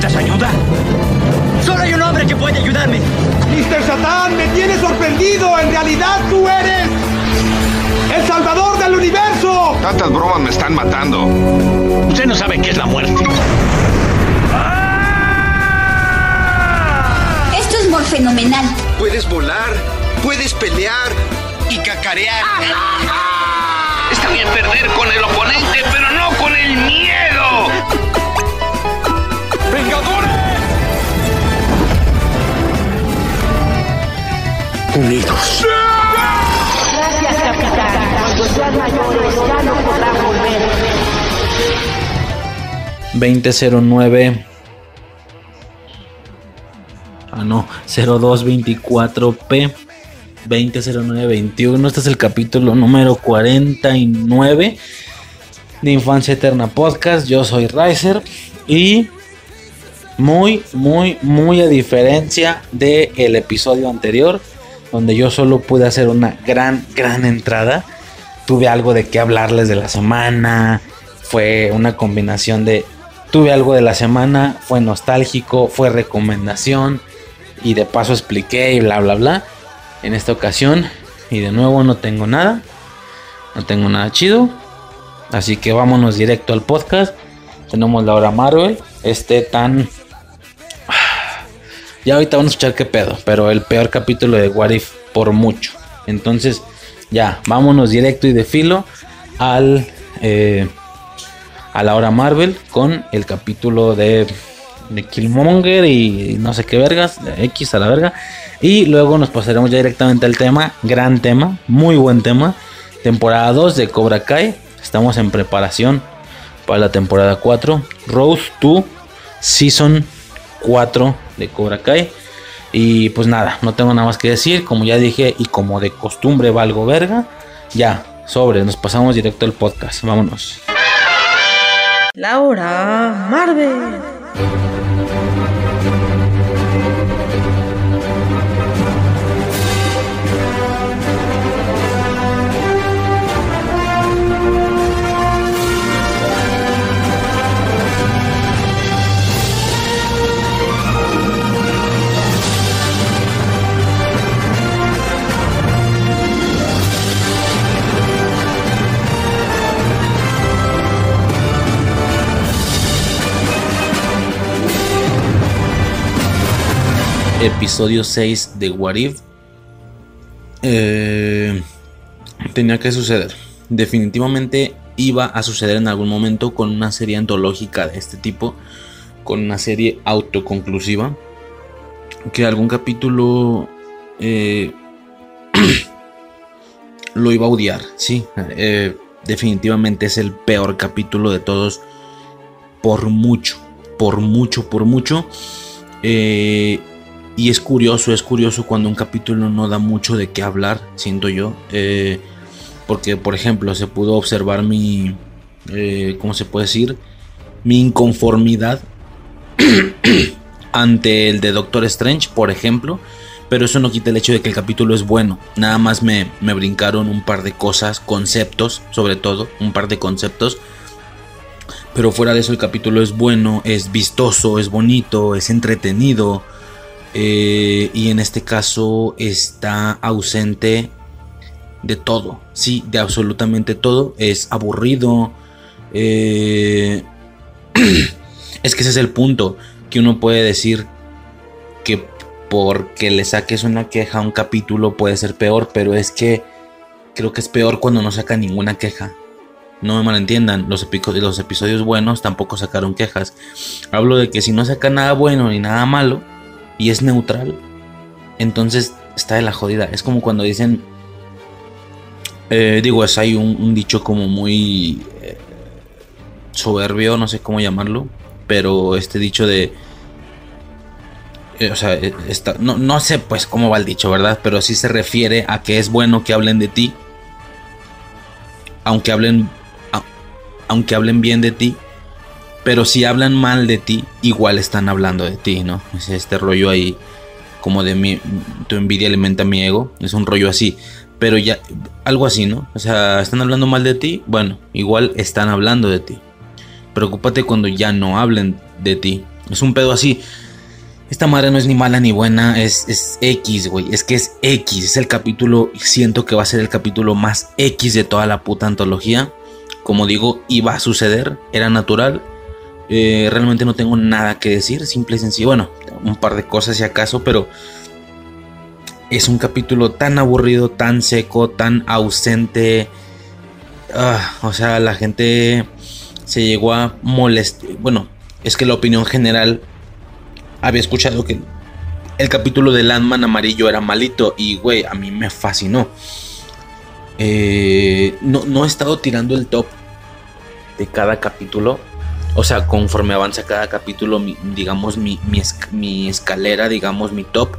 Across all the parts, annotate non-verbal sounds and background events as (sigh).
¿Necesitas ayuda? Solo hay un hombre que puede ayudarme. Mr. Satán, me tienes sorprendido. En realidad tú eres el salvador del universo. Tantas bromas me están matando. Usted no sabe qué es la muerte. Esto es morfenomenal. Puedes volar, puedes pelear y cacarear. Está bien perder con el oponente, pero no con el miedo. ¡Vengadores! Unidos. Gracias, capitán. Cuando sean mayores ya no podrán volver. 2009 Ah, no, 0224P 200921. Este es el capítulo número 49 de Infancia Eterna Podcast. Yo soy Riser y muy, muy, muy a diferencia del el episodio anterior, donde yo solo pude hacer una gran, gran entrada. Tuve algo de qué hablarles de la semana. Fue una combinación de. Tuve algo de la semana, fue nostálgico, fue recomendación y de paso expliqué y bla, bla, bla. En esta ocasión, y de nuevo no tengo nada, no tengo nada chido. Así que vámonos directo al podcast. Tenemos la hora Marvel, este tan ya ahorita vamos a escuchar qué pedo, pero el peor capítulo de What If por mucho. Entonces, ya, vámonos directo y de filo al eh, a la hora Marvel con el capítulo de, Killmonger y no sé qué vergas, de X a la verga. Y luego nos pasaremos ya directamente al tema, gran tema, muy buen tema. Temporada 2 de Cobra Kai. Estamos en preparación para la temporada 4. Rose 2 Season 4 de Cobra Kai. Y pues nada, no tengo nada más que decir. Como ya dije y como de costumbre valgo verga. Ya, sobre, nos pasamos directo al podcast. Vámonos. La hora Marvel. Episodio 6 de What If. Eh, tenía que suceder. Definitivamente iba a suceder en algún momento con una serie antológica de este tipo. Con una serie autoconclusiva. Que algún capítulo eh, (clears throat) lo iba a odiar. Sí, eh, definitivamente es el peor capítulo de todos. Por mucho, por mucho, por mucho. Y es curioso, es curioso cuando un capítulo no da mucho de qué hablar, siento yo. Eh, porque, por ejemplo, se pudo observar mi. Eh, ¿Cómo se puede decir? Mi inconformidad (clears throat) ante el de Doctor Strange, por ejemplo. Pero eso no quita el hecho de que el capítulo es bueno. Nada más me, me brincaron un par de cosas, conceptos, sobre todo, un par de conceptos. Pero fuera de eso el capítulo es bueno, es vistoso, es bonito, es entretenido. Eh, y en este caso está ausente de todo, sí, de absolutamente todo. Es aburrido. eh, (clears throat) es que ese es el punto que uno puede decir que porque le saques una queja a un capítulo puede ser peor, pero es que creo que es peor cuando no saca ninguna queja. No me malentiendan, los, los episodios buenos tampoco sacaron quejas. Hablo de que si no saca nada bueno ni nada malo y es neutral, entonces está de la jodida. Es como cuando dicen, eh, digo, es hay un, dicho como muy eh, soberbio, no sé cómo llamarlo, pero este dicho de, eh, o sea, está- no, no sé pues cómo va el dicho, ¿verdad? Pero sí se refiere a que es bueno que hablen de ti, aunque hablen, aunque hablen bien de ti, pero si hablan mal de ti, igual están hablando de ti, ¿no? Es este rollo ahí, como de mi, tu envidia alimenta mi ego, es un rollo así, pero ya, algo así, ¿no? O sea, están hablando mal de ti, bueno, igual están hablando de ti. Preocúpate cuando ya no hablen de ti. Es un pedo así. Esta madre no es ni mala ni buena, es, es X, güey. Es que es X. Es el capítulo, siento que va a ser el capítulo más X de toda la puta antología. Como digo, iba a suceder, era natural. Eh, realmente no tengo nada que decir, simple y sencillo. Bueno, un par de cosas si acaso, pero es un capítulo tan aburrido, tan seco, tan ausente. Ah, o sea, la gente se llegó a molestar. Bueno, es que la opinión general había escuchado que el capítulo de Landman amarillo era malito y, güey, a mí me fascinó. Eh, no, no he estado tirando el top de cada capítulo. O sea, conforme avanza cada capítulo, digamos, mi, escalera, digamos, mi top.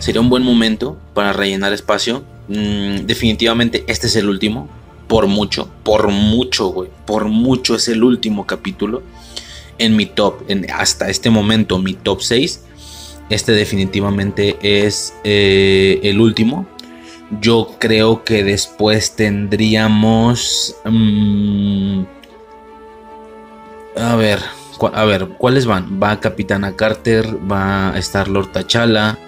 Sería un buen momento para rellenar espacio. Mm, definitivamente este es el último. Por mucho, por mucho, güey. Por mucho es el último capítulo en mi top, en, hasta este momento, mi top 6. Este definitivamente es eh, el último. Yo creo que después tendríamos... Mm, a ver, a ver, ¿cuáles van? Va Capitana Carter, va Star Lord T'Challa.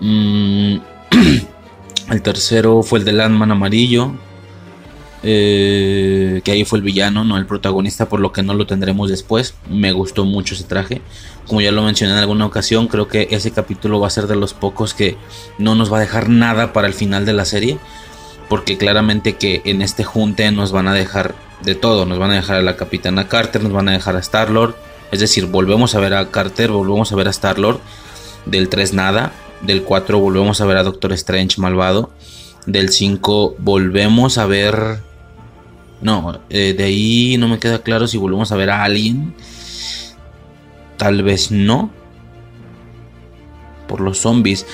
Mm, (clears throat) el tercero fue el de Landman amarillo. Eh, que ahí fue el villano, no el protagonista, por lo que no lo tendremos después. Me gustó mucho ese traje. Como ya lo mencioné en alguna ocasión, creo que ese capítulo va a ser de los pocos que no nos va a dejar nada para el final de la serie. Porque claramente que en este junte nos van a dejar de todo. Nos van a dejar a la capitana Carter, nos van a dejar a Star Lord. Es decir, volvemos a ver a Carter, volvemos a ver a Star Lord. Del 3 nada. Del 4 volvemos a ver a Doctor Strange malvado. Del 5 volvemos a ver no, eh, de ahí no me queda claro si volvemos a ver a alguien. Tal vez no. Por los zombies.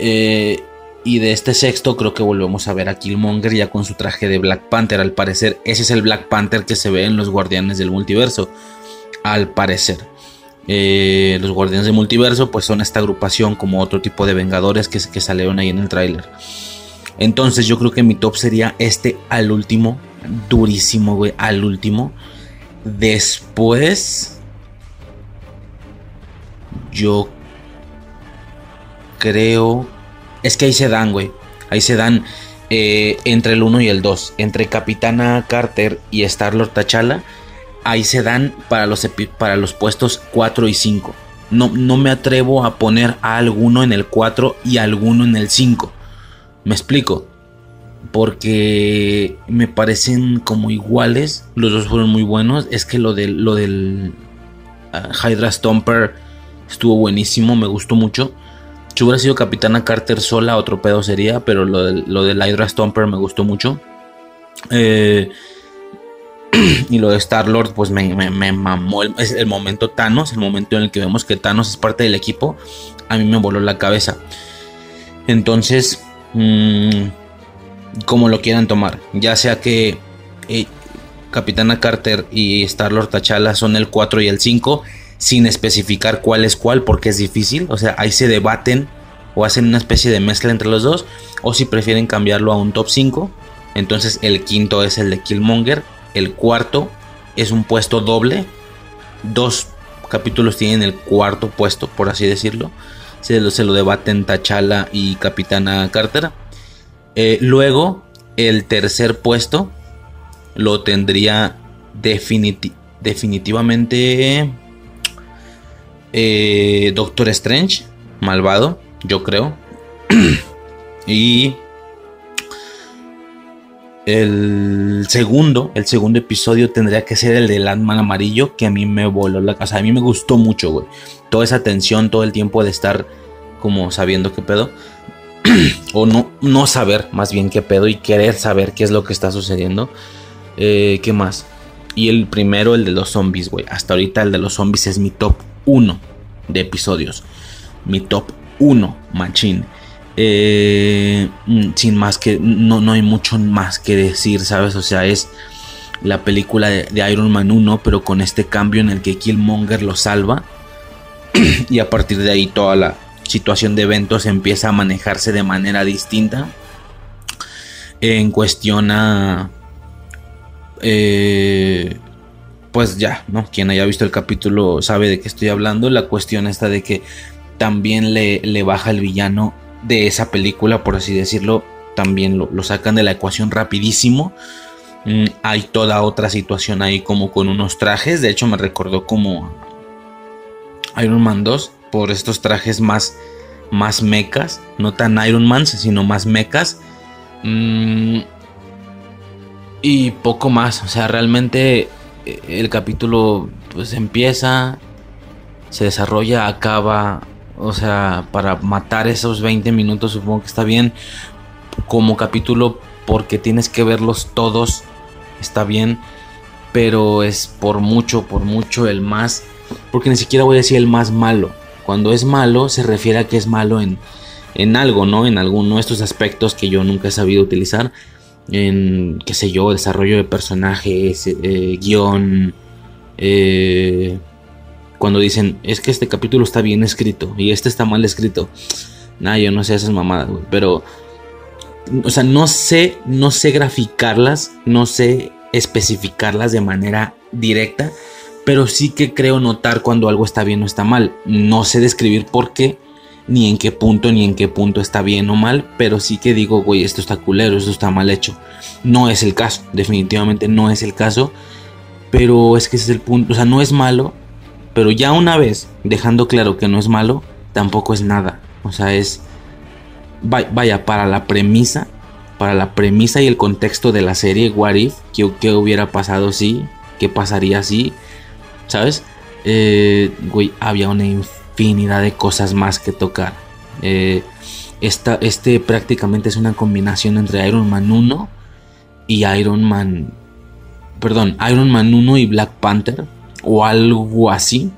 Eh, y de este sexto creo que volvemos a ver a Killmonger ya con su traje de Black Panther. Al parecer, ese es el Black Panther que se ve en los Guardianes del Multiverso. Al parecer. Eh, los Guardianes del Multiverso pues son esta agrupación como otro tipo de Vengadores que, que salieron ahí en el tráiler. Entonces yo creo que mi top sería este al último durísimo, güey, al último. Después, yo creo... Es que ahí se dan, güey. Ahí se dan eh, entre el 1 y el 2. Entre Capitana Carter y Star-Lord T'Challa. Ahí se dan para los, para los puestos 4 y 5. No, no me atrevo a poner a alguno en el 4 y alguno en el 5. Me explico porque me parecen como iguales. Los dos fueron muy buenos. Es que lo del, lo del ah, Hydra Stomper estuvo buenísimo, me gustó mucho. Si hubiera sido Capitana Carter sola, otro pedo sería, pero lo del, lo Hydra Stomper me gustó mucho. Eh, (clears throat) y lo de Star Lord, pues me, mamó. El, es el momento Thanos, el momento en el que vemos que Thanos es parte del equipo. A mí me voló la cabeza. Entonces, mmm, como lo quieran tomar. Ya sea que eh, Capitana Carter y Star-Lord T'Challa son el 4 y el 5, sin especificar cuál es cuál, porque es difícil. O sea, ahí se debaten o hacen una especie de mezcla entre los dos. O si prefieren cambiarlo a un top 5, entonces el quinto es el de Killmonger. El cuarto es un puesto doble. Dos capítulos tienen el cuarto puesto, por así decirlo. Se lo, se lo debaten T'Challa y Capitana Carter. Eh, luego, el tercer puesto lo tendría definitivamente eh, Doctor Strange, malvado, yo creo. (clears throat) y el segundo, el segundo episodio tendría que ser el de Landman amarillo, que a mí me voló la casa. A mí me gustó mucho, güey. Toda esa tensión, todo el tiempo de estar como sabiendo qué pedo. (clears throat) o no, no saber más bien qué pedo y querer saber qué es lo que está sucediendo. Eh, ¿Qué más? Y el primero, el de los zombies, güey. Hasta ahorita el de los zombies es mi top 1 de episodios. Mi top 1, machín. Eh, mm, sin más que, no, no hay mucho más que decir, ¿sabes? O sea, es la película de, de Iron Man 1, pero con este cambio en el que Killmonger lo salva. (clears throat) y a partir de ahí toda la, situación de eventos empieza a manejarse de manera distinta en cuestión a... Eh, pues ya, ¿no? Quien haya visto el capítulo sabe de qué estoy hablando. La cuestión está de que también le, le baja el villano de esa película, por así decirlo. También lo, lo sacan de la ecuación rapidísimo. Mm, hay toda otra situación ahí como con unos trajes. De hecho me recordó como Iron Man 2 por estos trajes más, más mecas. No tan Iron Man, sino más mecas. Mm, y poco más. O sea, realmente el capítulo pues empieza, se desarrolla, acaba. O sea, para matar esos 20 minutos supongo que está bien como capítulo porque tienes que verlos todos. Está bien. Pero es por mucho, por mucho el más. Porque ni siquiera voy a decir el más malo. Cuando es malo se refiere a que es malo en, en algo, ¿no? En alguno de estos aspectos que yo nunca he sabido utilizar en, qué sé yo, desarrollo de personajes, eh, guion. Eh, cuando dicen, es que este capítulo está bien escrito y este está mal escrito. Nah, yo no sé esas mamadas, güey. Pero, o sea, no sé, no sé graficarlas, no sé especificarlas de manera directa, pero sí que creo notar cuando algo está bien o está mal. No sé describir por qué, ni en qué punto, ni en qué punto está bien o mal, pero sí que digo, güey, esto está culero, esto está mal hecho. No es el caso, definitivamente no es el caso, pero es que ese es el punto, o sea, no es malo, pero ya una vez dejando claro que no es malo, tampoco es nada. O sea, es, vaya, para la premisa, para la premisa y el contexto de la serie, What If, ¿qué, hubiera pasado si? ¿Qué pasaría si? ¿Sabes? Eh, güey, había una infinidad de cosas más que tocar. Eh, este prácticamente es una combinación entre Iron Man 1 y Iron Man. Perdón, Iron Man 1 y Black Panther. O algo así.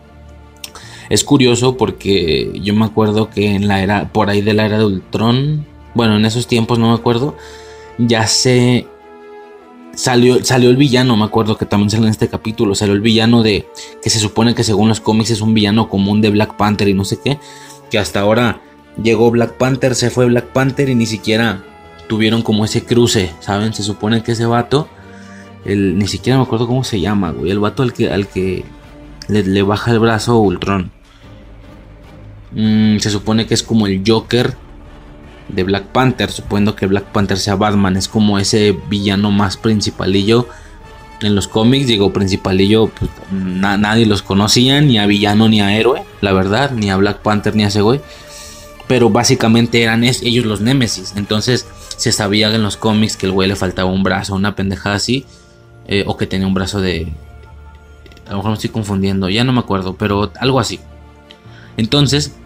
Es curioso porque yo me acuerdo que en la era. Por ahí de la era de Ultron. Bueno, en esos tiempos no me acuerdo. Ya se Salió, salió el villano, me acuerdo que también salió en este capítulo, salió el villano de que se supone que según los cómics es un villano común de Black Panther y no sé qué, que hasta ahora llegó Black Panther, se fue Black Panther y ni siquiera tuvieron como ese cruce, ¿saben? Se supone que ese vato, el, ni siquiera me acuerdo cómo se llama, güey, el vato al que, al que le, baja el brazo Ultron. Mm, se supone que es como el Joker de Black Panther, suponiendo que Black Panther sea Batman, es como ese villano más principalillo en los cómics, digo principalillo, pues, nadie los conocía, ni a villano ni a héroe, la verdad, ni a Black Panther ni a ese güey, pero básicamente eran ellos los Némesis, entonces se sabía en los cómics que el güey le faltaba un brazo, una pendejada así, eh, o que tenía un brazo de... A lo mejor me estoy confundiendo, ya no me acuerdo, pero algo así. Entonces,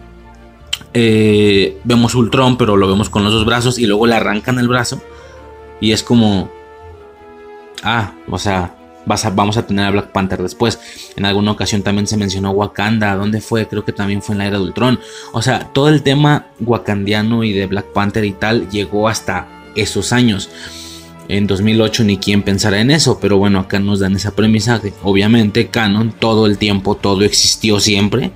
eh, vemos Ultron, pero lo vemos con los dos brazos y luego le arrancan el brazo. Y es como... Ah, o sea, vamos a tener a Black Panther después. En alguna ocasión también se mencionó Wakanda. ¿Dónde fue? Creo que también fue en la era de Ultron. O sea, todo el tema wakandiano y de Black Panther y tal llegó hasta esos años. En 2008 ni quien pensara en eso, pero bueno, acá nos dan esa premisa de, obviamente, canon, todo el tiempo, todo existió siempre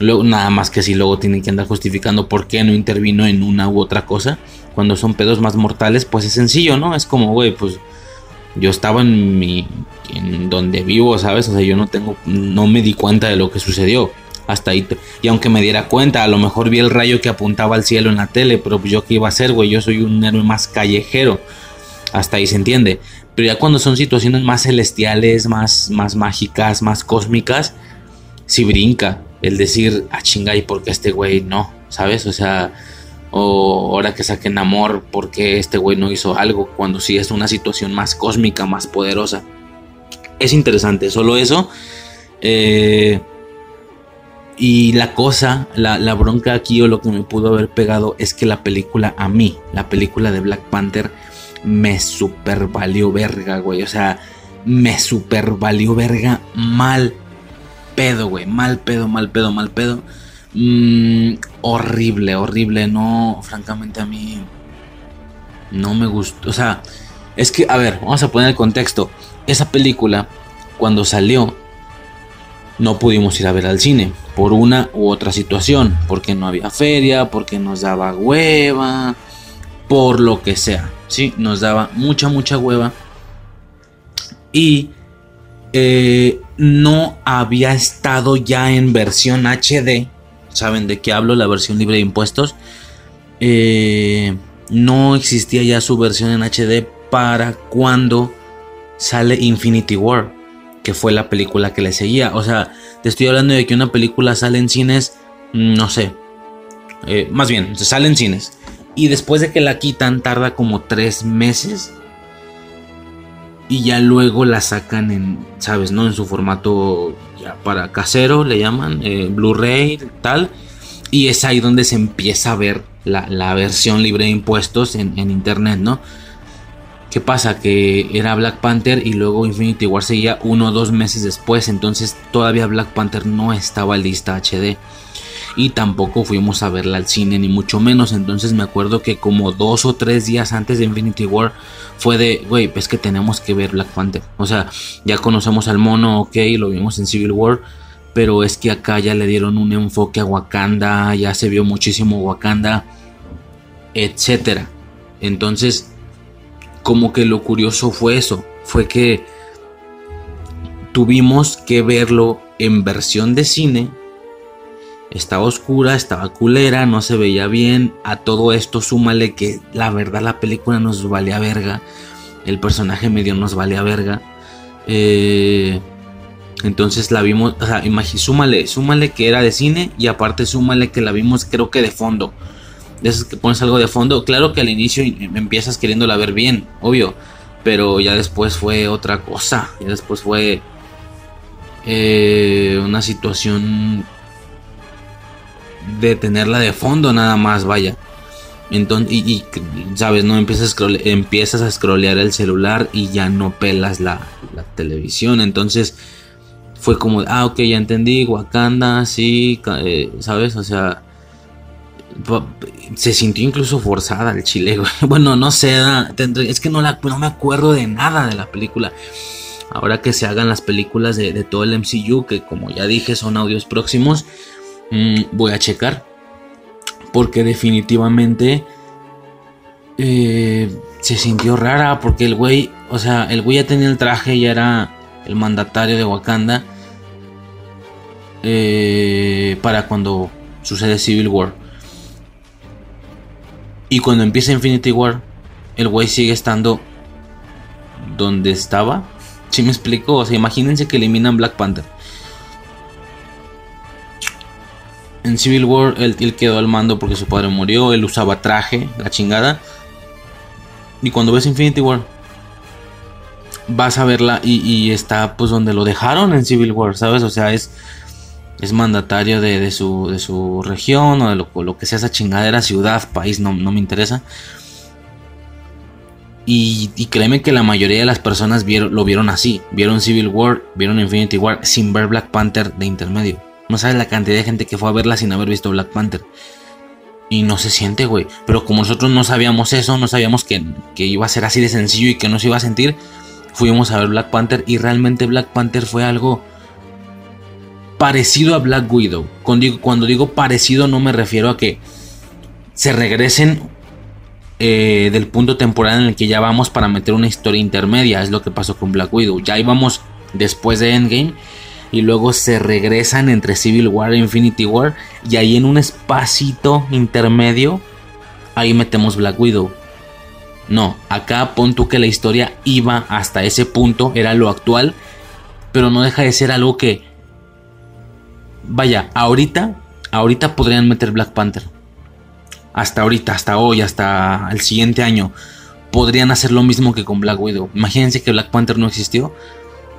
Luego, nada más que si luego tienen que andar justificando por qué no intervino en una u otra cosa. Cuando son pedos más mortales, pues es sencillo, ¿no? Es como, güey, pues yo estaba en mi. en donde vivo, ¿sabes? O sea, yo no tengo. no me di cuenta de lo que sucedió. Hasta ahí. y aunque me diera cuenta, a lo mejor vi el rayo que apuntaba al cielo en la tele. Pero pues yo qué iba a hacer, güey. Yo soy un héroe más callejero. Hasta ahí se entiende. Pero ya cuando son situaciones más celestiales, más, más mágicas, más cósmicas, si brinca el decir, a ah, chinga, ¿y por qué este güey no? ¿Sabes? O sea, o ahora que saquen amor, ¿por qué este güey no hizo algo? Cuando sí es una situación más cósmica, más poderosa. Es interesante, solo eso. Eh, y la cosa, la, la, bronca aquí o lo que me pudo haber pegado es que la película a mí, la película de Black Panther, me super valió verga, güey. O sea, me super valió verga mal pedo, güey. Mal pedo, mal pedo, mal pedo. Mm, horrible, horrible. No, francamente a mí no me gustó. O sea, es que, a ver, vamos a poner el contexto. Esa película, cuando salió, no pudimos ir a ver al cine. Por una u otra situación. Porque no había feria, porque nos daba hueva. Por lo que sea. Sí, nos daba mucha, mucha hueva. Y eh, no había estado ya en versión HD. ¿Saben de qué hablo? La versión libre de impuestos. Eh, no existía ya su versión en HD para cuando sale Infinity War, que fue la película que le seguía. O sea, te estoy hablando de que una película sale en cines, no sé, eh, más bien, se sale en cines. Y después de que la quitan, tarda como tres meses. Y ya luego la sacan en, ¿sabes? ¿No? En su formato ya para casero, le llaman, eh, Blu-ray, tal. Y es ahí donde se empieza a ver la, versión libre de impuestos en, en, internet, ¿no? ¿Qué pasa? Que era Black Panther y luego Infinity War seguía uno o dos meses después. Entonces todavía Black Panther no estaba lista HD y tampoco fuimos a verla al cine ni mucho menos. Entonces me acuerdo que como dos o tres días antes de Infinity War fue de, güey, pues que tenemos que ver Black Panther. O sea, ya conocemos al mono, ok, lo vimos en Civil War. Pero es que acá ya le dieron un enfoque a Wakanda, ya se vio muchísimo Wakanda, etcétera. Entonces, como que lo curioso fue eso, fue que tuvimos que verlo en versión de cine estaba oscura, estaba culera, no se veía bien. A todo esto súmale que la verdad la película nos valía verga. El personaje medio nos valía verga. Eh, entonces la vimos, o sea, súmale, súmale que era de cine y aparte súmale que la vimos creo que de fondo. De esas que pones algo de fondo. Claro que al inicio empiezas queriéndola ver bien, obvio. Pero ya después fue otra cosa. Ya después fue eh, una situación de tenerla de fondo nada más, vaya. Entonces, y, sabes, no empiezas a, empiezas a el celular y ya no pelas la, televisión. Entonces fue como, ah, ok, ya entendí, Wakanda, sí, eh, sabes, o sea, se sintió incluso forzada el chile, (laughs) Bueno, no sé, es que no, la, no me acuerdo de nada de la película. Ahora que se hagan las películas de, de todo el MCU, que como ya dije son audios próximos, Mm, voy a checar. Porque definitivamente eh, se sintió rara. Porque el güey, o sea, el güey ya tenía el traje, ya era el mandatario de Wakanda. Eh, para cuando sucede Civil War. Y cuando empieza Infinity War, el güey sigue estando donde estaba. Si me explico? O sea, imagínense que eliminan Black Panther. En Civil War él, quedó al mando porque su padre murió, él usaba traje, la chingada. Y cuando ves Infinity War, vas a verla y, está pues donde lo dejaron en Civil War, ¿sabes? O sea, es, es mandatario de, su, de su región o de lo, que sea esa chingadera, ciudad, país, no, no me interesa. Y, y, créeme que la mayoría de las personas vieron, lo vieron así. Vieron Civil War, vieron Infinity War sin ver Black Panther de intermedio. No sabes la cantidad de gente que fue a verla sin haber visto Black Panther. Y no se siente, güey. Pero como nosotros no sabíamos eso, no sabíamos que, iba a ser así de sencillo y que no se iba a sentir, fuimos a ver Black Panther y realmente Black Panther fue algo parecido a Black Widow. Cuando digo, digo parecido no me refiero a que se regresen eh, del punto temporal en el que ya vamos para meter una historia intermedia. Es lo que pasó con Black Widow. Ya íbamos después de Endgame y luego se regresan entre Civil War e Infinity War y ahí en un espacito intermedio ahí metemos Black Widow. No, acá pon tú que la historia iba hasta ese punto, era lo actual, pero no deja de ser algo que vaya, ahorita ahorita podrían meter Black Panther. Hasta ahorita, hasta hoy, hasta el siguiente año podrían hacer lo mismo que con Black Widow. Imagínense que Black Panther no existió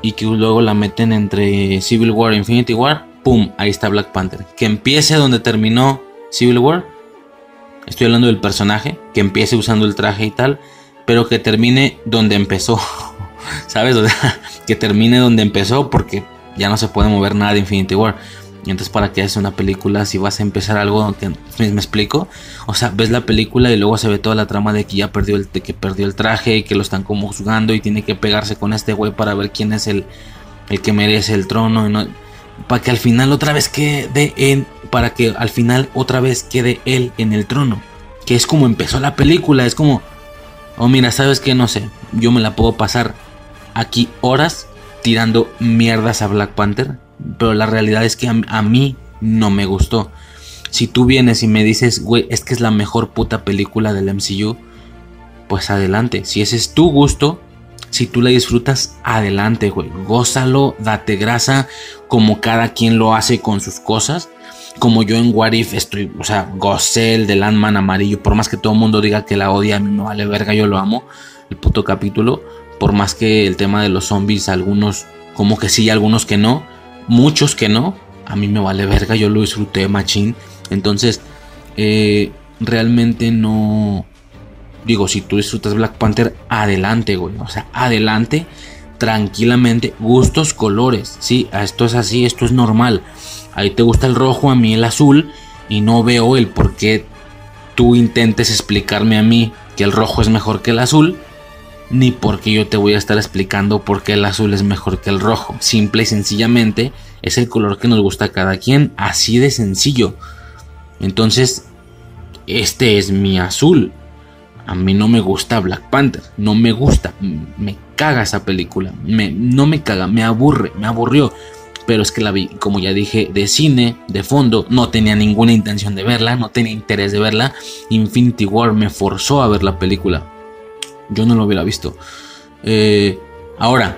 y que luego la meten entre Civil War e Infinity War, ¡pum! Ahí está Black Panther. Que empiece donde terminó Civil War. Estoy hablando del personaje, que empiece usando el traje y tal, pero que termine donde empezó. (laughs) ¿Sabes? que termine donde empezó porque ya no se puede mover nada de Infinity War. Entonces, ¿para qué haces una película si vas a empezar algo que me, explico? O sea, ves la película y luego se ve toda la trama de que ya perdió el, que perdió el traje y que lo están como juzgando y tiene que pegarse con este güey para ver quién es el, el que merece el trono. Y no, para que al final otra vez quede en. Para que al final otra vez quede él en el trono. Que es como empezó la película. Es como. Oh, mira, sabes que no sé. Yo me la puedo pasar aquí horas tirando mierdas a Black Panther, pero la realidad es que a, mí no me gustó. Si tú vienes y me dices, güey, es que es la mejor puta película del MCU, pues adelante. Si ese es tu gusto, si tú la disfrutas, adelante, güey. Gózalo, date grasa, como cada quien lo hace con sus cosas. Como yo en What If estoy, o sea, gocé el de Landman amarillo. Por más que todo el mundo diga que la odia, a mí me vale verga, yo lo amo. El puto capítulo. Por más que el tema de los zombies, algunos como que sí, algunos que no. Muchos que no. A mí me vale verga, yo lo disfruté, machín. Entonces, eh, realmente no Digo, si tú disfrutas Black Panther, adelante, güey. O sea, adelante, tranquilamente. Gustos, colores. Sí, esto es así, esto es normal. Ahí te gusta el rojo, a mí el azul. Y no veo el por qué tú intentes explicarme a mí que el rojo es mejor que el azul. Ni porque yo te voy a estar explicando por qué el azul es mejor que el rojo. Simple y sencillamente es el color que nos gusta a cada quien. Así de sencillo. Entonces, este es mi azul a mí no me gusta Black Panther, no me gusta, me caga esa película, no me caga, me aburre, me aburrió. Pero es que la vi, como ya dije, de cine, de fondo, no tenía ninguna intención de verla, no tenía interés de verla. Infinity War me forzó a ver la película. Yo no lo hubiera visto. Eh, ahora,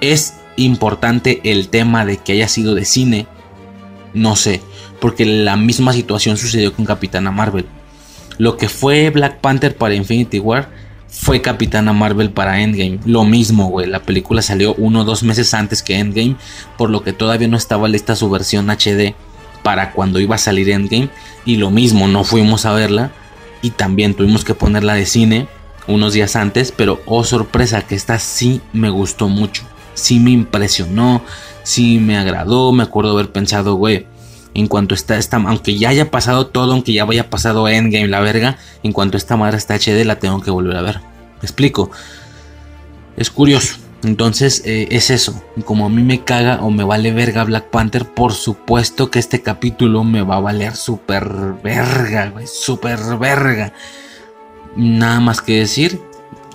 es importante el tema de que haya sido de cine. No sé, porque la misma situación sucedió con Capitana Marvel. Lo que fue Black Panther para Infinity War fue Capitana Marvel para Endgame. Lo mismo, güey. La película salió uno o dos meses antes que Endgame, por lo que todavía no estaba lista su versión HD para cuando iba a salir Endgame. Y lo mismo, no fuimos a verla. Y también tuvimos que ponerla de cine unos días antes. Pero oh sorpresa, que esta sí me gustó mucho. Sí me impresionó. Sí me agradó. Me acuerdo haber pensado, güey en cuanto está esta, aunque ya haya pasado todo, aunque ya vaya pasado Endgame, la verga, en cuanto esta madre está HD, la tengo que volver a ver. ¿Me explico? Es curioso. Entonces eh, es eso. Como a mí me caga o me vale verga Black Panther, por supuesto que este capítulo me va a valer super verga, güey. Super verga. Nada más que decir.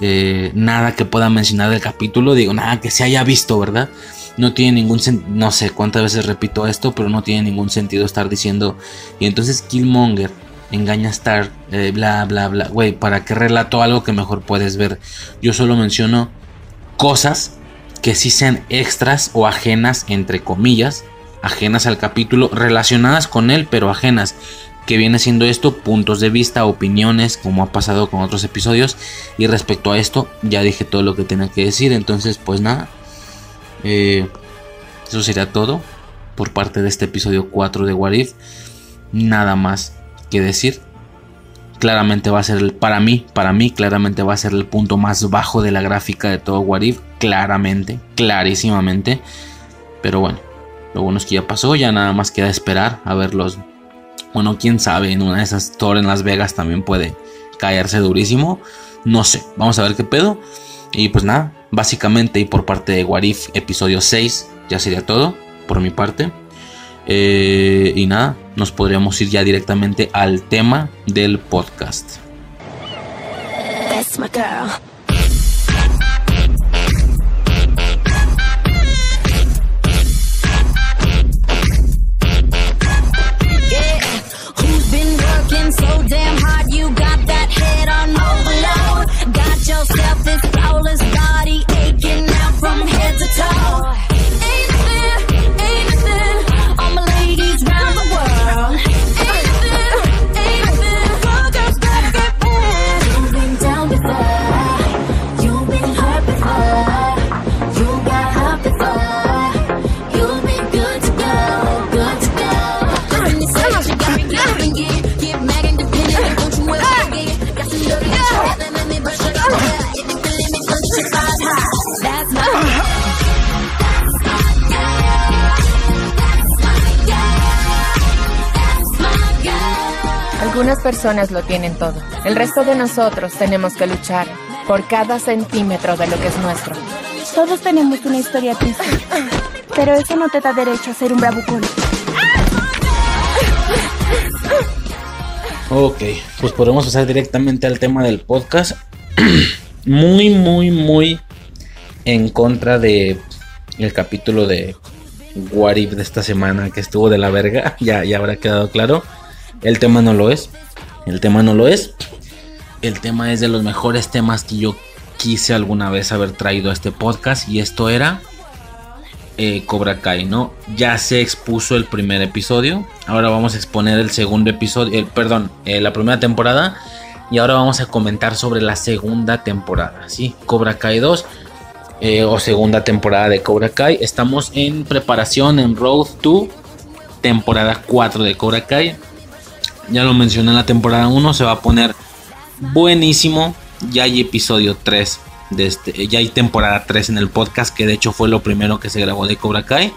Eh, nada que pueda mencionar del capítulo. Digo, nada que se haya visto, ¿verdad? no tiene ningún sentido, no sé cuántas veces repito esto, pero no tiene ningún sentido estar diciendo, y entonces Killmonger engaña a Star, eh, bla, bla, bla, güey, ¿para qué relato algo que mejor puedes ver? Yo solo menciono cosas que sí sean extras o ajenas, entre comillas, ajenas al capítulo, relacionadas con él, pero ajenas. Que viene siendo esto, puntos de vista, opiniones, como ha pasado con otros episodios. Y respecto a esto, ya dije todo lo que tenía que decir. Entonces, pues nada, eh, eso sería todo por parte de este episodio 4 de Warif. Nada más que decir. Claramente va a ser el, para mí, para mí, claramente va a ser el punto más bajo de la gráfica de todo Warif. Claramente, clarísimamente. Pero bueno, lo bueno es que ya pasó, ya nada más queda esperar a verlos. Bueno, quién sabe, en una de esas Thor en Las Vegas también puede caerse durísimo. No sé, vamos a ver qué pedo. Y pues nada, básicamente y por parte de Warif episodio 6 ya sería todo por mi parte. Eh, y nada, nos podríamos ir ya directamente al tema del podcast. Algunas personas lo tienen todo. El resto de nosotros tenemos que luchar por cada centímetro de lo que es nuestro. Todos tenemos una historia triste, pero eso no te da derecho a ser un bravucón. Ok, pues podemos pasar directamente al tema del podcast. (clears throat) muy, muy, muy en contra de el capítulo de What If de esta semana que estuvo de la verga. (laughs) Ya, ya habrá quedado claro. El tema no lo es. El tema no lo es. El tema es de los mejores temas que yo quise alguna vez haber traído a este podcast. Y esto era eh, Cobra Kai, ¿no? Ya se expuso el primer episodio. Ahora vamos a exponer el segundo episodio. el perdón, eh, la primera temporada. Y ahora vamos a comentar sobre la segunda temporada. ¿sí? Cobra Kai 2. Eh, o segunda temporada de Cobra Kai. Estamos en preparación en Road to temporada 4 de Cobra Kai. Ya lo mencioné en la temporada 1, se va a poner buenísimo. Ya hay episodio 3 de este, ya hay temporada 3 en el podcast, que de hecho fue lo primero que se grabó de Cobra Kai.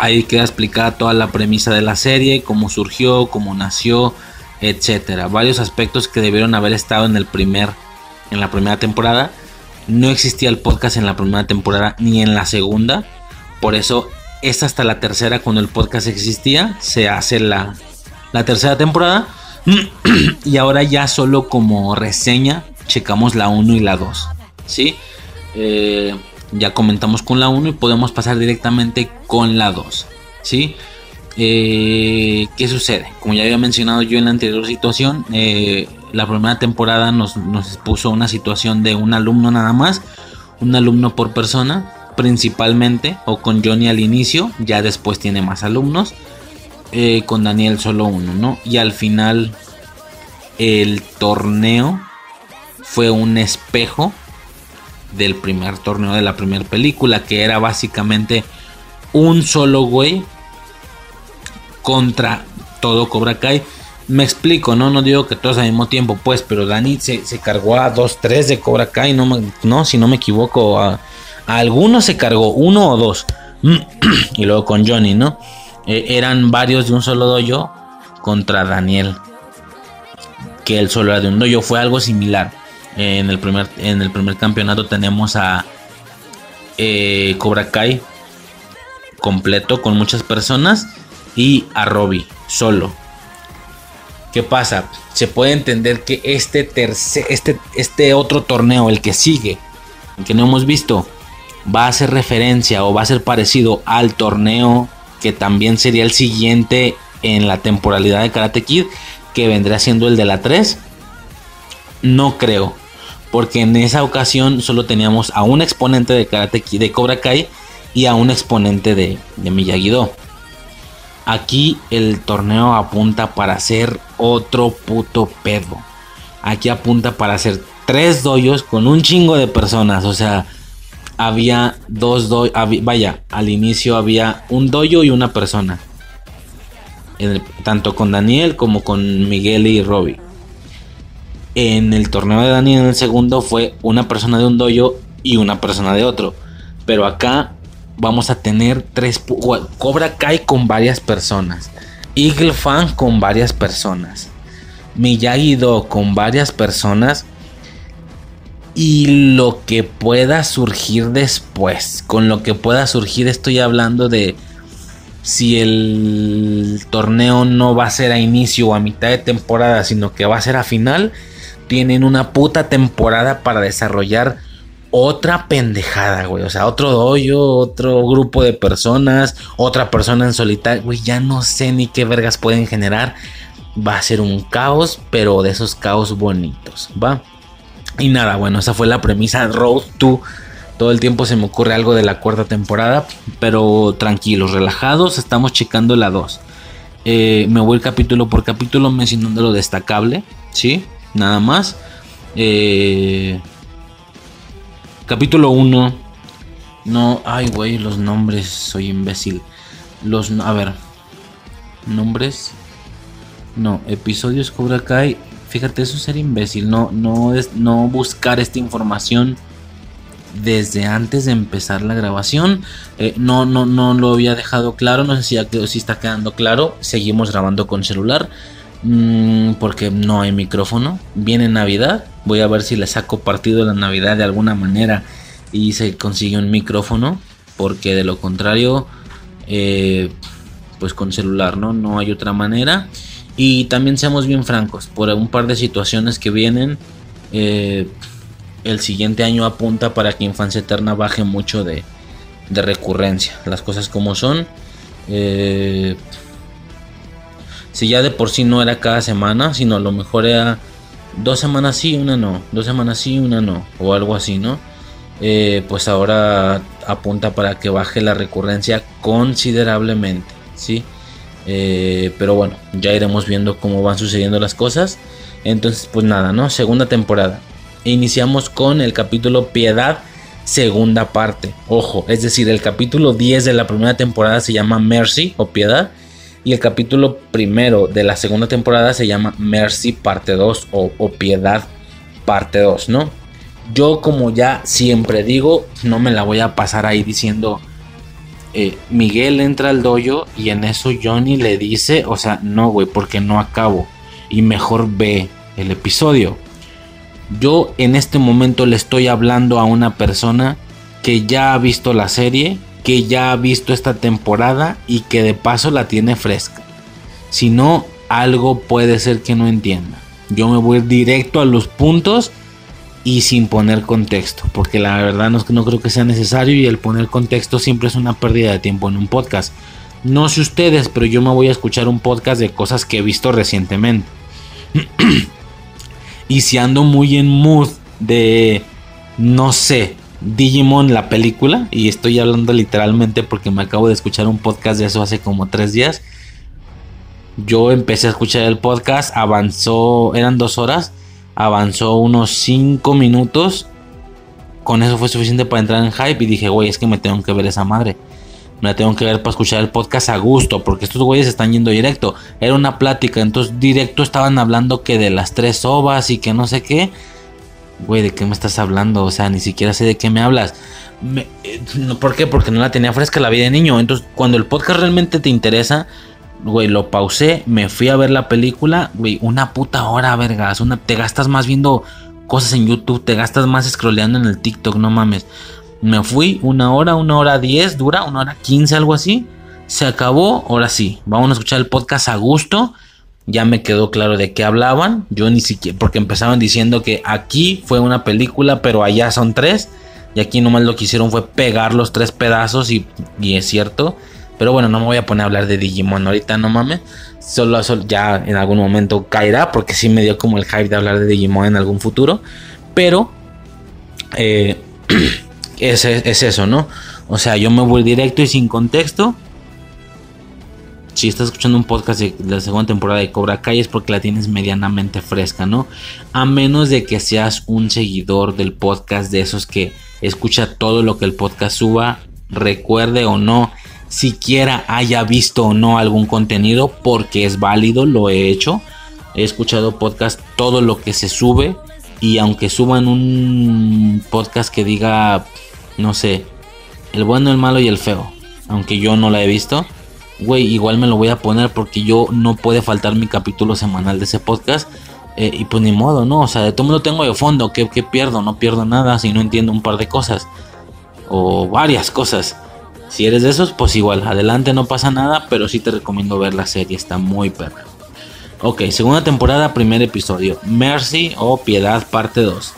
Ahí queda explicada toda la premisa de la serie, cómo surgió, cómo nació, etcétera. Varios aspectos que debieron haber estado en el primer en la primera temporada no existía el podcast en la primera temporada ni en la segunda. Por eso es hasta la tercera cuando el podcast existía. Se hace la, la tercera temporada. (clears throat) y ahora ya solo como reseña checamos la 1 y la 2. ¿Sí? Eh, ya comentamos con la 1 y podemos pasar directamente con la 2. ¿Sí? Eh, ¿Qué sucede? Como ya había mencionado yo en la anterior situación, eh, la primera temporada nos, nos puso una situación de un alumno nada más, un alumno por persona, principalmente, o con Johnny al inicio, ya después tiene más alumnos, eh, con Daniel solo uno, ¿no? Y al final el torneo fue un espejo del primer torneo de la primera película, que era básicamente un solo güey contra todo Cobra Kai me explico, ¿no? No digo que todos al mismo tiempo, pues, pero Dani se, cargó a dos, tres de Cobra Kai, no, no si no me equivoco, a, algunos se cargó, uno o dos. (clears throat) y luego con Johnny, ¿no? Eh, eran varios de un solo dojo contra Daniel. Que él solo era de un dojo, fue algo similar. en, el primer, en el primer campeonato tenemos a eh, Cobra Kai completo con muchas personas y a Robbie solo ¿Qué pasa? Se puede entender que este, tercer, este, este otro torneo, el que sigue, el que no hemos visto, va a hacer referencia o va a ser parecido al torneo que también sería el siguiente en la temporalidad de Karate Kid, que vendrá siendo el de la 3. No creo, porque en esa ocasión solo teníamos a un exponente de Karate Kid de Cobra Kai y a un exponente de, de Miyagi-Do. Aquí el torneo apunta para ser otro puto pedo. Aquí apunta para hacer tres doyos con un chingo de personas. O sea, había dos doyos. Vaya, al inicio había un doyo y una persona. tanto con Daniel como con Miguel y Robbie. En el torneo de Daniel en el segundo fue una persona de un doyo y una persona de otro. Pero acá vamos a tener tres Cobra Kai con varias personas. Eagle Fan con varias personas. Miyagi Do con varias personas. Y lo que pueda surgir después. Con lo que pueda surgir estoy hablando de si el torneo no va a ser a inicio o a mitad de temporada, sino que va a ser a final. Tienen una puta temporada para desarrollar otra pendejada, güey. O sea, otro doyo, otro grupo de personas, otra persona en solitario, güey. Ya no sé ni qué vergas pueden generar. Va a ser un caos, pero de esos caos bonitos, ¿va? Y nada, bueno, esa fue la premisa Road to. Todo el tiempo se me ocurre algo de la cuarta temporada, pero tranquilos, relajados, estamos checando la 2. Eh, me voy capítulo por capítulo mencionando lo destacable, ¿sí? Nada más. Eh, Capítulo 1. No, ay, güey, los nombres, soy imbécil. Los, a ver. Nombres. No, episodios Cobra Kai. Fíjate, eso es ser imbécil. No, no es no buscar esta información desde antes de empezar la grabación. Eh, no, no, no lo había dejado claro. No sé si está quedando claro. Seguimos grabando con celular. Mm, porque no hay micrófono. Viene Navidad. Voy a ver si le saco partido la Navidad de alguna manera y se consigue un micrófono. Porque de lo contrario, eh, pues con celular, ¿no? No hay otra manera. Y también seamos bien francos, por un par de situaciones que vienen, eh, el siguiente año apunta para que Infancia Eterna baje mucho de, de recurrencia. Las cosas como son. Eh, si ya de por sí no era cada semana, sino a lo mejor era dos semanas sí, una no, dos semanas sí, una no, o algo así, ¿no? Eh, pues ahora apunta para que baje la recurrencia considerablemente, ¿sí? Eh, pero bueno, ya iremos viendo cómo van sucediendo las cosas. Entonces, pues nada, ¿no? Segunda temporada. Iniciamos con el capítulo Piedad, segunda parte. Ojo, es decir, el capítulo 10 de la primera temporada se llama Mercy o Piedad. Y el capítulo primero de la segunda temporada se llama Mercy parte 2 o, Piedad parte 2, ¿no? Yo como ya siempre digo, no me la voy a pasar ahí diciendo, eh, Miguel entra al dojo y en eso Johnny le dice, o sea, no, güey, porque no acabo. Y mejor ve el episodio. Yo en este momento le estoy hablando a una persona que ya ha visto la serie que ya ha visto esta temporada y que de paso la tiene fresca. Si no, algo puede ser que no entienda. Yo me voy directo a los puntos y sin poner contexto, porque la verdad no, no creo que sea necesario y el poner contexto siempre es una pérdida de tiempo en un podcast. No sé ustedes, pero yo me voy a escuchar un podcast de cosas que he visto recientemente. (clears throat) y si ando muy en mood de, no sé, Digimon la película y estoy hablando literalmente porque me acabo de escuchar un podcast de eso hace como tres días. Yo empecé a escuchar el podcast, avanzó, eran dos horas, avanzó unos cinco minutos. Con eso fue suficiente para entrar en hype y dije, güey, es que me tengo que ver esa madre. Me la tengo que ver para escuchar el podcast a gusto, porque estos güeyes están yendo directo. Era una plática, entonces directo estaban hablando que de las tres ovas y que no sé qué güey, ¿de qué me estás hablando? O sea, ni siquiera sé de qué me hablas. Eh, ¿Por qué? Porque no la tenía fresca la vida de niño. Entonces, cuando el podcast realmente te interesa, güey, lo pausé, me fui a ver la película, güey, una puta hora, vergas. Una, te gastas más viendo cosas en YouTube, te gastas más scrolleando en el TikTok, no mames. Me fui una hora, una hora diez, dura, una hora quince, algo así. Se acabó, ahora sí, vamos a escuchar el podcast a gusto ya me quedó claro de qué hablaban. Yo ni siquiera, porque empezaban diciendo que aquí fue una película, pero allá son tres. Y aquí nomás lo que hicieron fue pegar los tres pedazos y, es cierto. Pero bueno, no me voy a poner a hablar de Digimon ahorita, no mames. Solo, ya en algún momento caerá, porque sí me dio como el hype de hablar de Digimon en algún futuro. Pero eh, (clears throat) es, es eso, ¿no? O sea, yo me voy directo y sin contexto si estás escuchando un podcast de, la segunda temporada de Cobra Kai es porque la tienes medianamente fresca, ¿no? A menos de que seas un seguidor del podcast de esos que escucha todo lo que el podcast suba, recuerde o no, siquiera haya visto o no algún contenido, porque es válido, lo he hecho. He escuchado podcast todo lo que se sube y aunque suban un podcast que diga, no sé, el bueno, el malo y el feo, aunque yo no la he visto güey, igual me lo voy a poner porque yo no puede faltar mi capítulo semanal de ese podcast. Eh, y pues ni modo, ¿no? O sea, de todo lo tengo de fondo. ¿Qué, pierdo? No pierdo nada si no entiendo un par de cosas. O varias cosas. Si eres de esos, pues igual, adelante, no pasa nada. Pero sí te recomiendo ver la serie, está muy perra. Ok, segunda temporada, primer episodio. Mercy o Piedad, parte 2.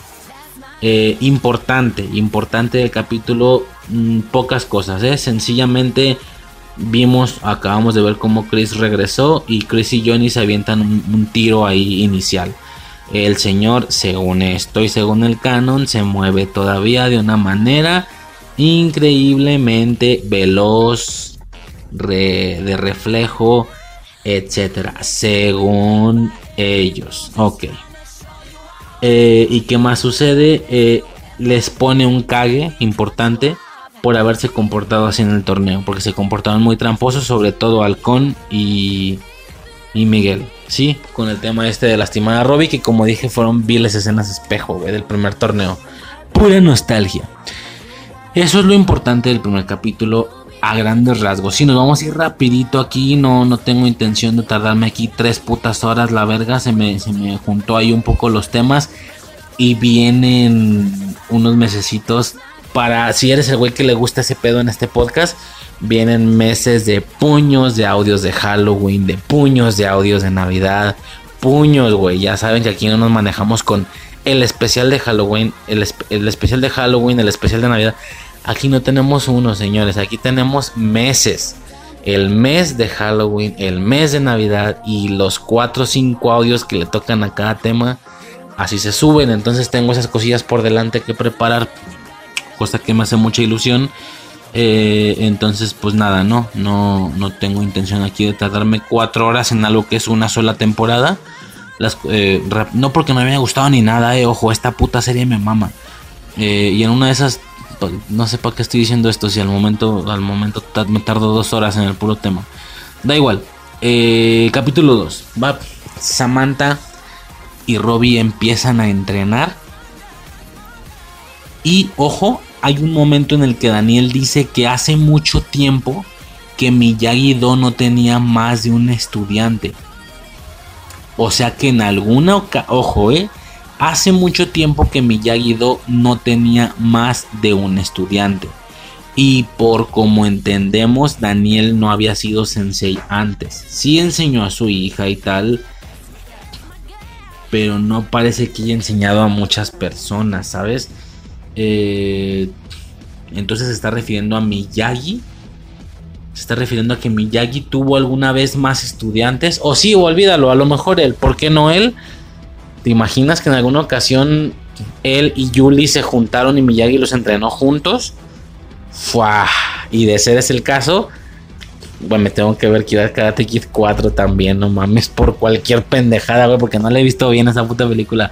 Eh, importante, importante el capítulo. Mm, pocas cosas, ¿eh? Sencillamente vimos, acabamos de ver cómo Chris regresó y Chris y Johnny se avientan un, tiro ahí inicial. El señor, según esto y según el canon, se mueve todavía de una manera increíblemente veloz, de reflejo, etcétera, según ellos. Ok. Eh, ¿Y qué más sucede? Eh, les pone un cague importante por haberse comportado así en el torneo, porque se comportaron muy tramposos, sobre todo Halcón y, y Miguel, ¿sí? Con el tema este de lastimar a Robbie, que como dije fueron viles escenas espejo del primer torneo. Pura nostalgia. Eso es lo importante del primer capítulo a grandes rasgos. Si nos vamos a ir rapidito aquí, no, no tengo intención de tardarme aquí tres putas horas, la verga, se me, se me juntó ahí un poco los temas y vienen unos mesecitos para si eres el güey que le gusta ese pedo en este podcast, vienen meses de puños de audios de Halloween, de puños de audios de Navidad, puños, güey. Ya saben que aquí no nos manejamos con el especial de Halloween, el, el especial de Halloween, el especial de Navidad. Aquí no tenemos uno, señores, aquí tenemos meses. El mes de Halloween, el mes de Navidad y los 4 o 5 audios que le tocan a cada tema. Así se suben, entonces tengo esas cosillas por delante que preparar, cosa que me hace mucha ilusión. Eh, entonces, pues nada, no, no, no tengo intención aquí de tardarme cuatro horas en algo que es una sola temporada. Eh, no porque no me haya gustado ni nada, eh, ojo, esta puta serie me mama. Y en una de esas, no sé para qué estoy diciendo esto, si al momento, al momento me tardo dos horas en el puro tema. Da igual. Eh, capítulo 2. Va Samantha y Robbie empiezan a entrenar. Y ojo, hay un momento en el que Daniel dice que hace mucho tiempo que Miyagi-Do no tenía más de un estudiante. O sea que en alguna ojo, eh, hace mucho tiempo que Miyagi-Do no tenía más de un estudiante. Y por como entendemos, Daniel no había sido sensei antes. Sí enseñó a su hija y tal, pero no parece que haya enseñado a muchas personas, ¿sabes? Eh, entonces se está refiriendo a Miyagi. Se está refiriendo a que Miyagi tuvo alguna vez más estudiantes. O sí, o olvídalo, a lo mejor él. ¿Por qué no él? ¿Te imaginas que en alguna ocasión él y Yuli se juntaron y Miyagi los entrenó juntos? ¡Fua! Y de ser ese el caso, bueno, me tengo que ver Kira Karate Kid 4 también, no mames, por cualquier pendejada, güey, porque no le he visto bien esa puta película.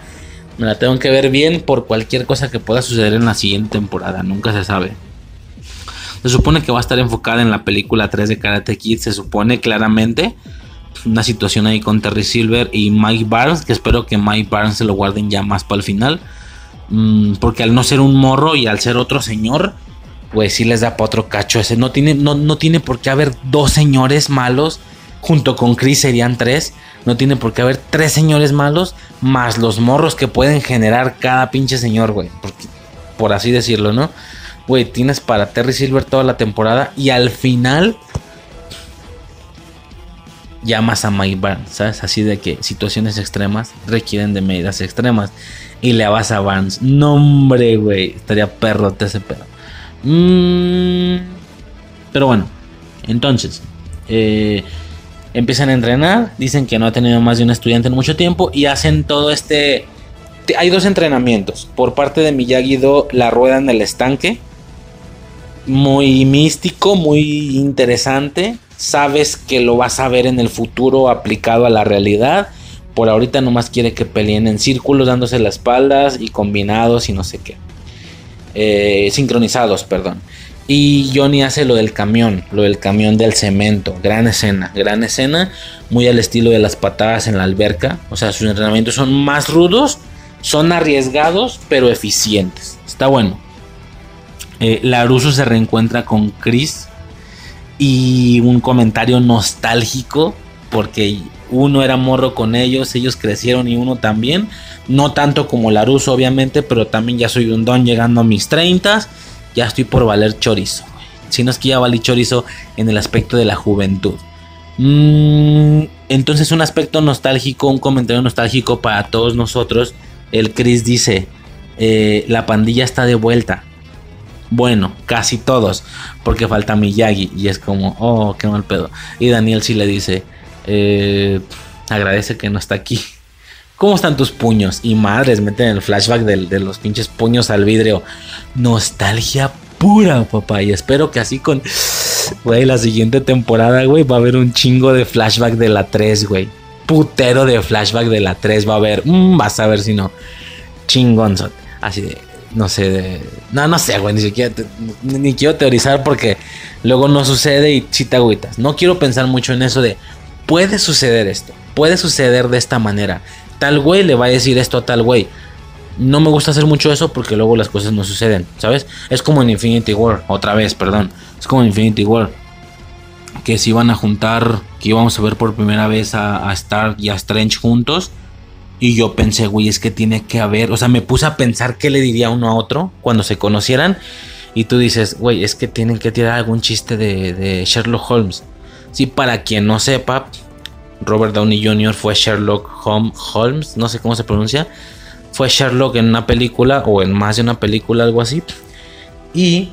Me la tengo que ver bien por cualquier cosa que pueda suceder en la siguiente temporada, nunca se sabe. Se supone que va a estar enfocada en la película 3 de Karate Kid, se supone claramente. Una situación ahí con Terry Silver y Mike Barnes, que espero que Mike Barnes se lo guarden ya más para el final. Mm, porque al no ser un morro y al ser otro señor, pues sí les da para otro cacho ese. No tiene, no, no tiene por qué haber dos señores malos. Junto con Chris serían tres. No tiene por qué haber tres señores malos. Más los morros que pueden generar cada pinche señor, güey. Por así decirlo, ¿no? Güey, tienes para Terry Silver toda la temporada. Y al final. Llamas a Mike ¿sabes? Así de que situaciones extremas requieren de medidas extremas. Y le vas a Barnes. No, hombre, güey. Estaría perrote ese pedo. Mm, pero bueno, entonces, eh, empiezan a entrenar, dicen que no ha tenido más de un estudiante en mucho tiempo y hacen todo este... te- Hay dos entrenamientos. Por parte de Miyagi-Do, la rueda en el estanque. Muy místico, muy interesante. Sabes que lo vas a ver en el futuro aplicado a la realidad. Por ahorita nomás quiere que peleen en círculos dándose las espaldas y combinados y no sé qué eh, sincronizados, perdón. Y Johnny hace lo del camión, lo del camión del cemento. Gran escena, gran escena. Muy al estilo de las patadas en la alberca. O sea, sus entrenamientos son más rudos, son arriesgados, pero eficientes. Está bueno. Eh, Laruso se reencuentra con Chris. Y un comentario nostálgico. Porque uno era morro con ellos, ellos crecieron y uno también. No tanto como Laruso, obviamente, pero también ya soy un don llegando a mis 30. Ya estoy por valer chorizo. Si no es que ya valí chorizo en el aspecto de la juventud. Mm, entonces, un aspecto nostálgico, un comentario nostálgico para todos nosotros. El Chris dice: eh, La pandilla está de vuelta. Bueno, casi todos, porque falta Miyagi. Y es como, oh, qué mal pedo. Y Daniel sí le dice: eh, Agradece que no está aquí. ¿Cómo están tus puños? Y madres, meten el flashback del- de, los pinches puños al vidrio. Nostalgia pura, papá. Y espero que así con. Güey, la siguiente temporada, güey, va a haber un chingo de flashback de la 3, güey. Putero de flashback de la 3 va a haber. Mm, vas a ver si no. Chingonzot. Así de. No sé, de. No, no sé, güey. Ni siquiera. te- ni, quiero teorizar porque luego no sucede y si te agüitas. No quiero pensar mucho en eso de. Puede suceder esto. Puede suceder de esta manera. Tal güey le va a decir esto a tal güey. No me gusta hacer mucho eso porque luego las cosas no suceden, ¿sabes? Es como en Infinity War, otra vez, perdón. Es como en Infinity War. Que se iban a juntar, que íbamos a ver por primera vez a, a Stark y a Strange juntos. Y yo pensé, güey, es que tiene que haber. O sea, me puse a pensar qué le diría uno a otro cuando se conocieran. Y tú dices, güey, es que tienen que tirar algún chiste de, Sherlock Holmes. Sí, para quien no sepa, Robert Downey Jr. fue Sherlock Holmes, no sé cómo se pronuncia. fue Sherlock en una película o en más de una película, algo así. Y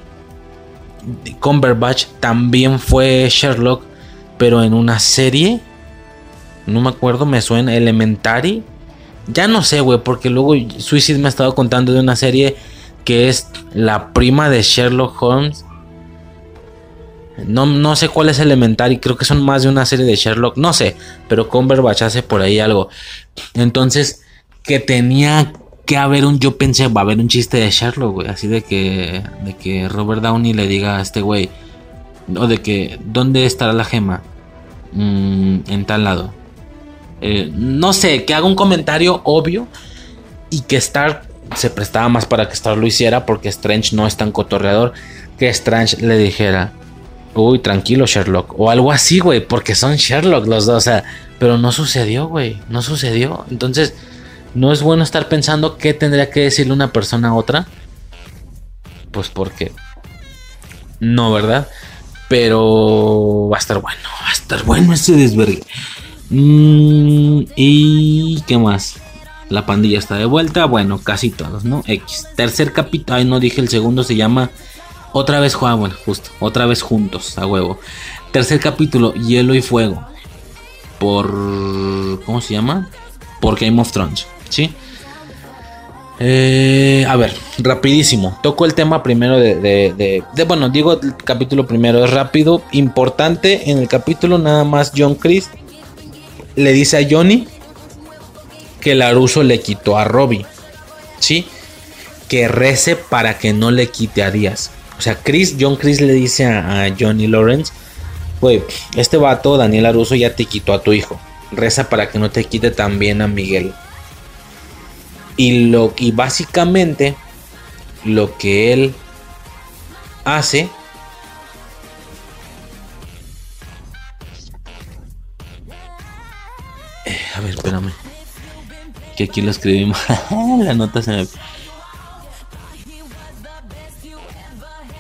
Cumberbatch también fue Sherlock, pero en una serie. No me acuerdo, me suena Elementary. Ya no sé, güey, porque luego Suicide me ha estado contando de una serie que es la prima de Sherlock Holmes. No, no sé cuál es Elementary, creo que son más de una serie de Sherlock, no sé, pero Cumberbatch hace por ahí algo. Entonces, que tenía que haber un, yo pensé, va a haber un chiste de Sherlock, güey, así de que, de que Robert Downey le diga a este güey, o de que, ¿dónde estará la gema? Mm, en tal lado. Eh, no sé, que haga un comentario obvio y que Stark se prestaba más para que Stark lo hiciera porque Strange no es tan cotorreador que Strange le dijera, uy, tranquilo Sherlock, o algo así, güey, porque son Sherlock los dos, o sea, pero no sucedió, güey, no sucedió. Entonces, no es bueno estar pensando qué tendría que decirle una persona a otra. Pues porque no, ¿verdad? Pero va a estar bueno, va a estar bueno ese desvergue. Mm, y qué más. La pandilla está de vuelta. Bueno, casi todos, ¿no? X. Tercer capítulo. Ay, no dije el segundo. Se llama Otra vez Juan. Bueno, justo. Otra vez juntos. A huevo. Tercer capítulo. Hielo y fuego. Por. ¿Cómo se llama? Por Game of Thrones. ¿Sí? Eh, a ver, rapidísimo. Toco el tema primero de, de, de, Bueno, digo el capítulo primero. Es rápido. Importante. En el capítulo nada más John Chris le dice a Johnny que Laruso le quitó a Robbie. ¿Sí? Que rece para que no le quite a Díaz. O sea, Chris, John Chris le dice a, Johnny Lawrence, güey, este vato, Daniel Aruso, ya te quitó a tu hijo. Reza para que no te quite también a Miguel. Y, lo, y básicamente lo que él hace eh, a ver, espérame que aquí lo escribimos. (laughs) la nota se me...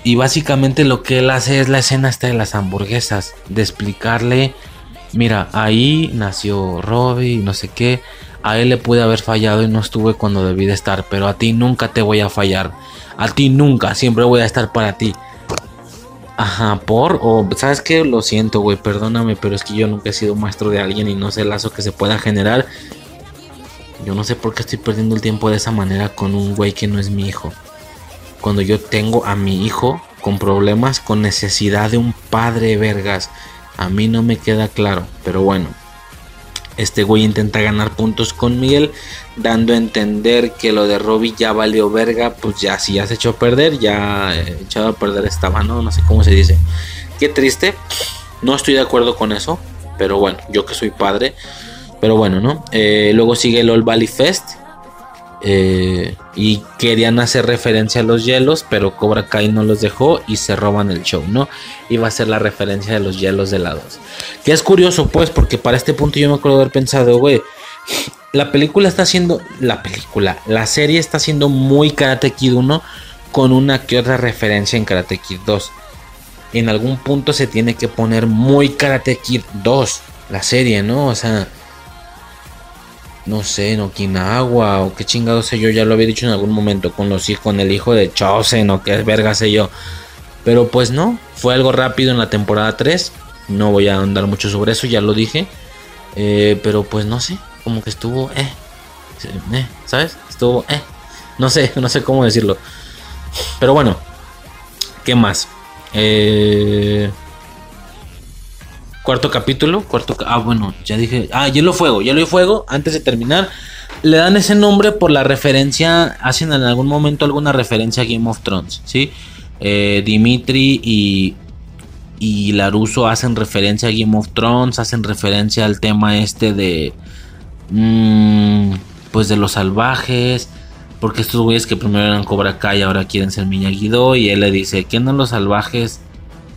Y básicamente lo que él hace es la escena esta de las hamburguesas. De explicarle, mira, ahí nació Robbie, no sé qué. A él le pude haber fallado y no estuve cuando debí de estar. Pero a ti nunca te voy a fallar. A ti nunca, siempre voy a estar para ti. Ajá, por, o sabes que lo siento, güey, perdóname, pero es que yo nunca he sido maestro de alguien y no sé el lazo que se pueda generar yo no sé por qué estoy perdiendo el tiempo de esa manera con un güey que no es mi hijo. Cuando yo tengo a mi hijo con problemas, con necesidad de un padre vergas. A mí no me queda claro, pero bueno. Este güey intenta ganar puntos con Miguel, dando a entender que lo de Robbie ya valió verga. Pues ya, si ya se echó a perder, ya eh, echado a perder estaba, ¿no? No sé cómo se dice. Qué triste. No estoy de acuerdo con eso. Pero bueno, yo que soy padre, pero bueno, ¿no? Eh, luego sigue el All Valley Fest. Eh, y querían hacer referencia a los hielos, pero Cobra Kai no los dejó y se roban el show, ¿no? Iba a ser la referencia de los hielos de la 2. Que es curioso, pues, porque para este punto yo me acuerdo haber pensado, güey, la película está haciendo, la película, la serie está haciendo muy Karate Kid 1 con una que otra referencia en Karate Kid 2. En algún punto se tiene que poner muy Karate Kid 2, la serie, ¿no? O sea no sé, Okinawa o qué chingado sé yo, ya lo había dicho en algún momento con los con el hijo de Chosen o qué verga sé yo. Pero pues no, fue algo rápido en la temporada 3. No voy a andar mucho sobre eso, ya lo dije. Eh, pero pues no sé, como que estuvo, eh, eh, ¿sabes? Estuvo, eh, no sé, (laughs) no sé cómo decirlo. Pero bueno, ¿qué más? Eh, Cuarto capítulo, cuarto... Ah, bueno, ya dije... Ah, Hielo Fuego, Hielo y Fuego, antes de terminar. Le dan ese nombre por la referencia, hacen en algún momento alguna referencia a Game of Thrones, ¿sí? Eh, Dimitri y, y Laruso hacen referencia a Game of Thrones, hacen referencia al tema este de... Mmm, pues de los salvajes, porque estos güeyes que primero eran Cobra Kai ahora quieren ser Miyagi Do y él le dice, ¿qué no los salvajes?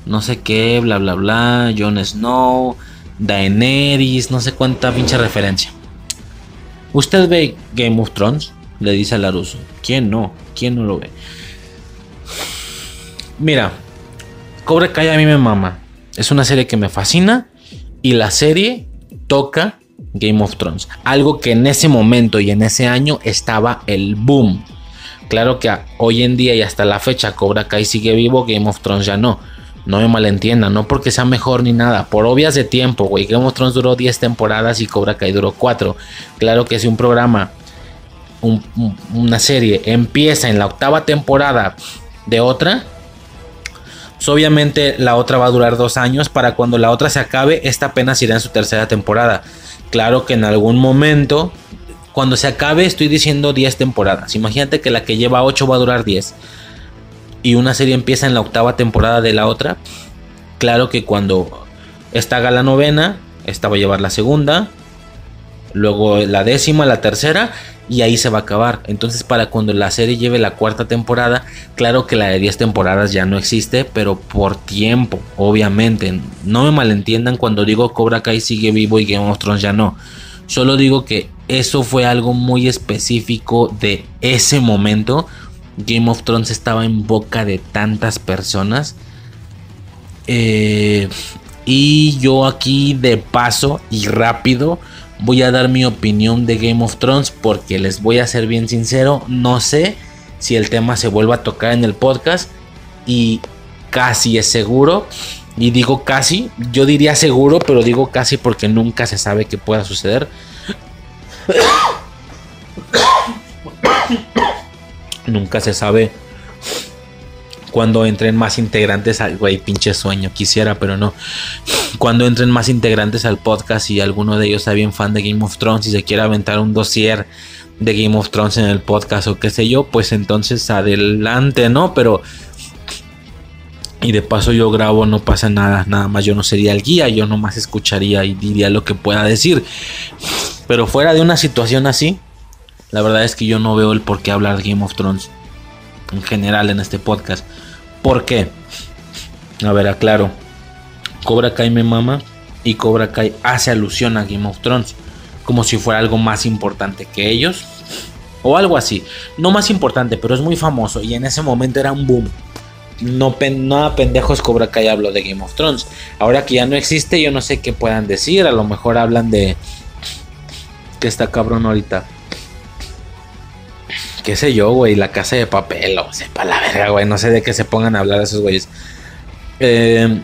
No sé qué, bla bla bla, Jon Snow, Daenerys, no sé cuánta pinche referencia. ¿Usted ve Game of Thrones? Le dice a Laruso. ¿Quién no? ¿Quién no lo ve? Mira, Cobra Kai a mí me mama. Es una serie que me fascina y la serie toca Game of Thrones. Algo que en ese momento y en ese año estaba el boom. Claro que hoy en día y hasta la fecha Cobra Kai sigue vivo, Game of Thrones ya no. No me malentiendan, no porque sea mejor ni nada, por obvias de tiempo, güey. Game of Thrones duró 10 temporadas y Cobra Kai duró 4. Claro que si un programa, una serie empieza en la octava temporada de otra, pues obviamente la otra va a durar dos años. Para cuando la otra se acabe, esta apenas irá en su tercera temporada. Claro que en algún momento, cuando se acabe, estoy diciendo 10 temporadas. Imagínate que la que lleva 8 va a durar 10 y una serie empieza en la octava temporada de la otra, claro que cuando esta haga la novena, esta va a llevar la segunda, luego la décima, la tercera, y ahí se va a acabar. Entonces, para cuando la serie lleve la cuarta temporada, claro que la de 10 temporadas ya no existe, pero por tiempo, obviamente. No me malentiendan cuando digo Cobra Kai sigue vivo y Game of Thrones ya no. Solo digo que eso fue algo muy específico de ese momento Game of Thrones estaba en boca de tantas personas. Eh, y yo aquí de paso y rápido voy a dar mi opinión de Game of Thrones porque les voy a ser bien sincero, no sé si el tema se vuelva a tocar en el podcast y casi es seguro. Y digo casi, yo diría seguro, pero digo casi porque nunca se sabe que pueda suceder. (coughs) Nunca se sabe cuando entren más integrantes al güey, pinche sueño, quisiera, pero no. Cuando entren más integrantes al podcast y alguno de ellos sea bien fan de Game of Thrones y se quiera aventar un dossier de Game of Thrones en el podcast o qué sé yo, pues entonces adelante, ¿no? Pero y de paso yo grabo, no pasa nada, nada más yo no sería el guía, yo nomás escucharía y diría lo que pueda decir. Pero fuera de una situación así, la verdad es que yo no veo el por qué hablar de Game of Thrones en general en este podcast. ¿Por qué? A ver, aclaro. Cobra Kai me mama y Cobra Kai hace alusión a Game of Thrones como si fuera algo más importante que ellos o algo así. No más importante, pero es muy famoso y en ese momento era un boom. No, nada pendejos Cobra Kai habló de Game of Thrones. Ahora que ya no existe, yo no sé qué puedan decir. A lo mejor hablan de que está cabrón ahorita qué sé yo, güey, la casa de papel, o sepa la verga, güey, no sé de qué se pongan a hablar esos güeyes. Eh,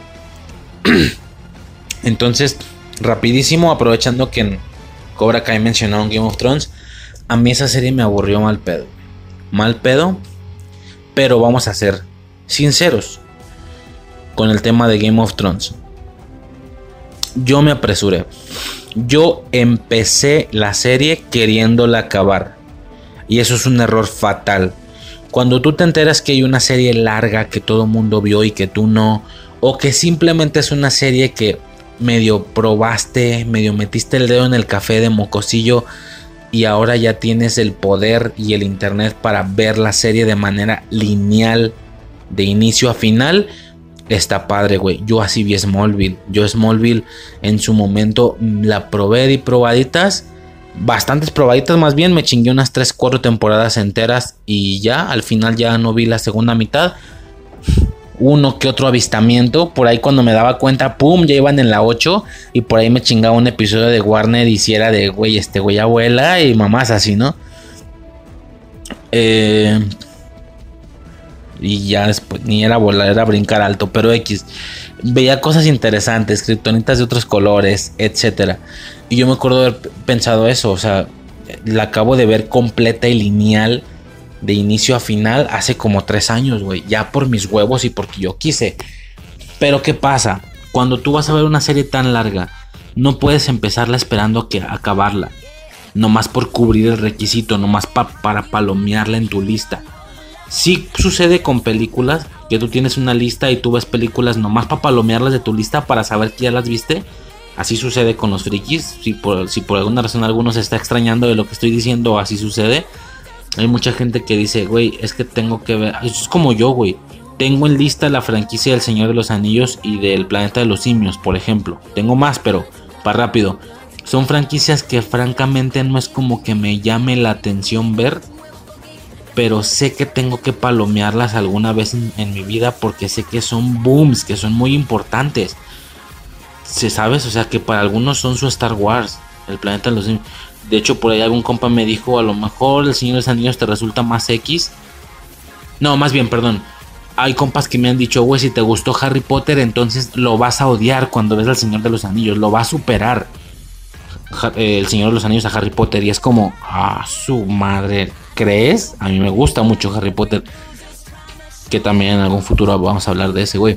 (clears throat) entonces, rapidísimo, aprovechando que en Cobra Kai mencionaron Game of Thrones, a mí esa serie me aburrió mal pedo. Mal pedo, pero vamos a ser sinceros con el tema de Game of Thrones. Yo me apresuré. Yo empecé la serie queriéndola acabar. Y eso es un error fatal. Cuando tú te enteras que hay una serie larga que todo mundo vio y que tú no, o que simplemente es una serie que medio probaste, medio metiste el dedo en el café de mocosillo y ahora ya tienes el poder y el internet para ver la serie de manera lineal de inicio a final, está padre, güey. Yo así vi Smallville. Yo Smallville en su momento la probé y probaditas bastantes probaditas más bien, me chingué unas 3, 4 temporadas enteras y ya, al final ya no vi la segunda mitad. Uno que otro avistamiento, por ahí cuando me daba cuenta, pum, ya iban en la 8 y por ahí me chingaba un episodio de Warner y si era de, güey, este güey abuela y mamás así, ¿no? Eh, y ya después, ni era volar, era brincar alto, pero X. Veía cosas interesantes, criptonitas de otros colores, etcétera. Y yo me acuerdo haber pensado eso, o sea, la acabo de ver completa y lineal de inicio a final hace como tres años, güey. Ya por mis huevos y porque yo quise. Pero ¿qué pasa? Cuando tú vas a ver una serie tan larga, no puedes empezarla esperando que acabarla. Nomás por cubrir el requisito, nomás para palomearla en tu lista. Sí sucede con películas, que tú tienes una lista y tú ves películas nomás para palomearlas de tu lista para saber que ya las viste Así sucede con los frikis. Si por, si por alguna razón alguno se está extrañando de lo que estoy diciendo, así sucede. Hay mucha gente que dice, güey, es que tengo que ver. Eso es como yo, güey. Tengo en lista la franquicia del Señor de los Anillos y del Planeta de los Simios, por ejemplo. Tengo más, pero para rápido. Son franquicias que francamente no es como que me llame la atención ver. Pero sé que tengo que palomearlas alguna vez en mi vida porque sé que son booms, que son muy importantes se sabes, o sea que para algunos son su Star Wars. El planeta de los. De hecho, por ahí algún compa me dijo, a lo mejor el Señor de los Anillos te resulta más X. No, más bien, perdón. Hay compas que me han dicho, güey, si te gustó Harry Potter, entonces lo vas a odiar cuando ves al Señor de los Anillos, lo va a superar. El Señor de los Anillos a Harry Potter y es como, ah, su madre, ¿crees? A mí me gusta mucho Harry Potter. Que también en algún futuro vamos a hablar de ese, güey.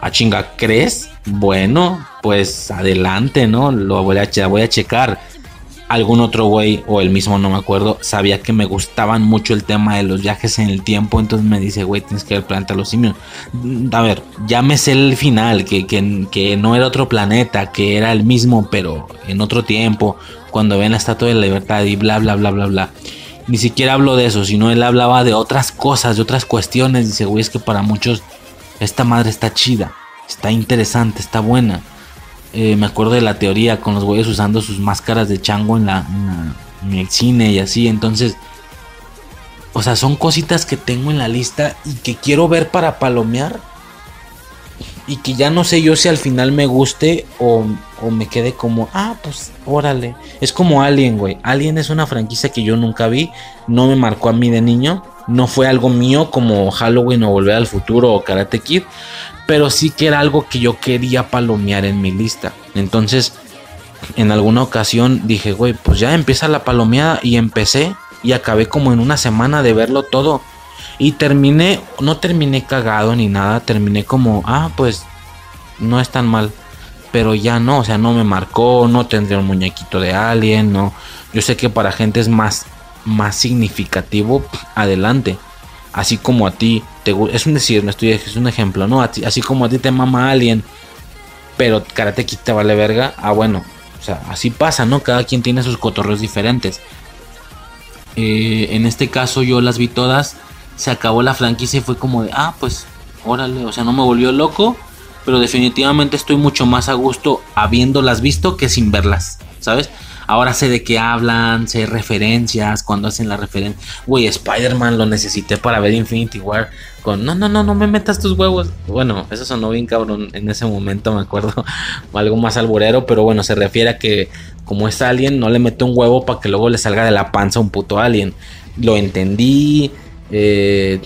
A chinga, ¿crees? Bueno, pues adelante, ¿no? Lo voy a, voy a checar. Algún otro güey, o el mismo, no me acuerdo, sabía que me gustaban mucho el tema de los viajes en el tiempo. Entonces me dice, güey, tienes que ver Planeta los Simios. Mm, A ver, ya me el final, que, que, que no era otro planeta, que era el mismo, pero en otro tiempo, cuando ven la estatua de la libertad y bla, bla, bla, bla, bla. Ni siquiera habló de eso, sino él hablaba de otras cosas, de otras cuestiones. Dice, güey, es que para muchos esta madre está chida, está interesante, está buena. Eh, me acuerdo de la teoría con los güeyes usando sus máscaras de chango en, la, en, la- en el cine y así. Entonces, o sea, son cositas que tengo en la lista y que quiero ver para palomear. Y que ya no sé yo si al final me guste o, o me quede como, ah, pues órale. Es como Alien, güey. Alien es una franquicia que yo nunca vi. No me marcó a mí de niño. No fue algo mío como Halloween o Volver al Futuro o Karate Kid. Pero sí que era algo que yo quería palomear en mi lista. Entonces, en alguna ocasión dije, güey, pues ya empieza la palomeada. Y empecé y acabé como en una semana de verlo todo. Y terminé, no terminé cagado ni nada, terminé como, ah, pues no es tan mal. Pero ya no, o sea, no me marcó, no tendría un muñequito de alien, no. Yo sé que para gente es más, más significativo, adelante. Así como a ti, te, es un decir, no estoy, es un ejemplo, ¿no? A ti- así como a ti te mama Alien, pero Karate Kid te vale verga, ah, bueno, o sea, así pasa, ¿no? Cada quien tiene sus cotorreos diferentes. Eh, en este caso yo las vi todas, se acabó la franquicia y fue como de, ah, pues, órale, o sea, no me volvió loco, pero definitivamente estoy mucho más a gusto habiéndolas visto que sin verlas, ¿sabes? Ahora sé de qué hablan, sé referencias, cuando hacen la referencia. Güey, Spider-Man lo necesité para ver Infinity War. Con, no, no, no, no me metas tus huevos. Bueno, eso sonó bien cabrón en ese momento, me acuerdo. (laughs) Algo más alburero, pero bueno, se refiere a que como es alien, no le mete un huevo para que luego le salga de la panza un puto alien. Lo entendí. Eh,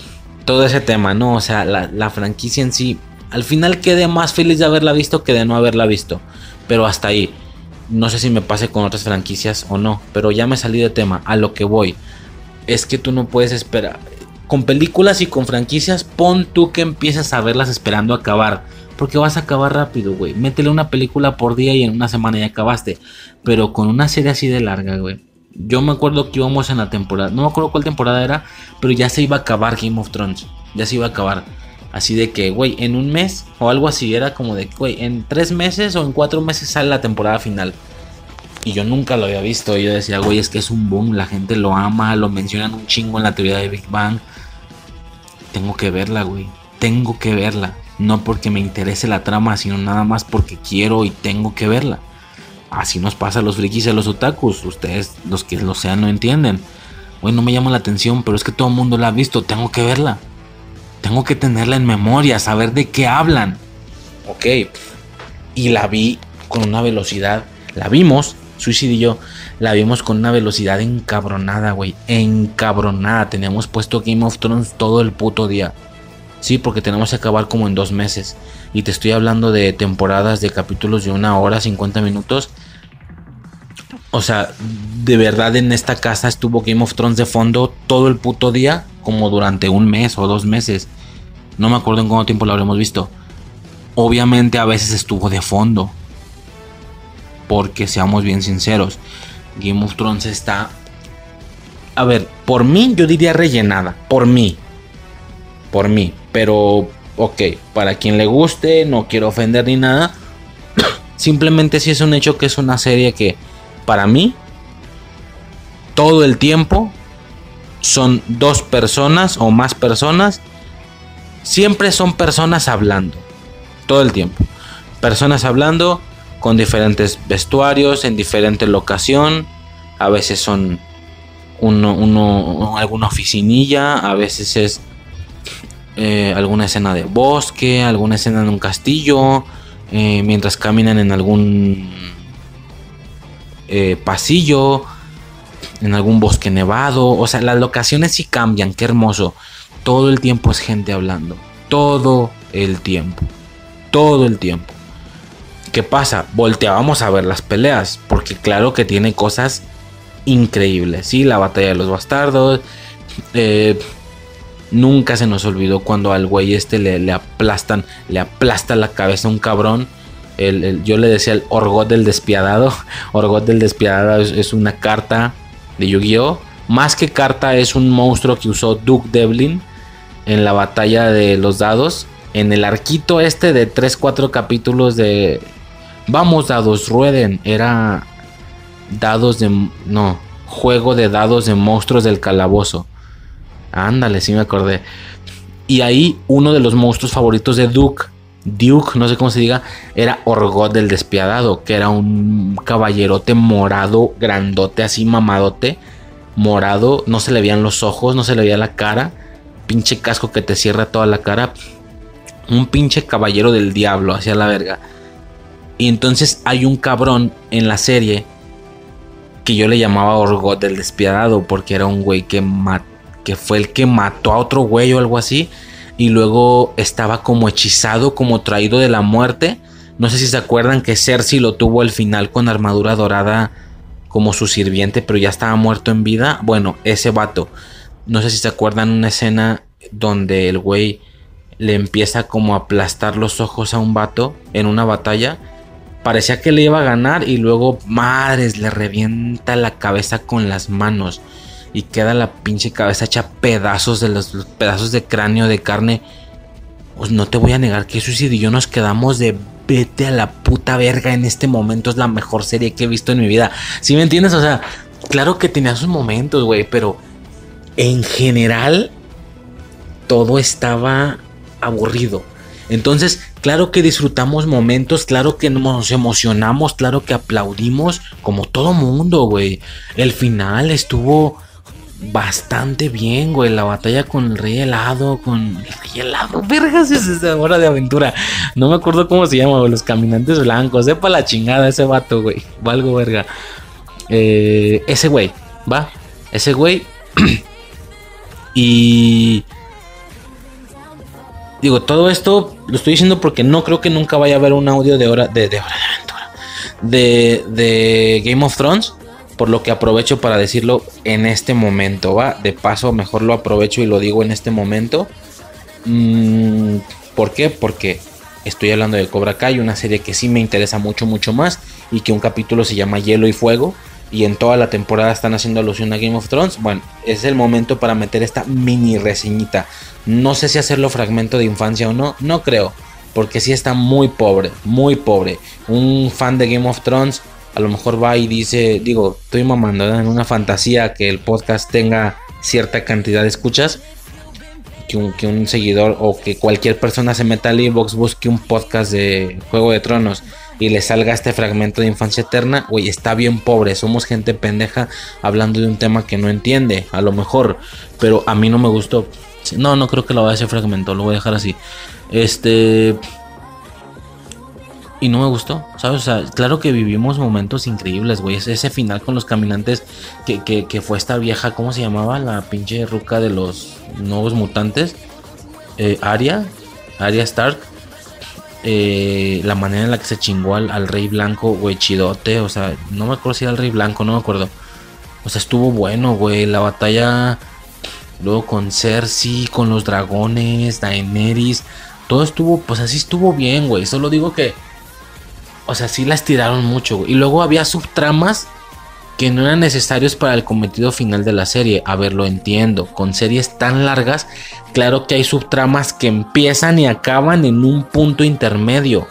todo ese tema, ¿no? O sea, la, franquicia en sí. Al final quedé más feliz de haberla visto que de no haberla visto. Pero hasta ahí. No sé si me pase con otras franquicias o no. Pero ya me salí de tema. A lo que voy. Es que tú no puedes esperar. Con películas y con franquicias, pon tú que empieces a verlas esperando acabar. Porque vas a acabar rápido, güey. Métele una película por día y en una semana ya acabaste. Pero con una serie así de larga, güey. Yo me acuerdo que íbamos en la temporada. No me acuerdo cuál temporada era. Pero ya se iba a acabar Game of Thrones. Ya se iba a acabar. Así de que, güey, en un mes o algo así. Era como de, güey, en tres meses o en cuatro meses sale la temporada final. Y yo nunca lo había visto. Y yo decía, güey, es que es un boom. La gente lo ama. Lo mencionan un chingo en la teoría de Big Bang. Tengo que verla, güey. Tengo que verla. No porque me interese la trama, sino nada más porque quiero y tengo que verla. Así nos pasa a los frikis y a los otakus. Ustedes, los que lo sean, no entienden. Güey, no me llama la atención, pero es que todo el mundo la ha visto. Tengo que verla. Tengo que tenerla en memoria, saber de qué hablan. Ok. Y la vi con una velocidad. La vimos, Suicide y yo. La vimos con una velocidad encabronada, güey. Encabronada. Teníamos puesto Game of Thrones todo el puto día. Sí, porque tenemos que acabar como en dos meses. Y te estoy hablando de temporadas de capítulos de una hora, 50 minutos. O sea, de verdad en esta casa estuvo Game of Thrones de fondo todo el puto día, como durante un mes o dos meses. No me acuerdo en cuánto tiempo lo habremos visto. Obviamente a veces estuvo de fondo. Porque seamos bien sinceros, Game of Thrones está... A ver, por mí yo diría rellenada. Por mí. Por mí. Pero, ok, para quien le guste, no quiero ofender ni nada. (clears throat) Simplemente sí es un hecho que es una serie que, para mí, todo el tiempo son dos personas o más personas. Siempre son personas hablando. Todo el tiempo. Personas hablando con diferentes vestuarios, en diferente locación. A veces son uno, uno, alguna oficinilla, a veces es eh, alguna escena de bosque, alguna escena en un castillo, eh, mientras caminan en algún eh, pasillo, en algún bosque nevado. O sea, las locaciones sí cambian, qué hermoso. Todo el tiempo es gente hablando. Todo el tiempo. Todo el tiempo. ¿Qué pasa? Volteábamos a ver las peleas. Porque claro que tiene cosas increíbles. Sí, la batalla de los bastardos. Eh, nunca se nos olvidó cuando al güey este le, aplastan. Le aplasta la cabeza a un cabrón. yo le decía el Orgot del despiadado. (laughs) Orgot del despiadado es una carta de Yu-Gi-Oh! Más que carta es un monstruo que usó Duke Devlin en la batalla de los dados. En el arquito este de 3-4 capítulos de... Vamos dados, rueden. Era dados de... No, juego de dados de monstruos del calabozo. Ándale, sí me acordé. Y ahí uno de los monstruos favoritos de Duke, Duke, no sé cómo se diga, era Orgot del Despiadado, que era un caballerote morado, grandote, así mamadote, morado, no se le veían los ojos, no se le veía la cara, pinche casco que te cierra toda la cara, un pinche caballero del diablo, hacia la verga. Y entonces hay un cabrón en la serie que yo le llamaba Orgot del Despiadado, porque era un güey que, que fue el que mató a otro güey o algo así y luego estaba como hechizado, como traído de la muerte. No sé si se acuerdan que Cersei lo tuvo al final con armadura dorada como su sirviente, pero ya estaba muerto en vida. Bueno, ese vato. No sé si se acuerdan una escena donde el güey le empieza como a aplastar los ojos a un vato en una batalla. Parecía que le iba a ganar y luego, madres, le revienta la cabeza con las manos y queda la pinche cabeza hecha pedazos de los, pedazos de cráneo, de carne. Pues no te voy a negar que Suicide y yo nos quedamos de vete a la puta verga en este momento. Es la mejor serie que he visto en mi vida. ¿Sí me entiendes? O sea, claro que tenía sus momentos, güey, pero en general todo estaba aburrido. Entonces, claro que disfrutamos momentos, claro que nos emocionamos, claro que aplaudimos, como todo mundo, güey. El final estuvo bastante bien, güey. La batalla con el rey helado, con el rey helado. Vergas, es esa hora de aventura. No me acuerdo cómo se llama, Los caminantes blancos. Sepa la chingada ese vato, güey. Valgo, verga. Eh, ese güey, va. Ese güey. (clears throat) y. Digo, todo esto lo estoy diciendo porque no creo que nunca vaya a haber un audio de hora de, de hora de aventura. De, de Game of Thrones por lo que aprovecho para decirlo en este momento, ¿va? De paso, mejor lo aprovecho y lo digo en este momento. Mm, ¿Por qué? Porque estoy hablando de Cobra Kai, una serie que sí me interesa mucho, mucho más, y que un capítulo se llama Hielo y Fuego, y en toda la temporada están haciendo alusión a Game of Thrones. Bueno, es el momento para meter esta mini reseñita. No sé si hacerlo fragmento de infancia o no, no creo, porque sí está muy pobre, muy pobre. Un fan de Game of Thrones a lo mejor va y dice, digo, estoy mamando en una fantasía que el podcast tenga cierta cantidad de escuchas, que un, que un seguidor o que cualquier persona se meta al inbox, busque un podcast de Juego de Tronos y le salga este fragmento de infancia eterna, güey, está bien pobre, somos gente pendeja hablando de un tema que no entiende, a lo mejor, pero a mí no me gustó. No, no creo que lo vaya a ese fragmento, lo voy a dejar así. Este, y no me gustó, ¿sabes? O sea, claro que vivimos momentos increíbles, güey. Ese final con los caminantes que, fue esta vieja, ¿cómo se llamaba? La pinche ruca de los nuevos mutantes. Eh, Aria, Aria Stark. Eh, la manera en la que se chingó al, rey blanco, güey, chidote. O sea, no me acuerdo si era el rey blanco, no me acuerdo. O sea, estuvo bueno, güey. La batalla luego con Cersei, con los dragones, Daenerys. Todo estuvo, pues así estuvo bien, güey. Solo digo que o sea, sí las tiraron mucho. Y luego había subtramas que no eran necesarios para el cometido final de la serie. A ver, lo entiendo. Con series tan largas, claro que hay subtramas que empiezan y acaban en un punto intermedio.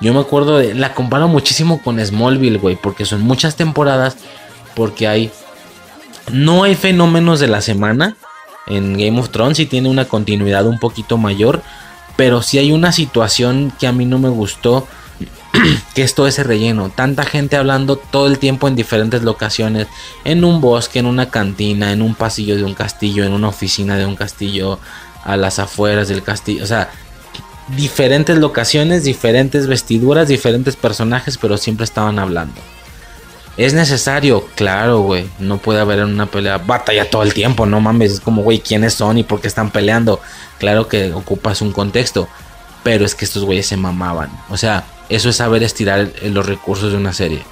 Yo me acuerdo de. La comparo muchísimo con Smallville, güey. Porque son muchas temporadas. Porque hay. No hay fenómenos de la semana. En Game of Thrones y tiene una continuidad un poquito mayor. Pero sí hay una situación que a mí no me gustó que es todo ese relleno. Tanta gente hablando todo el tiempo en diferentes locaciones. En un bosque, en una cantina, en un pasillo de un castillo, en una oficina de un castillo, a las afueras del castillo. O sea, diferentes locaciones, diferentes vestiduras, diferentes personajes, pero siempre estaban hablando. ¿Es necesario? Claro, güey. No puede haber en una pelea batalla todo el tiempo, no mames. Es como, güey, ¿quiénes son y por qué están peleando? Claro que ocupas un contexto. Pero es que estos güeyes se mamaban. O sea, eso es saber estirar los recursos de una serie.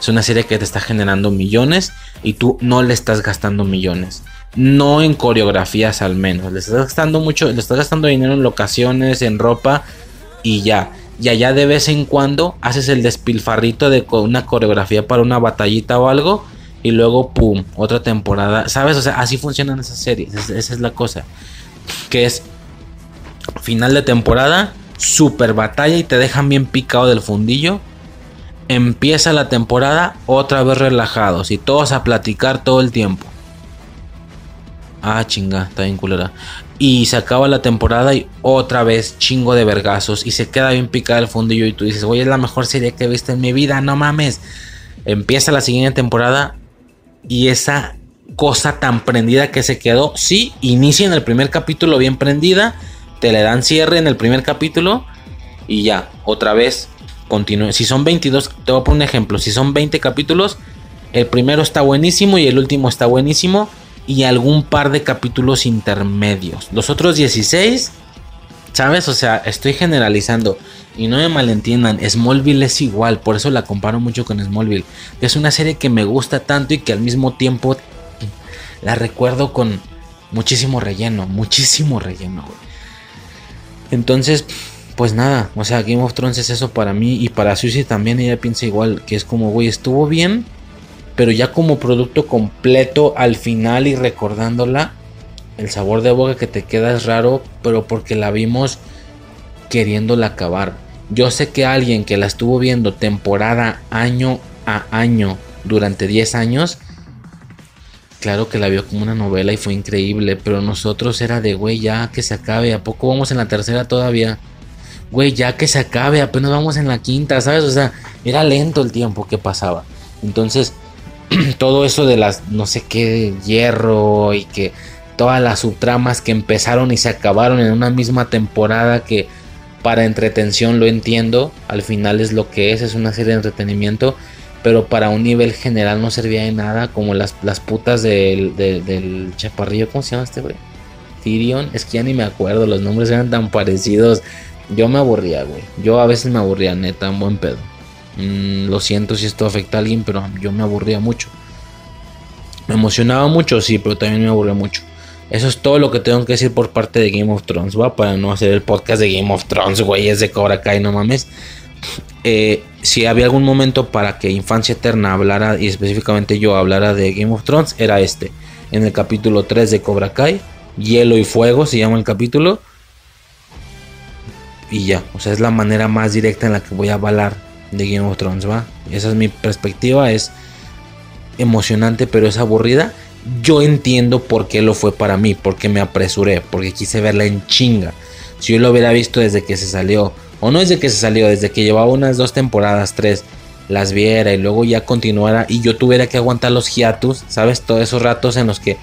Es una serie que te está generando millones y tú no le estás gastando millones. No en coreografías al menos. Le estás gastando mucho, le estás gastando dinero en locaciones, en ropa y ya y allá de vez en cuando haces el despilfarrito de una coreografía para una batallita o algo y luego pum, otra temporada, ¿sabes? O sea, así funcionan esas series, esa es la cosa. Que es final de temporada, super batalla y te dejan bien picado del fundillo. Empieza la temporada otra vez relajados y todos a platicar todo el tiempo. Ah, chinga, está bien culera. Y se acaba la temporada y otra vez chingo de vergazos. Y se queda bien picada el fundillo. Y tú dices, oye, es la mejor serie que he visto en mi vida, no mames. Empieza la siguiente temporada y esa cosa tan prendida que se quedó, sí, inicia en el primer capítulo bien prendida. Te le dan cierre en el primer capítulo y ya, otra vez continúa. Si son 22, te voy a poner un ejemplo. Si son 20 capítulos, el primero está buenísimo y el último está buenísimo y algún par de capítulos intermedios. Los otros 16, ¿sabes? O sea, estoy generalizando. Y no me malentiendan, Smallville es igual, por eso la comparo mucho con Smallville. Es una serie que me gusta tanto y que al mismo tiempo la recuerdo con muchísimo relleno, muchísimo relleno. Entonces, pues nada, o sea, Game of Thrones es eso para mí y para Susie también ella piensa igual, que es como, güey, estuvo bien, pero ya como producto completo al final y recordándola, el sabor de boca que te queda es raro, pero porque la vimos queriéndola acabar. Yo sé que alguien que la estuvo viendo temporada año a año durante 10 años, claro que la vio como una novela y fue increíble, pero nosotros era de, güey, ya que se acabe, ¿a poco vamos en la tercera todavía? Güey, ya que se acabe, apenas vamos en la quinta, ¿sabes? O sea, era lento el tiempo que pasaba. Entonces, (clears throat) todo eso de las no sé qué hierro y que todas las subtramas que empezaron y se acabaron en una misma temporada que para entretención lo entiendo, al final es lo que es, es una serie de entretenimiento, pero para un nivel general no servía de nada, como las, las putas del, del, chaparrillo, ¿cómo se llama este güey? Tyrion, es que ya ni me acuerdo, los nombres eran tan parecidos, yo me aburría, güey, yo a veces me aburría, neta, un buen pedo. Mm, lo siento si esto afecta a alguien, pero yo me aburría mucho. Me emocionaba mucho, sí, pero también me aburría mucho. Eso es todo lo que tengo que decir por parte de Game of Thrones, ¿va? Para no hacer el podcast de Game of Thrones, güey, es de Cobra Kai, no mames. Eh, si había algún momento para que Infancia Eterna hablara, y específicamente yo hablara de Game of Thrones, era este. En el capítulo 3 de Cobra Kai, Hielo y Fuego se llama el capítulo. Y ya, o sea, es la manera más directa en la que voy a avalar de Game of Thrones, ¿va? Esa es mi perspectiva, es emocionante pero es aburrida. Yo entiendo por qué lo fue para mí, porque me apresuré, porque quise verla en chinga. Si yo lo hubiera visto desde que se salió, o no desde que se salió, desde que llevaba unas dos temporadas, tres, las viera y luego ya continuara y yo tuviera que aguantar los hiatus, ¿sabes? Todos esos ratos en los que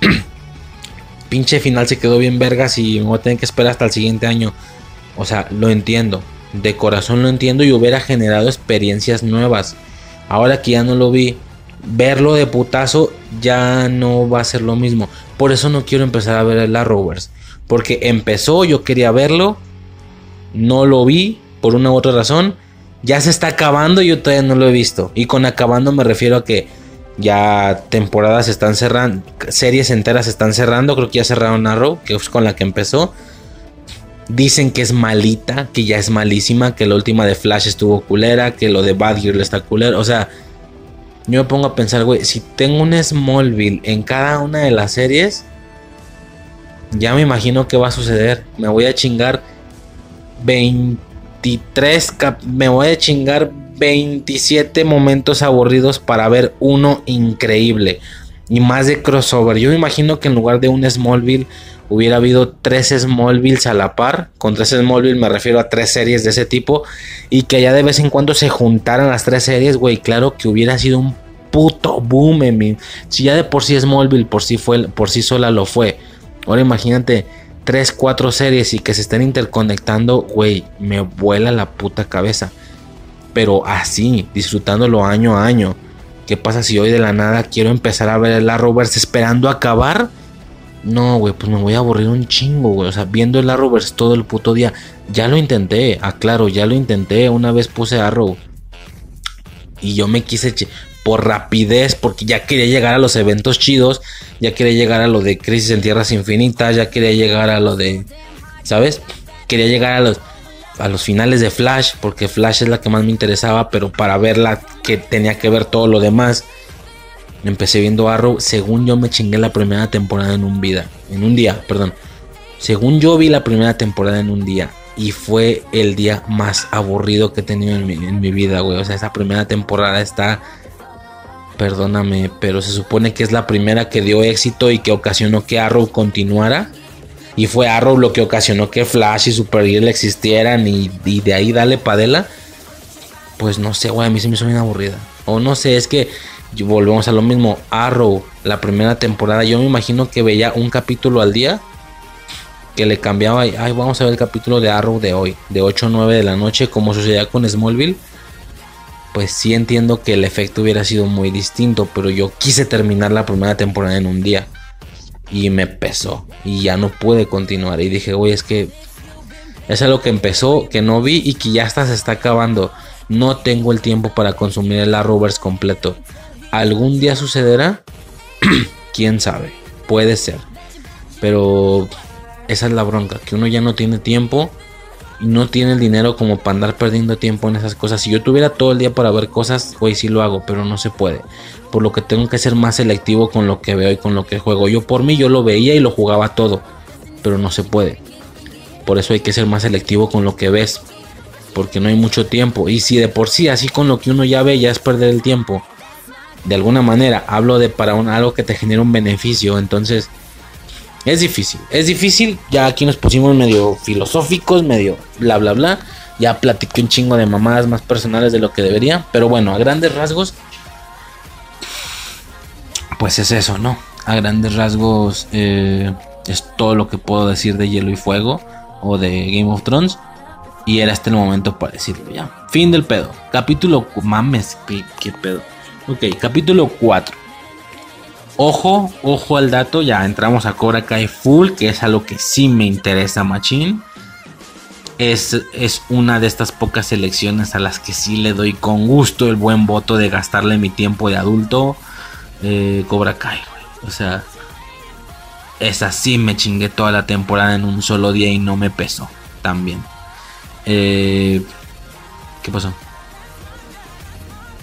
(clears throat) pinche final se quedó bien vergas y me voy a tener que esperar hasta el siguiente año. O sea, lo entiendo de corazón lo entiendo y hubiera generado experiencias nuevas. Ahora que ya no lo vi, verlo de putazo ya no va a ser lo mismo. Por eso no quiero empezar a ver la Rovers. Porque empezó, yo quería verlo, no lo vi por una u otra razón. Ya se está acabando y yo todavía no lo he visto. Y con acabando me refiero a que ya temporadas están cerrando, series enteras están cerrando. Creo que ya cerraron Arrow, que es con la que empezó. Dicen que es malita, que ya es malísima, que la última de Flash estuvo culera, que lo de Badger está culera. O sea, yo me pongo a pensar, güey, si tengo un Smallville en cada una de las series, ya me imagino qué va a suceder. Me voy a chingar 23, me voy a chingar 27 momentos aburridos para ver uno increíble. Y más de crossover. Yo me imagino que en lugar de un Smallville hubiera habido tres Smallvilles a la par. Con tres Smallville me refiero a tres series de ese tipo. Y que ya de vez en cuando se juntaran las tres series, güey. Claro que hubiera sido un puto boom en Si ya de por sí Smallville por sí, fue, por sí sola lo fue. Ahora imagínate tres, cuatro series y que se estén interconectando, güey. Me vuela la puta cabeza. Pero así, disfrutándolo año a año. ¿Qué pasa si hoy de la nada quiero empezar a ver el Arrowverse esperando acabar? No, güey, pues me voy a aburrir un chingo, güey. O sea, viendo el Arrowverse todo el puto día. Ya lo intenté, aclaro, ya lo intenté. Una vez puse Arrow. Y yo me quise por rapidez, porque ya quería llegar a los eventos chidos. Ya quería llegar a lo de Crisis en Tierras Infinitas. Ya quería llegar a lo de. ¿Sabes? Quería llegar a los a los finales de Flash, porque Flash es la que más me interesaba, pero para verla que tenía que ver todo lo demás. Empecé viendo Arrow, según yo me chingué la primera temporada en un vida, en un día, perdón. Según yo vi la primera temporada en un día y fue el día más aburrido que he tenido en mi, en mi vida, güey. O sea, esa primera temporada está perdóname, pero se supone que es la primera que dio éxito y que ocasionó que Arrow continuara. Y fue Arrow lo que ocasionó que Flash y Supergirl existieran y, de ahí dale padela. Pues no sé, güey, a mí se me hizo bien aburrida. O no sé, es que volvemos a lo mismo. Arrow, la primera temporada, yo me imagino que veía un capítulo al día. Que le cambiaba, ay, vamos a ver el capítulo de Arrow de hoy, de 8 o 9 de la noche, como sucedía con Smallville. Pues sí entiendo que el efecto hubiera sido muy distinto, pero yo quise terminar la primera temporada en un día. Y me pesó. Y ya no pude continuar. Y dije, güey, es que es algo que empezó, que no vi y que ya hasta se está acabando. No tengo el tiempo para consumir el Arrowverse completo. ¿Algún día sucederá? (clears throat) ¿Quién sabe? Puede ser. Pero esa es la bronca, que uno ya no tiene tiempo y no tiene el dinero como para andar perdiendo tiempo en esas cosas. Si yo tuviera todo el día para ver cosas, hoy sí lo hago, pero no se puede. Por lo que tengo que ser más selectivo con lo que veo y con lo que juego. Yo por mí yo lo veía y lo jugaba todo, pero no se puede. Por eso hay que ser más selectivo con lo que ves, porque no hay mucho tiempo. Y si de por sí así con lo que uno ya ve ya es perder el tiempo, de alguna manera hablo de para un, algo que te genera un beneficio, entonces es difícil, es difícil, ya aquí nos pusimos medio filosóficos, medio bla bla bla, ya platiqué un chingo de mamadas más personales de lo que debería, pero bueno, a grandes rasgos, pues es eso, ¿no? A grandes rasgos eh, es todo lo que puedo decir de Hielo y Fuego o de Game of Thrones. Y era este el momento para decirlo ya. Fin del pedo. Capítulo... Mames, qué, qué pedo. Ok, capítulo 4. Ojo, ojo al dato, ya entramos a Cobra Kai Full, que es algo que sí me interesa, Machine. Es, es, una de estas pocas selecciones a las que sí le doy con gusto el buen voto de gastarle mi tiempo de adulto. Eh, Cobra Kai, güey. O sea, es así, me chingué toda la temporada en un solo día y no me pesó. También. Eh, ¿Qué pasó?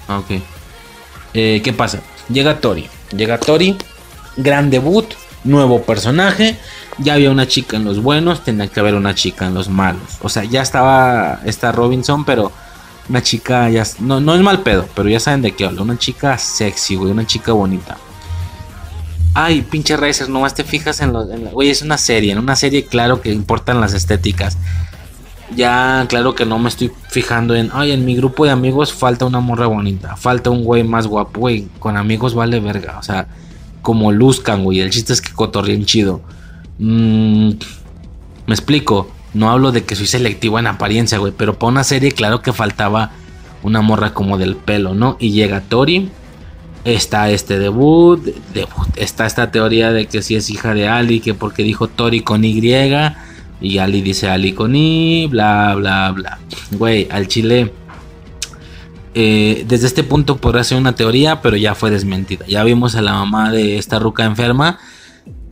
Ok. Eh, ¿Qué pasa? Llega Tori. Llega Tori. Gran debut. Nuevo personaje. Ya había una chica en los buenos. Tenía que haber una chica en los malos. O sea, ya estaba esta Robinson, pero una chica ya. No, no es mal pedo, pero ya saben de qué hablo. Una chica sexy, güey. Una chica bonita. Ay, pinche Racer, nomás te fijas en los. Güey, es una serie. En una serie, claro que importan las estéticas ya claro que no me estoy fijando en, ay, en mi grupo de amigos falta una morra bonita, falta un güey más guapo, güey, con amigos vale verga, o sea, como luzcan, güey, el chiste es que cotorrien chido. Mm, me explico, no hablo de que soy selectivo en apariencia, güey, pero para una serie claro que faltaba una morra como del pelo, ¿no? Y llega Tori, está este debut, debut, está esta teoría de que si es hija de Ali, que porque dijo Tori con Y, y Ali dice Ali con I, bla, bla, bla. Güey, al chile. Eh, desde este punto podría ser una teoría, pero ya fue desmentida. Ya vimos a la mamá de esta ruca enferma.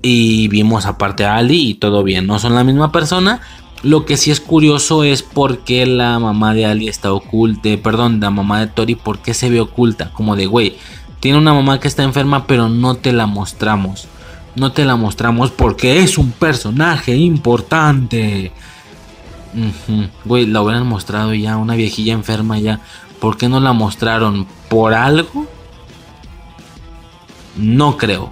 Y vimos aparte a Ali y todo bien. No son la misma persona. Lo que sí es curioso es por qué la mamá de Ali está oculta. Perdón, la mamá de Tori, ¿por qué se ve oculta? Como de, güey, tiene una mamá que está enferma, pero no te la mostramos no te la mostramos porque es un personaje importante. Güey, la hubieran mostrado ya, una viejilla enferma ya. ¿Por qué no la mostraron? ¿Por algo? No creo.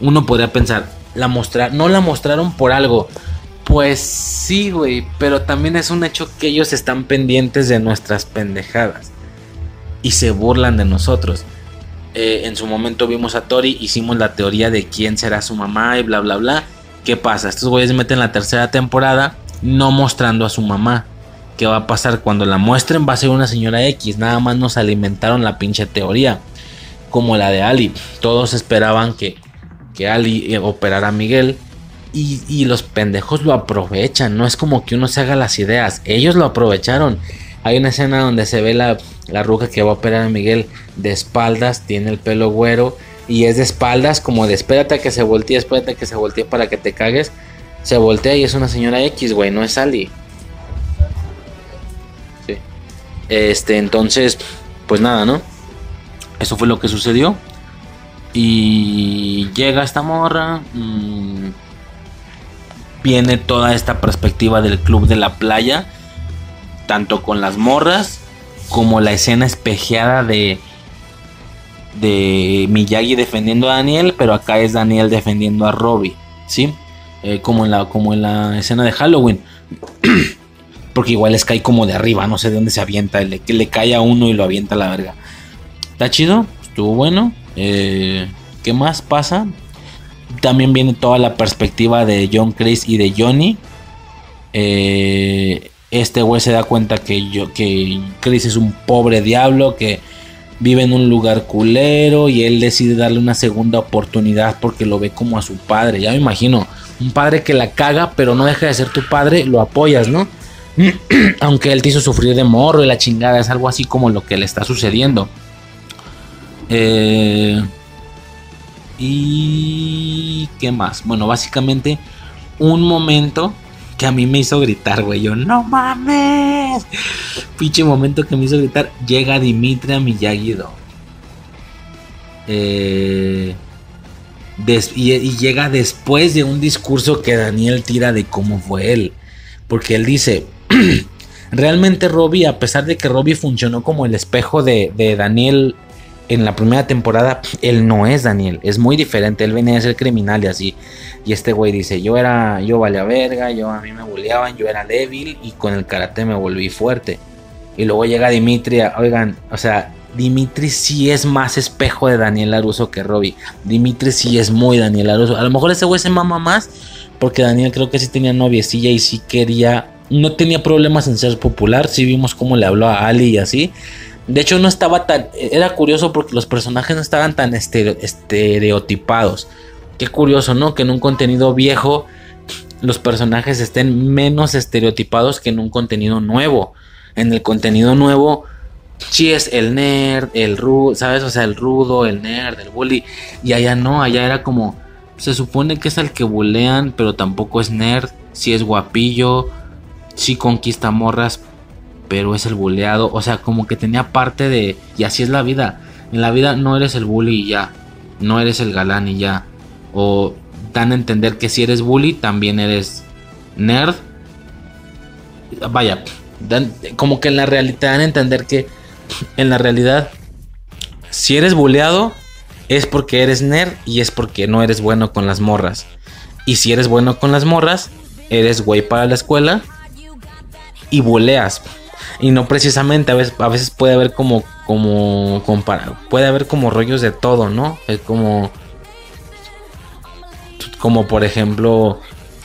Uno podría pensar, la no la mostraron por algo. Pues sí, güey, pero también es un hecho que ellos están pendientes de nuestras pendejadas y se burlan de nosotros. Eh, en su momento vimos a Tori, hicimos la teoría de quién será su mamá y bla, bla, bla. ¿Qué pasa? Estos güeyes meten la tercera temporada no mostrando a su mamá. ¿Qué va a pasar? Cuando la muestren va a ser una señora X. Nada más nos alimentaron la pinche teoría. Como la de Ali. Todos esperaban que, que Ali eh, operara a Miguel. Y, y los pendejos lo aprovechan. No es como que uno se haga las ideas. Ellos lo aprovecharon. Hay una escena donde se ve la, la que va a operar a Miguel de espaldas. Tiene el pelo güero. Y es de espaldas como de espérate a que se voltee, espérate a que se voltee para que te cagues. Se voltea y es una señora X, güey, no es Ali. Sí. Este, entonces, pues nada, ¿no? Eso fue lo que sucedió. Y llega esta morra. viene toda esta perspectiva del club de la playa. Tanto con las morras. Como la escena espejeada de. De Miyagi defendiendo a Daniel. Pero acá es Daniel defendiendo a Robbie. ¿Sí? Eh, como, en la, como en la escena de Halloween. (clears throat) Porque igual les cae como de arriba. No sé de dónde se avienta. Le, que le cae a uno y lo avienta a la verga. Está chido. Estuvo bueno. Eh, ¿Qué más pasa? También viene toda la perspectiva de John Chris y de Johnny. Eh, este güey se da cuenta que, yo, que Chris es un pobre diablo que vive en un lugar culero y él decide darle una segunda oportunidad porque lo ve como a su padre. Ya me imagino, un padre que la caga pero no deja de ser tu padre, lo apoyas, ¿no? (clears throat) Aunque él te hizo sufrir de morro y la chingada, es algo así como lo que le está sucediendo. Eh, y qué más? Bueno, básicamente un momento que a mí me hizo gritar, güey. Yo, no mames. Pinche momento que me hizo gritar. Llega Dimitri Miyagi-Do. Eh, des- y, y llega después de un discurso que Daniel tira de cómo fue él. Porque él dice, (clears throat) realmente Robbie, a pesar de que Robbie funcionó como el espejo de Daniel en la primera temporada, él no es Daniel, es muy diferente, él venía a ser criminal y así. Y este güey dice, yo era, yo valía verga, yo a mí me bulleaban, yo era débil y con el karate me volví fuerte. Y luego llega Dimitri, oigan, o sea, Dimitri sí es más espejo de Daniel Laruso que Robbie. Dimitri sí es muy Daniel Laruso. A lo mejor ese güey se mama más porque Daniel creo que sí tenía noviecilla y sí quería, no tenía problemas en ser popular. Sí vimos cómo le habló a Ali y así. De hecho, no estaba tan. Era curioso porque los personajes no estaban tan estereo- estereotipados. Qué curioso, ¿no? Que en un contenido viejo los personajes estén menos estereotipados que en un contenido nuevo. En el contenido nuevo, sí es el nerd, el rudo, ¿sabes? O sea, el rudo, el nerd, el bully. Y allá no, allá era como. Se supone que es el que bulean, pero tampoco es nerd. Sí es guapillo, sí conquista morras, pero es el buleado. O sea, como que tenía parte de. Y así es la vida. En la vida no eres el bully y ya. No eres el galán y ya. O dan a entender que si eres bully, también eres nerd. Vaya, dan, como que en la realidad dan a entender que en la realidad, si eres buleado, es porque eres nerd y es porque no eres bueno con las morras. Y si eres bueno con las morras, eres güey para la escuela y buleas. Y no precisamente, a veces, a veces puede haber como, como, compara- puede haber como rollos de todo, ¿no? Es como, como por ejemplo,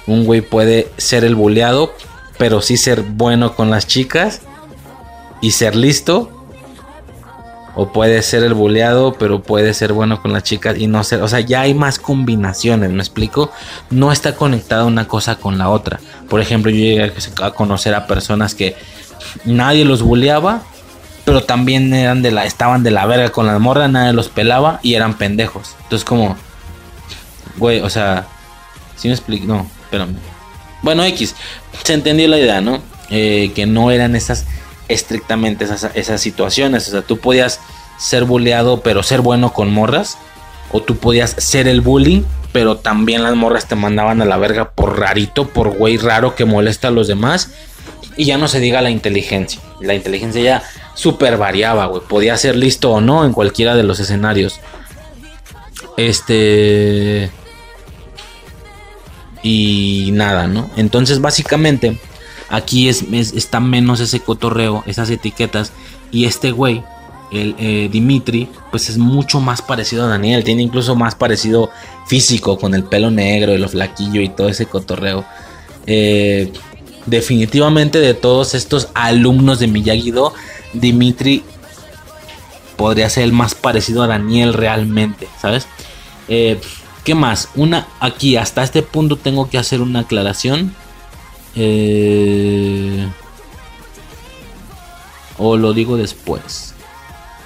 un güey puede ser el buleado, pero sí ser bueno con las chicas y ser listo. O puede ser el buleado, pero puede ser bueno con las chicas y no ser. O sea, ya hay más combinaciones, ¿me explico? No está conectada una cosa con la otra. Por ejemplo, yo llegué a conocer a personas que nadie los buleaba, pero también eran de la, estaban de la verga con las morras, nadie los pelaba y eran pendejos. Entonces, como, güey, o sea, si me explico, no, espérame. Bueno, X, se entendió la idea, ¿no? Eh, que no eran esas estrictamente esas, esas situaciones. O sea, tú podías ser bulleado, pero ser bueno con morras. O tú podías ser el bullying, pero también las morras te mandaban a la verga por rarito, por güey raro que molesta a los demás. Y ya no se diga la inteligencia. La inteligencia ya super variaba, güey. Podía ser listo o no en cualquiera de los escenarios. Este. Y nada, ¿no? Entonces, básicamente, aquí es, es- está menos ese cotorreo, esas etiquetas. Y este güey, el eh, Dimitri, pues es mucho más parecido a Daniel. Tiene incluso más parecido físico, con el pelo negro, el flaquillo y todo ese cotorreo. Eh, definitivamente de todos estos alumnos de Miyagi-Do, Dimitri podría ser el más parecido a Daniel realmente, ¿sabes? Eh, ¿Qué más? Una, aquí, hasta este punto tengo que hacer una aclaración. Eh, o lo digo después.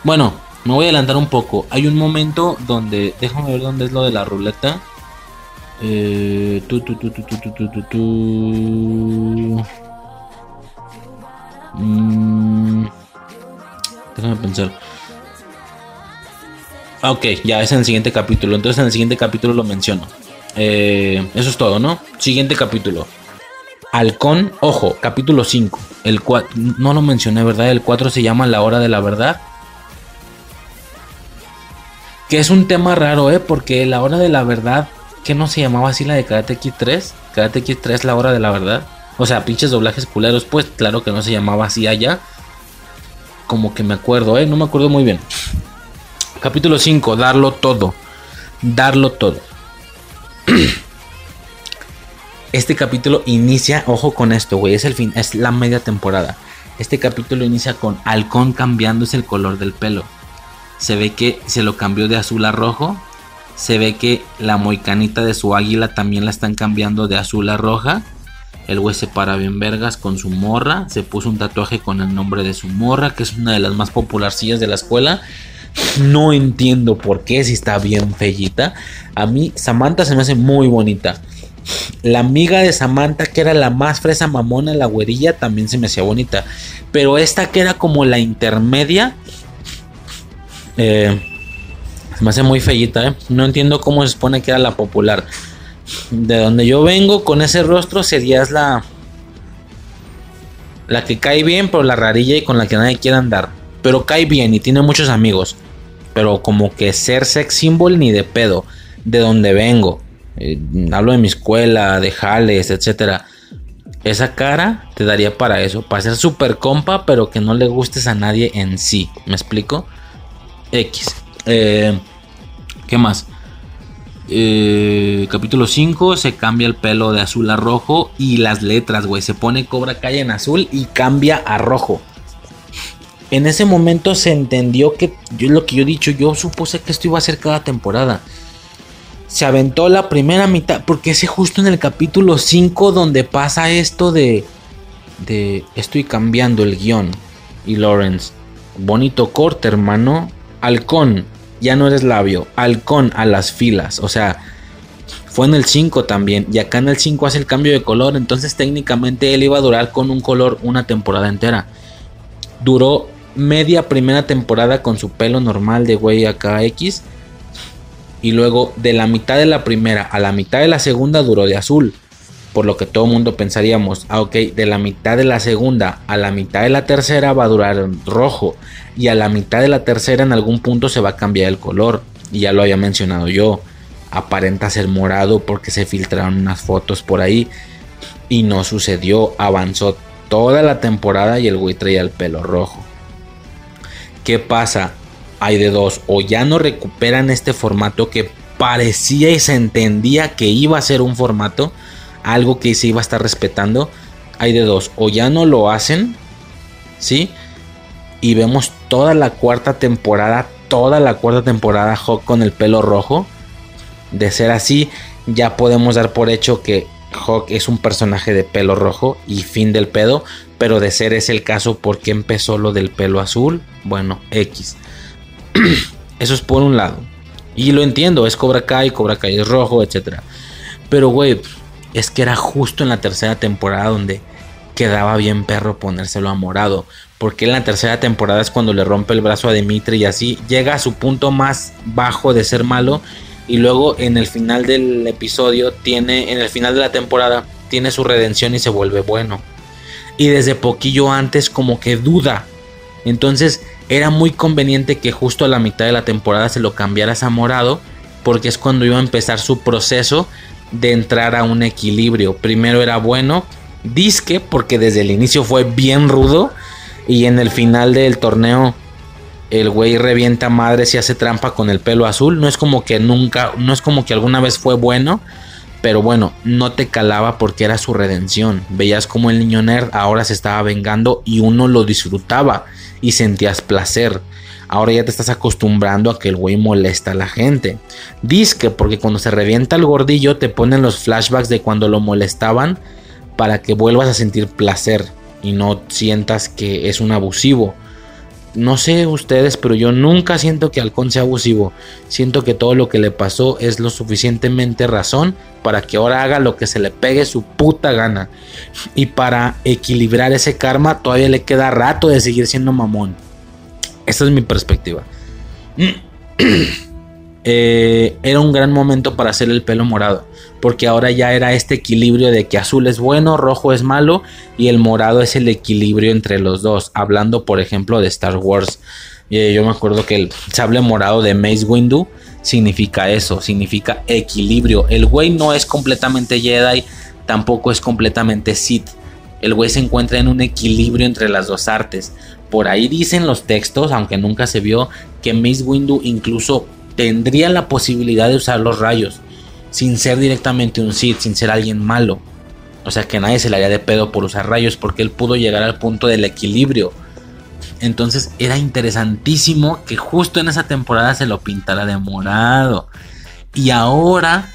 Bueno, me voy a adelantar un poco. Hay un momento donde. Déjame ver dónde es lo de la ruleta. Eh, tu, tu, tu, tu, tu, tu, tu, tu, tu. Mm, déjame pensar. Ok, ya es en el siguiente capítulo. Entonces en el siguiente capítulo lo menciono. Eh, eso es todo, ¿no? Siguiente capítulo. Halcón, ojo, capítulo 5. El no lo mencioné, ¿verdad? El 4 se llama La Hora de la Verdad. Que es un tema raro, ¿eh? Porque La Hora de la Verdad, ¿qué no se llamaba así la de Karate Kid 3? Karate Kid 3, La Hora de la Verdad. O sea, pinches doblajes culeros, pues claro que no se llamaba así allá. Como que me acuerdo, ¿eh? No me acuerdo muy bien. Capítulo 5, darlo todo. Darlo todo. (clears throat) Este capítulo inicia, ojo con esto, güey, es el fin, es la media temporada. Este capítulo inicia con Halcón cambiándose el color del pelo. Se ve que se lo cambió de azul a rojo. Se ve que la moicanita de su águila también la están cambiando de azul a roja. El güey se para bien vergas con su morra. Se puso un tatuaje con el nombre de su morra, que es una de las más popularcillas de la escuela. No entiendo por qué, si está bien fellita. A mí Samantha se me hace muy bonita. La amiga de Samantha, que era la más fresa mamona, la güerilla, también se me hacía bonita. Pero esta que era como la intermedia, eh, me hace muy fellita, ¿eh? No entiendo cómo se supone que era la popular. De donde yo vengo, con ese rostro, serías la... La que cae bien, pero la rarilla y con la que nadie quiere andar. Pero cae bien y tiene muchos amigos. Pero como que ser sex symbol ni de pedo. De donde vengo. Eh, hablo de mi escuela, de jales, etcétera. Esa cara te daría para eso, para ser super compa, pero que no le gustes a nadie en sí. ¿Me explico? X. Eh, ¿Qué más? Eh, capítulo 5 se cambia el pelo de azul a rojo y las letras, güey. Se pone Cobra Calle en azul y cambia a rojo. En ese momento se entendió que yo lo que yo he dicho, yo supuse que esto iba a ser cada temporada se aventó la primera mitad, porque es justo en el capítulo 5 donde pasa esto de, de estoy cambiando el guion. Y Lawrence, bonito corte, hermano. Halcón, ya no eres labio. Halcón a las filas. O sea, fue en el 5 también. Y acá en el 5 hace el cambio de color. Entonces técnicamente él iba a durar con un color una temporada entera. Duró media primera temporada con su pelo normal de güey acá X y luego de la mitad de la primera a la mitad de la segunda duró de azul. Por lo que todo el mundo pensaríamos, ah, ok, de la mitad de la segunda a la mitad de la tercera va a durar rojo. Y a la mitad de la tercera en algún punto se va a cambiar el color. Y ya lo había mencionado yo. Aparenta ser morado porque se filtraron unas fotos por ahí. Y no sucedió. Avanzó toda la temporada y el güey traía el pelo rojo. ¿Qué pasa? hay de dos, o ya no recuperan este formato que parecía y se entendía que iba a ser un formato, algo que se iba a estar respetando, hay de dos, o ya no lo hacen, ¿sí? Y vemos toda la cuarta temporada, toda la cuarta temporada Hawk con el pelo rojo. De ser así, ya podemos dar por hecho que Hawk es un personaje de pelo rojo y fin del pedo. Pero de ser ese el caso, ¿por qué empezó lo del pelo azul? Bueno, X. (clears throat) Eso es por un lado. Y lo entiendo, es Cobra Kai, Cobra Kai es rojo, etc. Pero, güey, es que era justo en la tercera temporada donde quedaba bien perro ponérselo a morado. Porque en la tercera temporada es cuando le rompe el brazo a Dimitri y así llega a su punto más bajo de ser malo. Y luego en el final del episodio tiene, en el final de la temporada, tiene su redención y se vuelve bueno. Y desde poquillo antes como que duda. Entonces era muy conveniente que justo a la mitad de la temporada se lo cambiaras a morado, porque es cuando iba a empezar su proceso de entrar a un equilibrio. Primero era bueno, disque, porque desde el inicio fue bien rudo, y en el final del torneo el güey revienta madres y hace trampa con el pelo azul. No es como que nunca, no es como que alguna vez fue bueno, Pero bueno, no te calaba porque era su redención. Veías como el niño nerd ahora se estaba vengando y uno lo disfrutaba y sentías placer. Ahora ya te estás acostumbrando a que el güey molesta a la gente. Disque, porque cuando se revienta el gordillo te ponen los flashbacks de cuando lo molestaban para que vuelvas a sentir placer y no sientas que es un abusivo. No sé ustedes, pero yo nunca siento que Halcón sea abusivo. Siento que todo lo que le pasó es lo suficientemente razón para que ahora haga lo que se le pegue su puta gana. Y para equilibrar ese karma todavía le queda rato de seguir siendo mamón. Esta es mi perspectiva. (clears throat) Eh, era un gran momento para hacer el pelo morado, porque ahora ya era este equilibrio de que azul es bueno, rojo es malo y el morado es el equilibrio entre los dos. Hablando, por ejemplo, de Star Wars, eh, yo me acuerdo que el sable morado de Mace Windu significa eso, significa equilibrio. El güey no es completamente Jedi, tampoco es completamente Sith. El güey se encuentra en un equilibrio entre las dos artes. Por ahí dicen los textos, aunque nunca se vio, que Mace Windu incluso tendría la posibilidad de usar los rayos sin ser directamente un Sith, sin ser alguien malo. O sea que nadie se le haría de pedo por usar rayos porque él pudo llegar al punto del equilibrio. Entonces era interesantísimo que justo en esa temporada se lo pintara de morado. Y ahora,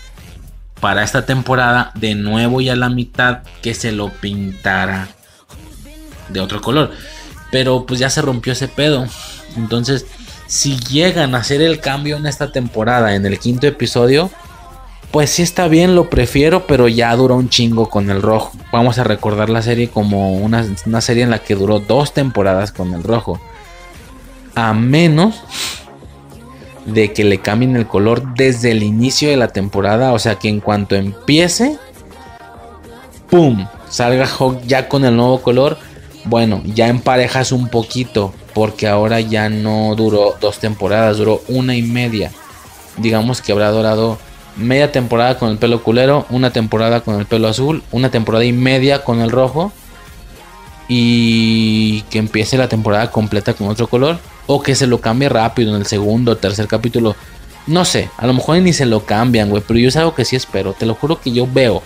para esta temporada, de nuevo y a la mitad, que se lo pintara de otro color. Pero pues ya se rompió ese pedo. Entonces si llegan a hacer el cambio en esta temporada, en el quinto episodio, pues sí está bien, lo prefiero, pero ya duró un chingo con el rojo. Vamos a recordar la serie como una, serie en la que duró dos temporadas con el rojo. A menos de que le cambien el color desde el inicio de la temporada. O sea que en cuanto empiece, ¡pum! Salga Hawk ya con el nuevo color. Bueno, ya emparejas un poquito porque ahora ya no duró dos temporadas, duró una y media. Digamos que habrá durado media temporada con el pelo culero, una temporada con el pelo azul, una temporada y media con el rojo y que empiece la temporada completa con otro color o que se lo cambie rápido en el segundo o tercer capítulo. No sé, a lo mejor ni se lo cambian, güey, pero yo es algo que sí espero. Te lo juro que yo veo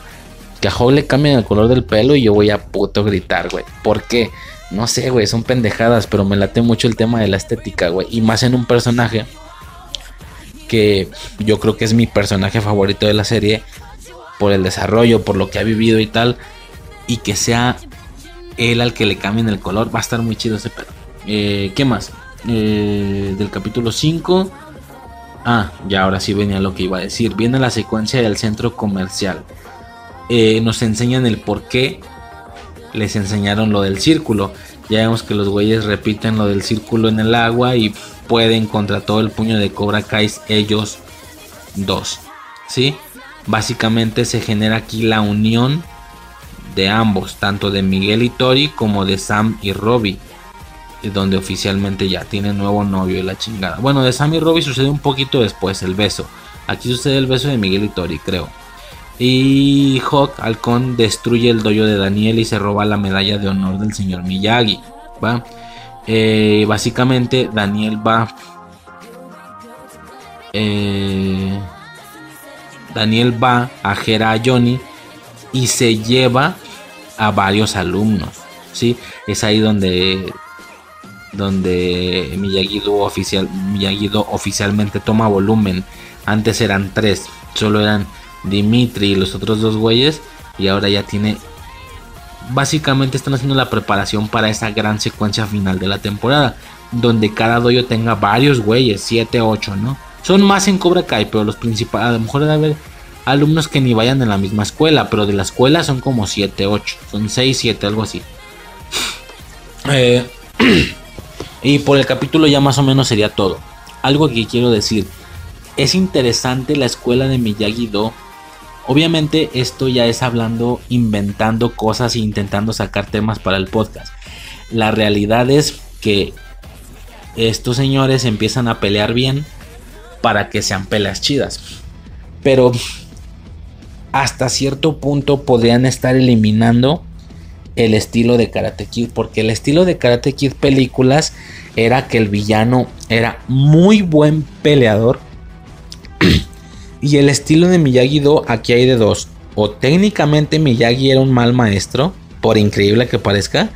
que a Hog le cambian el color del pelo y yo voy a puto gritar, güey. ¿Por qué? No sé, güey, son pendejadas, pero me late mucho el tema de la estética, güey. Y más en un personaje que yo creo que es mi personaje favorito de la serie por el desarrollo, por lo que ha vivido y tal. Y que sea él al que le cambien el color, va a estar muy chido ese pedo. Eh, ¿Qué más? Eh, del capítulo 5. Ah, ya ahora sí venía lo que iba a decir. Viene la secuencia del centro comercial. Eh, nos enseñan el por qué les enseñaron lo del círculo. Ya vemos que los güeyes repiten lo del círculo en el agua y pueden contra todo el puño de Cobra Kai ellos dos. ¿Sí? Básicamente se genera aquí la unión de ambos, tanto de Miguel y Tori como de Sam y Robbie. Donde oficialmente ya tienen nuevo novio y la chingada. Bueno, de Sam y Robbie sucede un poquito después el beso. Aquí sucede el beso de Miguel y Tori, creo. Y Hawk Halcón destruye el dojo de Daniel y se roba la medalla de honor del señor Miyagi. ¿va? Eh, básicamente Daniel va... Eh, Daniel va a Jera a Johnny y se lleva a varios alumnos. ¿sí? Es ahí donde donde Miyagi-Do oficial, Miyagi oficialmente toma volumen. Antes eran tres, solo eran Dimitri y los otros dos güeyes. Y ahora ya tiene. Básicamente están haciendo la preparación para esa gran secuencia final de la temporada. Donde cada doyo tenga varios güeyes, 7, 8, ¿no? Son más en Cobra Kai, pero los principales. A lo mejor debe haber alumnos que ni vayan en la misma escuela. Pero de la escuela son como 7, 8. Son 6, 7, algo así. (clears throat) Eh, (clears throat) y por el capítulo ya más o menos sería todo. Algo que quiero decir. Es interesante la escuela de Miyagi-Do Obviamente esto ya es hablando, inventando cosas e intentando sacar temas para el podcast. La realidad es que estos señores empiezan a pelear bien para que sean peleas chidas. Pero hasta cierto punto podrían estar eliminando el estilo de Karate Kid. Porque el estilo de Karate Kid películas era que el villano era muy buen peleador Y el estilo de Miyagi-Do, aquí hay de dos. O técnicamente Miyagi era un mal maestro, por increíble que parezca.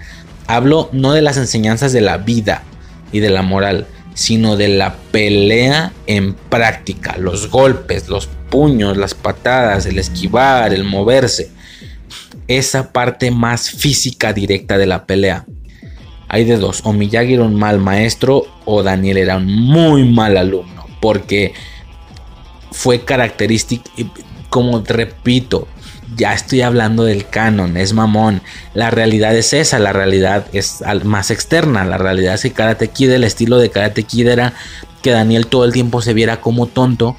Hablo no de las enseñanzas de la vida y de la moral, sino de la pelea en práctica, los golpes, los puños, las patadas, el esquivar, el moverse. Esa parte más física directa de la pelea. Hay de dos, o Miyagi era un mal maestro o Daniel era un muy mal alumno, porque fue característico, como repito, ya estoy hablando del canon, es mamón. La realidad es esa, la realidad es más externa. La realidad es que Karate Kid, el estilo de Karate Kid era que Daniel todo el tiempo se viera como tonto,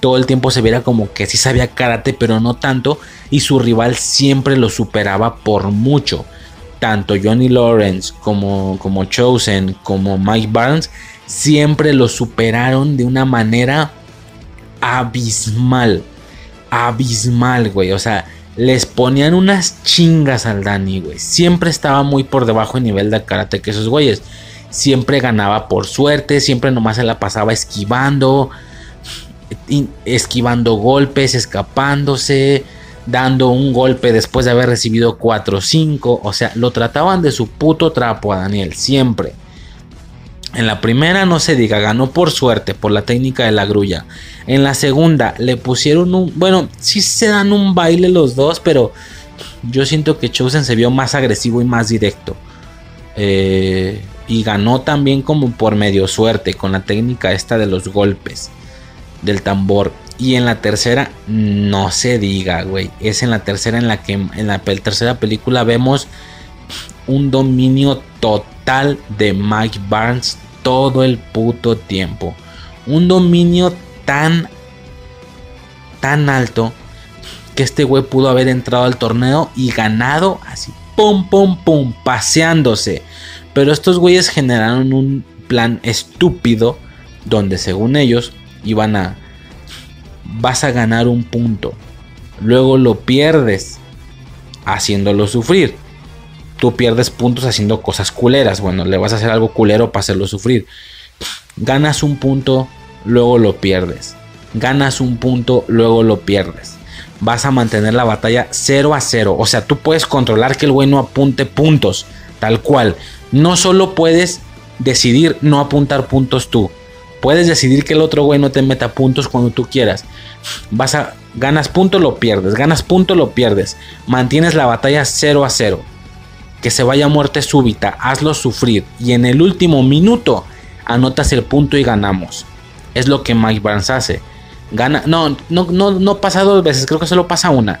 todo el tiempo se viera como que sí sabía karate, pero no tanto, y su rival siempre lo superaba por mucho. Tanto Johnny Lawrence como, como Chosen, como Mike Barnes, siempre lo superaron de una manera abismal abismal, güey. O sea, les ponían unas chingas al Dani, güey. Siempre estaba muy por debajo en nivel de karate que esos güeyes. Siempre ganaba por suerte, siempre nomás se la pasaba esquivando, esquivando golpes, escapándose, dando un golpe después de haber recibido 4 o 5. O sea, lo trataban de su puto trapo a Daniel, siempre. En la primera no se diga, ganó por suerte, por la técnica de la grulla. En la segunda le pusieron un... Bueno, sí se dan un baile los dos, pero yo siento que Chosen se vio más agresivo y más directo. Eh, y ganó también como por medio suerte, con la técnica esta de los golpes del tambor. Y en la tercera, no se diga, güey. Es en la tercera en la que en la tercera película vemos un dominio total de Mike Barnes todo el puto tiempo. Un dominio tan, tan alto que este güey pudo haber entrado al torneo y ganado así, pum, pum, pum, paseándose. Pero estos güeyes generaron un plan estúpido donde según ellos iban a, vas a ganar un punto, luego lo pierdes haciéndolo sufrir tú pierdes puntos haciendo cosas culeras. Bueno, le vas a hacer algo culero para hacerlo sufrir. Ganas un punto, luego lo pierdes. Ganas un punto, luego lo pierdes. Vas a mantener la batalla 0 a 0. O sea, tú puedes controlar que el güey no apunte puntos. Tal cual. No solo puedes decidir no apuntar puntos tú. Puedes decidir que el otro güey no te meta puntos cuando tú quieras. Vas a ganas punto lo pierdes, ganas punto lo pierdes. Mantienes la batalla 0 a 0 que se vaya a muerte súbita, hazlo sufrir y en el último minuto anotas el punto y ganamos. Es lo que Mike Barnes hace. Gana, no, no, no, no pasa dos veces, creo que solo pasa una.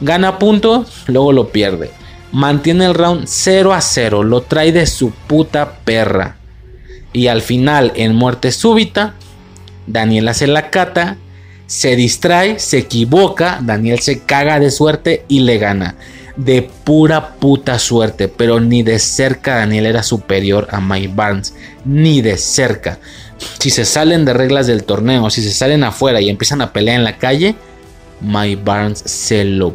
Gana puntos, luego lo pierde. Mantiene el round 0 a 0, lo trae de su puta perra. Y al final, en muerte súbita, Daniel hace la cata, se distrae, se equivoca, Daniel se caga de suerte y le gana de pura puta suerte, pero ni de cerca Daniel era superior a Mike Barnes, ni de cerca. Si se salen de reglas del torneo, si se salen afuera y empiezan a pelear en la calle, Mike Barnes se lo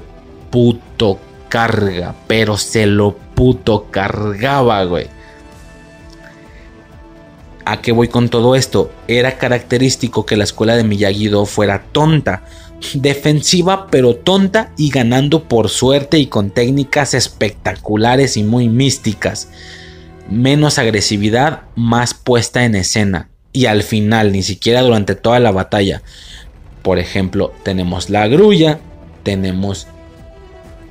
puto carga, pero se lo puto cargaba, güey. ¿A qué voy con todo esto? Era característico que la escuela de Miyagi-Do fuera tonta defensiva pero tonta y ganando por suerte y con técnicas espectaculares y muy místicas. Menos agresividad, más puesta en escena. Y al final, ni siquiera durante toda la batalla. Por ejemplo, tenemos la grulla, tenemos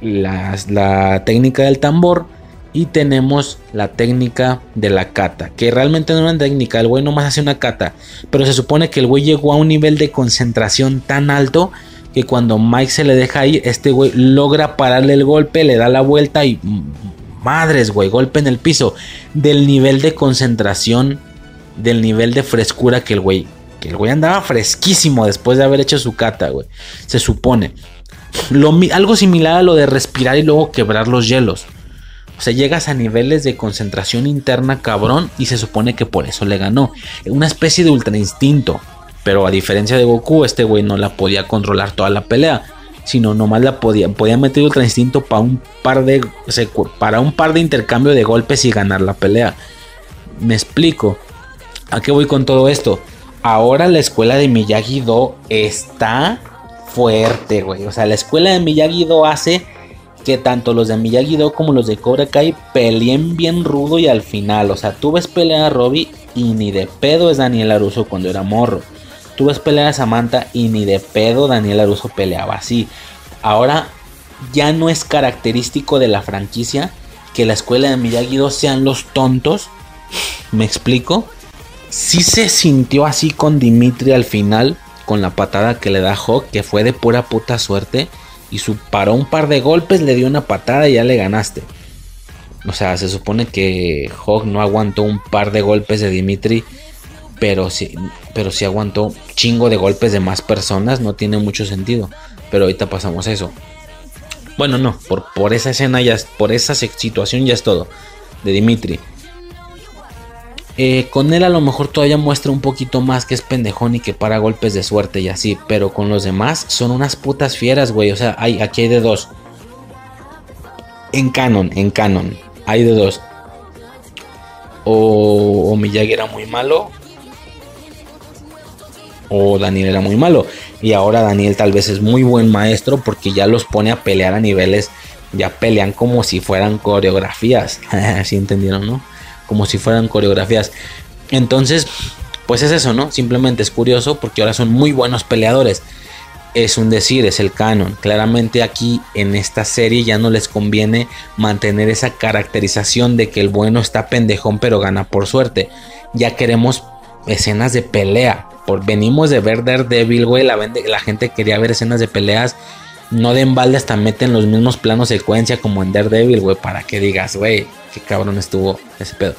la técnica del tambor y tenemos la técnica de la cata, que realmente no es una técnica, el güey nomás hace una cata, pero se supone que el güey llegó a un nivel de concentración tan alto que cuando Mike se le deja ir, este güey logra pararle el golpe, le da la vuelta y madres, güey, golpe en el piso, del nivel de concentración, del nivel de frescura que el güey, que el güey andaba fresquísimo después de haber hecho su cata, güey, se supone. Algo similar a lo de respirar y luego quebrar los hielos. O sea, llegas a niveles de concentración interna cabrón y se supone que por eso le ganó. Una especie de ultra instinto. Pero a diferencia de Goku, este güey no la podía controlar toda la pelea. Sino nomás la podía, podía meter ultra instinto para un par de. para un par de intercambio de golpes y ganar la pelea. Me explico. ¿A qué voy con todo esto? ahora la escuela de Miyagi-Do está fuerte, güey. O sea, la escuela de Miyagi-Do hace que tanto los de Miyagi-Do como los de Cobra Kai peleen bien rudo y al final. O sea, tú ves pelear a Robbie y ni de pedo es Daniel Aruso cuando era morro. Tú ves pelear a Samantha y ni de pedo Daniel Aruso peleaba así. Ahora ya no es característico de la franquicia que la escuela de Miyagi-Do sean los tontos. ¿Me explico? Sí se sintió así con Dimitri al final, con la patada que le da Hawk, que fue de pura puta suerte. Y su, paró un par de golpes, le dio una patada y ya le ganaste. O sea, se supone que Hawk no aguantó un par de golpes de Dimitri, pero sí, pero sí aguantó chingo de golpes de más personas, no tiene mucho sentido. Pero ahorita pasamos a eso. Bueno, no, por, por esa escena ya, por esa situación ya es todo. De Dimitri. Eh, con él a lo mejor todavía muestra un poquito más que es pendejón y que para golpes de suerte y así. Pero con los demás son unas putas fieras, güey. O sea, hay, aquí hay de dos. En canon, en canon. Hay de dos. O, o Miyagi era muy malo. O Daniel era muy malo. Y ahora Daniel tal vez es muy buen maestro porque ya los pone a pelear a niveles. Ya pelean como si fueran coreografías. (laughs) Así entendieron, ¿no? Como si fueran coreografías. Entonces, pues es eso, ¿no? Simplemente es curioso porque ahora son muy buenos peleadores. Es un decir, es el canon. Claramente aquí en esta serie ya no les conviene mantener esa caracterización de que el bueno está pendejón pero gana por suerte. Ya queremos escenas de pelea venimos de ver Daredevil, güey. La, la gente quería ver escenas de peleas. No de embalde hasta meten los mismos planos secuencia como en Daredevil, güey. Para que digas, güey, qué cabrón estuvo ese pedo.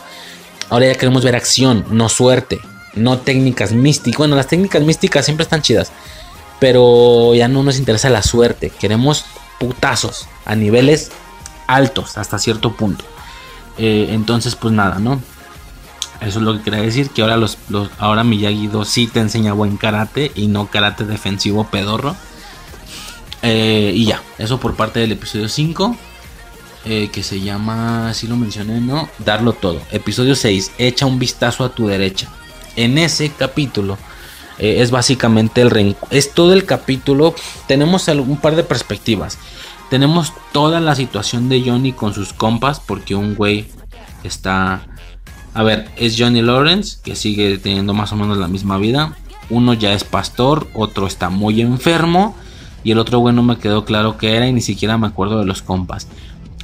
Ahora ya queremos ver acción, no suerte. No técnicas místicas. Bueno, las técnicas místicas siempre están chidas. Pero ya no nos interesa la suerte. Queremos putazos a niveles altos hasta cierto punto. Eh, entonces, pues nada, ¿no? Eso es lo que quería decir, que ahora los, ahora Miyagi 2 sí te enseña buen karate y no karate defensivo pedorro. Eh, y ya, eso por parte del episodio 5, eh, que se llama, si lo mencioné, ¿no? Darlo todo. Episodio 6, echa un vistazo a tu derecha. En ese capítulo eh, es básicamente el es todo el capítulo. Tenemos un par de perspectivas. Tenemos toda la situación de Johnny con sus compas, porque un güey está a ver, es Johnny Lawrence, que sigue teniendo más o menos la misma vida. Uno ya es pastor, otro está muy enfermo. Y el otro, bueno, me quedó claro que era y ni siquiera me acuerdo de los compas.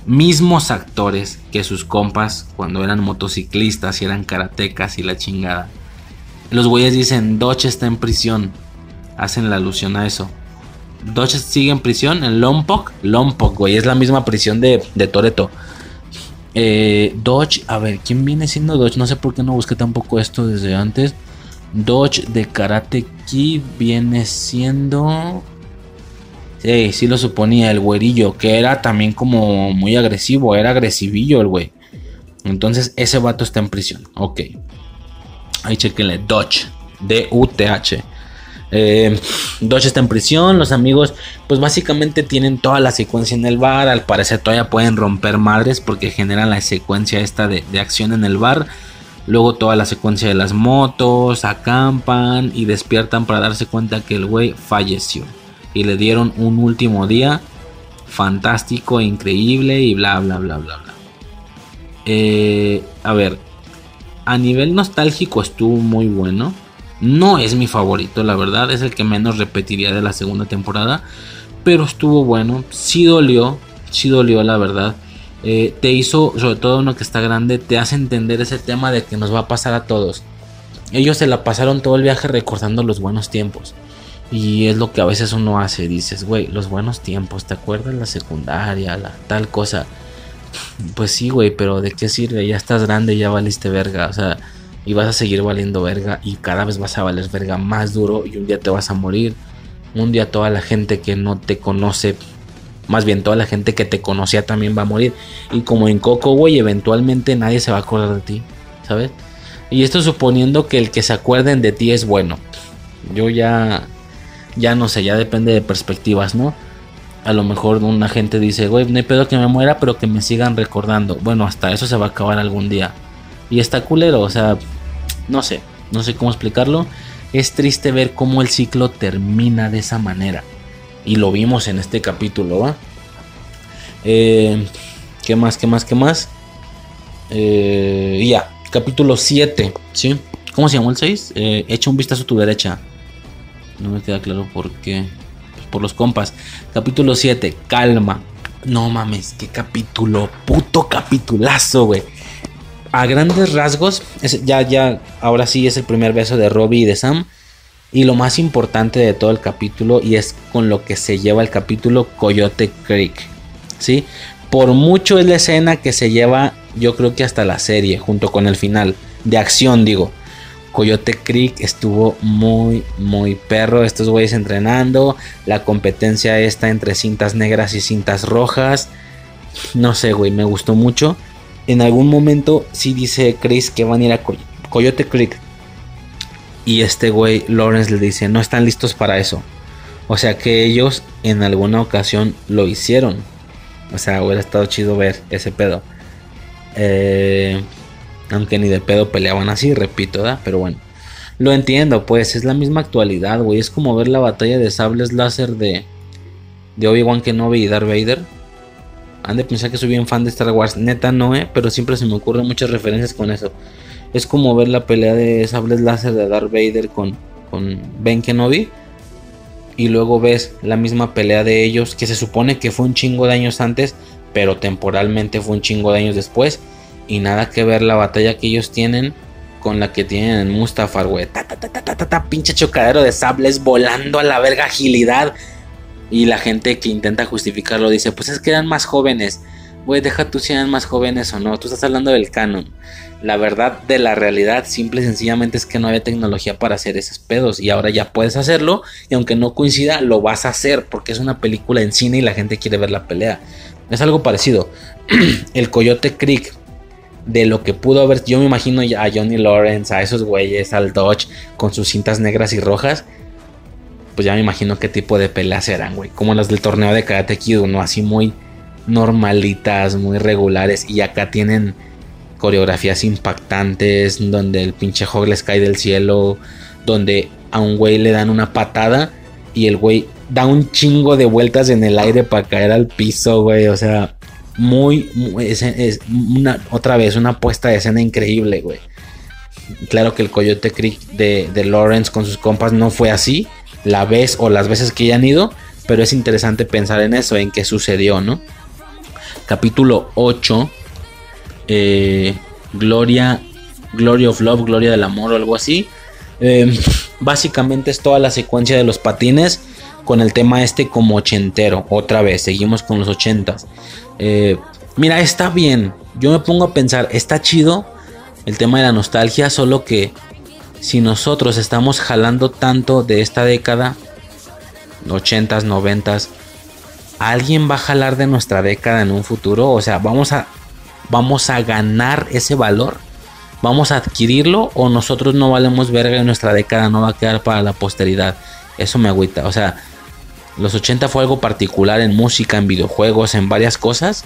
Mismos actores que sus compas cuando eran motociclistas y eran karatecas y la chingada. Los güeyes dicen, Dodge está en prisión. Hacen la alusión a eso. Dodge sigue en prisión en Lompoc. Lompoc, güey, es la misma prisión de, de Toreto. Eh, Dodge, a ver, ¿quién viene siendo Dodge? No sé por qué no busqué tampoco esto desde antes. Dodge de Karate Kid viene siendo. Sí, sí lo suponía, el güerillo, que era también como muy agresivo, era agresivillo el güey. Entonces ese vato está en prisión. Ok. Ahí chequenle, Dodge, D-U-T-H. Eh, Dodge está en prisión, los amigos pues básicamente tienen toda la secuencia en el bar, al parecer todavía pueden romper madres porque generan la secuencia esta de, acción en el bar, luego toda la secuencia de las motos, acampan y despiertan para darse cuenta que el güey falleció y le dieron un último día fantástico, increíble y bla bla bla bla bla. Eh, a ver, a nivel nostálgico estuvo muy bueno no es mi favorito, la verdad, es el que menos repetiría de la segunda temporada. Pero estuvo bueno, sí dolió, sí dolió, la verdad. Eh, te hizo, sobre todo uno que está grande, te hace entender ese tema de que nos va a pasar a todos. Ellos se la pasaron todo el viaje recordando los buenos tiempos. Y es lo que a veces uno hace, dices, güey, los buenos tiempos, ¿te acuerdas la secundaria, la tal cosa? Pues sí, güey, pero ¿de qué sirve? Ya estás grande, ya valiste verga, o sea, y vas a seguir valiendo verga y cada vez vas a valer verga más duro y un día te vas a morir. Un día toda la gente que no te conoce, más bien toda la gente que te conocía también va a morir. Y como en Coco, güey, eventualmente nadie se va a acordar de ti, ¿sabes? Y esto suponiendo que el que se acuerden de ti es bueno. Yo ya, ya no sé, ya depende de perspectivas, ¿no? A lo mejor una gente dice, güey, no hay pedo que me muera, pero que me sigan recordando. Bueno, hasta eso se va a acabar algún día. Y está culero, o sea, no sé, no sé cómo explicarlo. es triste ver cómo el ciclo termina de esa manera. Y lo vimos en este capítulo, ¿va? Eh, ¿Qué más? ¿Qué más? ¿Qué más? Eh, ya, capítulo 7, ¿sí? ¿Cómo se llamó el 6? Eh, echa un vistazo a tu derecha. No me queda claro por qué. Por los compas. Capítulo 7, calma. No mames, qué capítulo. Puto capitulazo, güey. A grandes rasgos, ya, ya, ahora sí es el primer beso de Robbie y de Sam. Y lo más importante de todo el capítulo, y es con lo que se lleva el capítulo Coyote Creek. ¿Sí? Por mucho es la escena que se lleva, yo creo que hasta la serie, junto con el final. De acción, digo. Coyote Creek estuvo muy, muy perro. Estos güeyes entrenando. La competencia está entre cintas negras y cintas rojas. No sé, güey, me gustó mucho. En algún momento sí dice Chris que van a ir a Coyote Creek. Y este güey, Lawrence, le dice, no están listos para eso. O sea que ellos en alguna ocasión lo hicieron. O sea, hubiera estado chido ver ese pedo. Eh, aunque ni de pedo peleaban así, repito, ¿verdad? Pero bueno. Lo entiendo, pues es la misma actualidad, güey. Es como ver la batalla de sables láser de, de Obi-Wan Kenobi y Darth Vader. Han de pensar que soy bien fan de Star Wars. Neta no, eh, pero siempre se me ocurren muchas referencias con eso. Es como ver la pelea de sables láser de Darth Vader con, con Ben Kenobi. Y luego ves la misma pelea de ellos, que se supone que fue un chingo de años antes, pero temporalmente fue un chingo de años después. Y nada que ver la batalla que ellos tienen con la que tienen en Mustafar, güey. Ta, ta, ta, ta, ta, ta, pinche chocadero de sables volando a la verga agilidad. Y la gente que intenta justificarlo dice, pues es que eran más jóvenes. Güey, deja tú si eran más jóvenes o no. Tú estás hablando del canon. La verdad de la realidad, simple y sencillamente, es que no había tecnología para hacer esos pedos. Y ahora ya puedes hacerlo. Y aunque no coincida, lo vas a hacer. Porque es una película en cine y la gente quiere ver la pelea. Es algo parecido. (clears throat) el Coyote Creek de lo que pudo haber. Yo me imagino a Johnny Lawrence, a esos güeyes, al Dodge con sus cintas negras y rojas. Pues ya me imagino qué tipo de peleas eran, güey. Como las del torneo de Karate Kid, ¿no? Así muy normalitas, muy regulares. Y acá tienen coreografías impactantes, donde el pinche Hog les cae del cielo, donde a un güey le dan una patada y el güey da un chingo de vueltas en el aire para caer al piso, güey. O sea, muy, es, una, otra vez, una puesta de escena increíble, güey. Claro que el Coyote Creek de, de, Lawrence con sus compas no fue así, la vez o las veces que ya han ido, pero es interesante pensar en eso, en qué sucedió, ¿no? Capítulo 8, eh, Gloria, Glory of Love, Gloria del Amor o algo así. Eh, (laughs) básicamente es toda la secuencia de los patines con el tema este como ochentero. Otra vez, seguimos con los ochentas. Eh, mira, está bien. Yo me pongo a pensar, está chido el tema de la nostalgia, solo que si nosotros estamos jalando tanto de esta década, 80s, 90s, ¿alguien va a jalar de nuestra década en un futuro? O sea, vamos a, vamos a ganar ese valor. ¿Vamos a adquirirlo o nosotros no valemos verga y nuestra década no va a quedar para la posteridad? Eso me agüita. O sea, los 80 fue algo particular en música, en videojuegos, en varias cosas.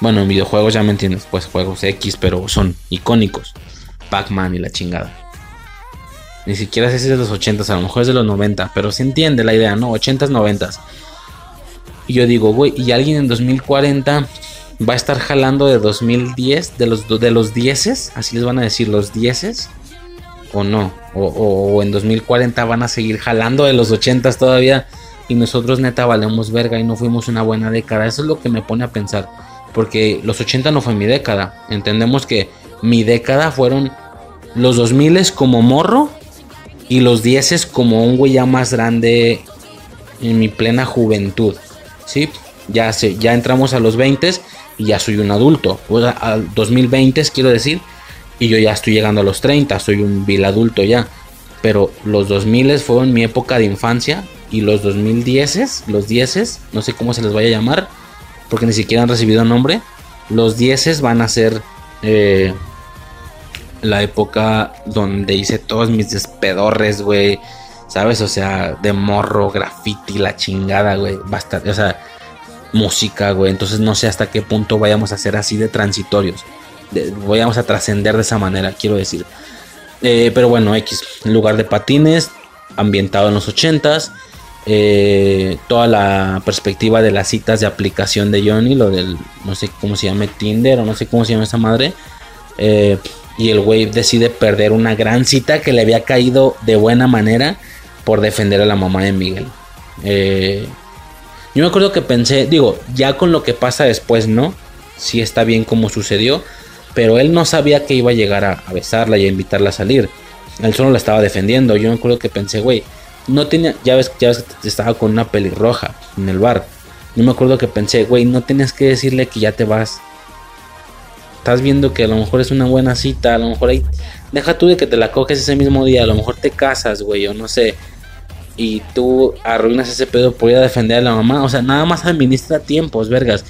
Bueno, en videojuegos ya me entiendes, pues juegos X, pero son icónicos. Pac-Man y la chingada. Ni siquiera sé si es de los 80, a lo mejor es de los 90, pero se entiende la idea, ¿no? 80s, 90s. Y yo digo, güey, ¿y alguien en 2040 va a estar jalando de 2010, de los, de los 10 Así les van a decir, los 10 o no. O, en 2040 van a seguir jalando de los 80 todavía y nosotros neta valemos verga y no fuimos una buena década. Eso es lo que me pone a pensar. Porque los 80 no fue mi década. Entendemos que mi década fueron los 2000 como morro y los 10 como un güey ya más grande en mi plena juventud. ¿Sí? Ya, ya entramos a los 20 y ya soy un adulto. O sea, al 2020 quiero decir. Y yo ya estoy llegando a los 30, soy un vil adulto ya. Pero los 2000 fueron mi época de infancia y los 2010, los 10, no sé cómo se les vaya a llamar, porque ni siquiera han recibido nombre. Los 10 van a ser eh, la época donde hice todos mis despedorres, güey. ¿Sabes? O sea, de morro, graffiti, la chingada, güey. Bastante, o sea, música, güey. Entonces no sé hasta qué punto vayamos a ser así de transitorios. De, a trascender de esa manera, quiero decir. Eh, pero bueno, X, lugar de patines, ambientado en los 80s. eh, toda la perspectiva de las citas de aplicación de Johnny, lo del, no sé cómo se llama, Tinder o no sé cómo se llama esa madre. Eh, y el güey decide perder una gran cita que le había caído de buena manera por defender a la mamá de Miguel. Eh, yo me acuerdo que pensé, digo, ya con lo que pasa después, ¿no? Sí está bien como sucedió, pero él no sabía que iba a llegar a, besarla y a invitarla a salir. Él solo la estaba defendiendo. Yo me acuerdo que pensé, güey, no tenía, ya ves, ya ves que estaba con una pelirroja en el bar. Yo me acuerdo que pensé, güey, no tienes que decirle que ya te vas. Estás viendo que a lo mejor es una buena cita, a lo mejor ahí. Deja tú de que te la coges ese mismo día, a lo mejor te casas, güey, o no sé. Y tú arruinas ese pedo por ir a defender a la mamá. O sea, nada más administra tiempos, vergas.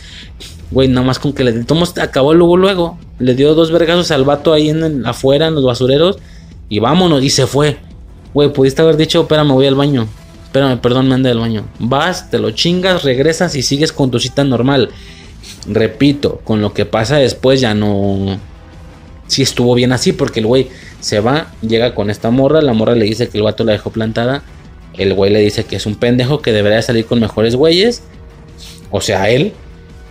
Güey, nada más con que le tomos, acabó luego, luego. Le dio dos vergazos al vato ahí en afuera, en los basureros. Y vámonos, y se fue. Güey, pudiste haber dicho, espérame, voy al baño. Espérame, perdón, me ande al baño. Vas, te lo chingas, regresas y sigues con tu cita normal. Repito, con lo que pasa después ya no. Sí estuvo bien así, porque el güey se va, llega con esta morra. La morra le dice que el vato la dejó plantada. El güey le dice que es un pendejo, que debería salir con mejores güeyes. O sea, él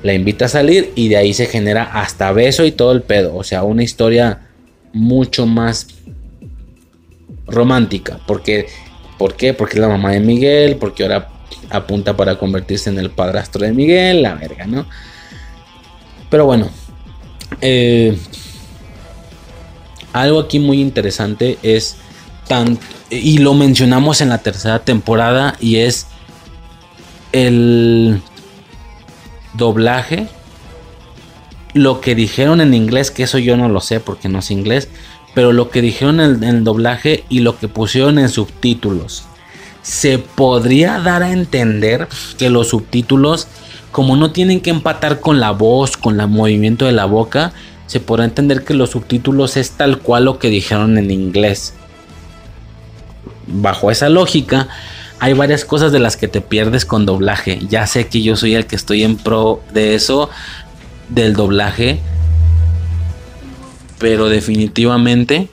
la invita a salir y de ahí se genera hasta beso y todo el pedo. O sea, una historia mucho más romántica. Porque, ¿Por qué? Porque es la mamá de Miguel, porque ahora apunta para convertirse en el padrastro de Miguel, la verga, ¿no? Pero bueno, eh, algo aquí muy interesante es tan y lo mencionamos en la tercera temporada y es el doblaje. Lo que dijeron en inglés que eso yo no lo sé porque no sé inglés pero lo que dijeron en, doblaje y lo que pusieron en subtítulos. Se podría dar a entender que los subtítulos como no tienen que empatar con la voz con el movimiento de la boca se podrá entender que los subtítulos es tal cual lo que dijeron en inglés. Bajo esa lógica, hay varias cosas de las que te pierdes con doblaje. Ya sé que yo soy el que estoy en pro de eso, del doblaje, pero definitivamente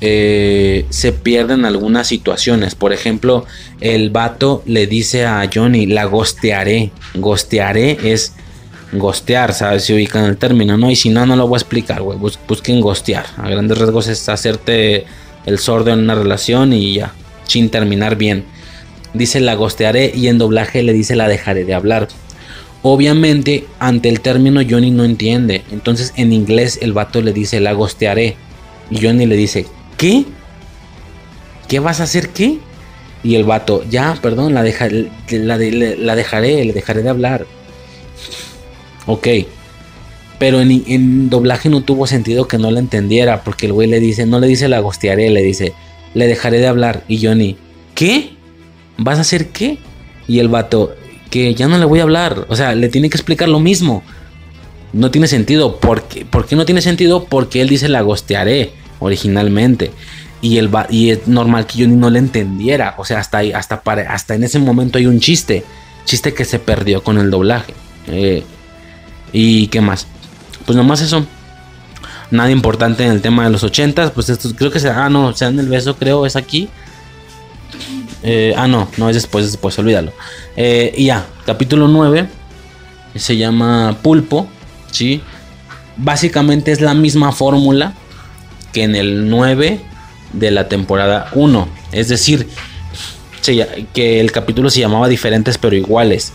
eh, se pierden algunas situaciones. Por ejemplo, el vato le dice a Johnny, la gostearé. Gostearé es gostear, ¿sabes? Si ubican el término, ¿no? Y si no, no lo voy a explicar, güey. Bus- busquen gostear. A grandes rasgos es hacerte el sordo en una relación y ya, sin terminar bien. Dice la gostearé y en doblaje le dice la dejaré de hablar. Obviamente, ante el término Johnny no entiende. Entonces en inglés el vato le dice la gostearé. Y Johnny le dice, ¿qué? ¿Qué vas a hacer qué? Y el vato, ya, perdón, la, deja- la, la dejaré, le dejaré de hablar. Ok. Pero en, en doblaje no tuvo sentido que no la entendiera. Porque el güey le dice, no le dice la gostearé, le dice, le dejaré de hablar. Y Johnny, ¿qué? ¿Vas a hacer qué? Y el vato, que ya no le voy a hablar. O sea, le tiene que explicar lo mismo. No tiene sentido. ¿Por qué, ¿Por qué no tiene sentido? Porque él dice la gostearé originalmente. Y, el, y es normal que Johnny no le entendiera. O sea, hasta, ahí, hasta, para, hasta en ese momento hay un chiste. Chiste que se perdió con el doblaje. Eh, ¿Y qué más? Pues nomás eso. Nada importante en el tema de los 80 Pues esto creo que se. Ah, no, se dan el beso, creo, es aquí. Eh, ah, no, no es después, es después, olvídalo. Eh, y ya, capítulo 9 se llama Pulpo, ¿sí? Básicamente es la misma fórmula que en el 9 de la temporada 1. Es decir, que el capítulo se llamaba diferentes pero iguales.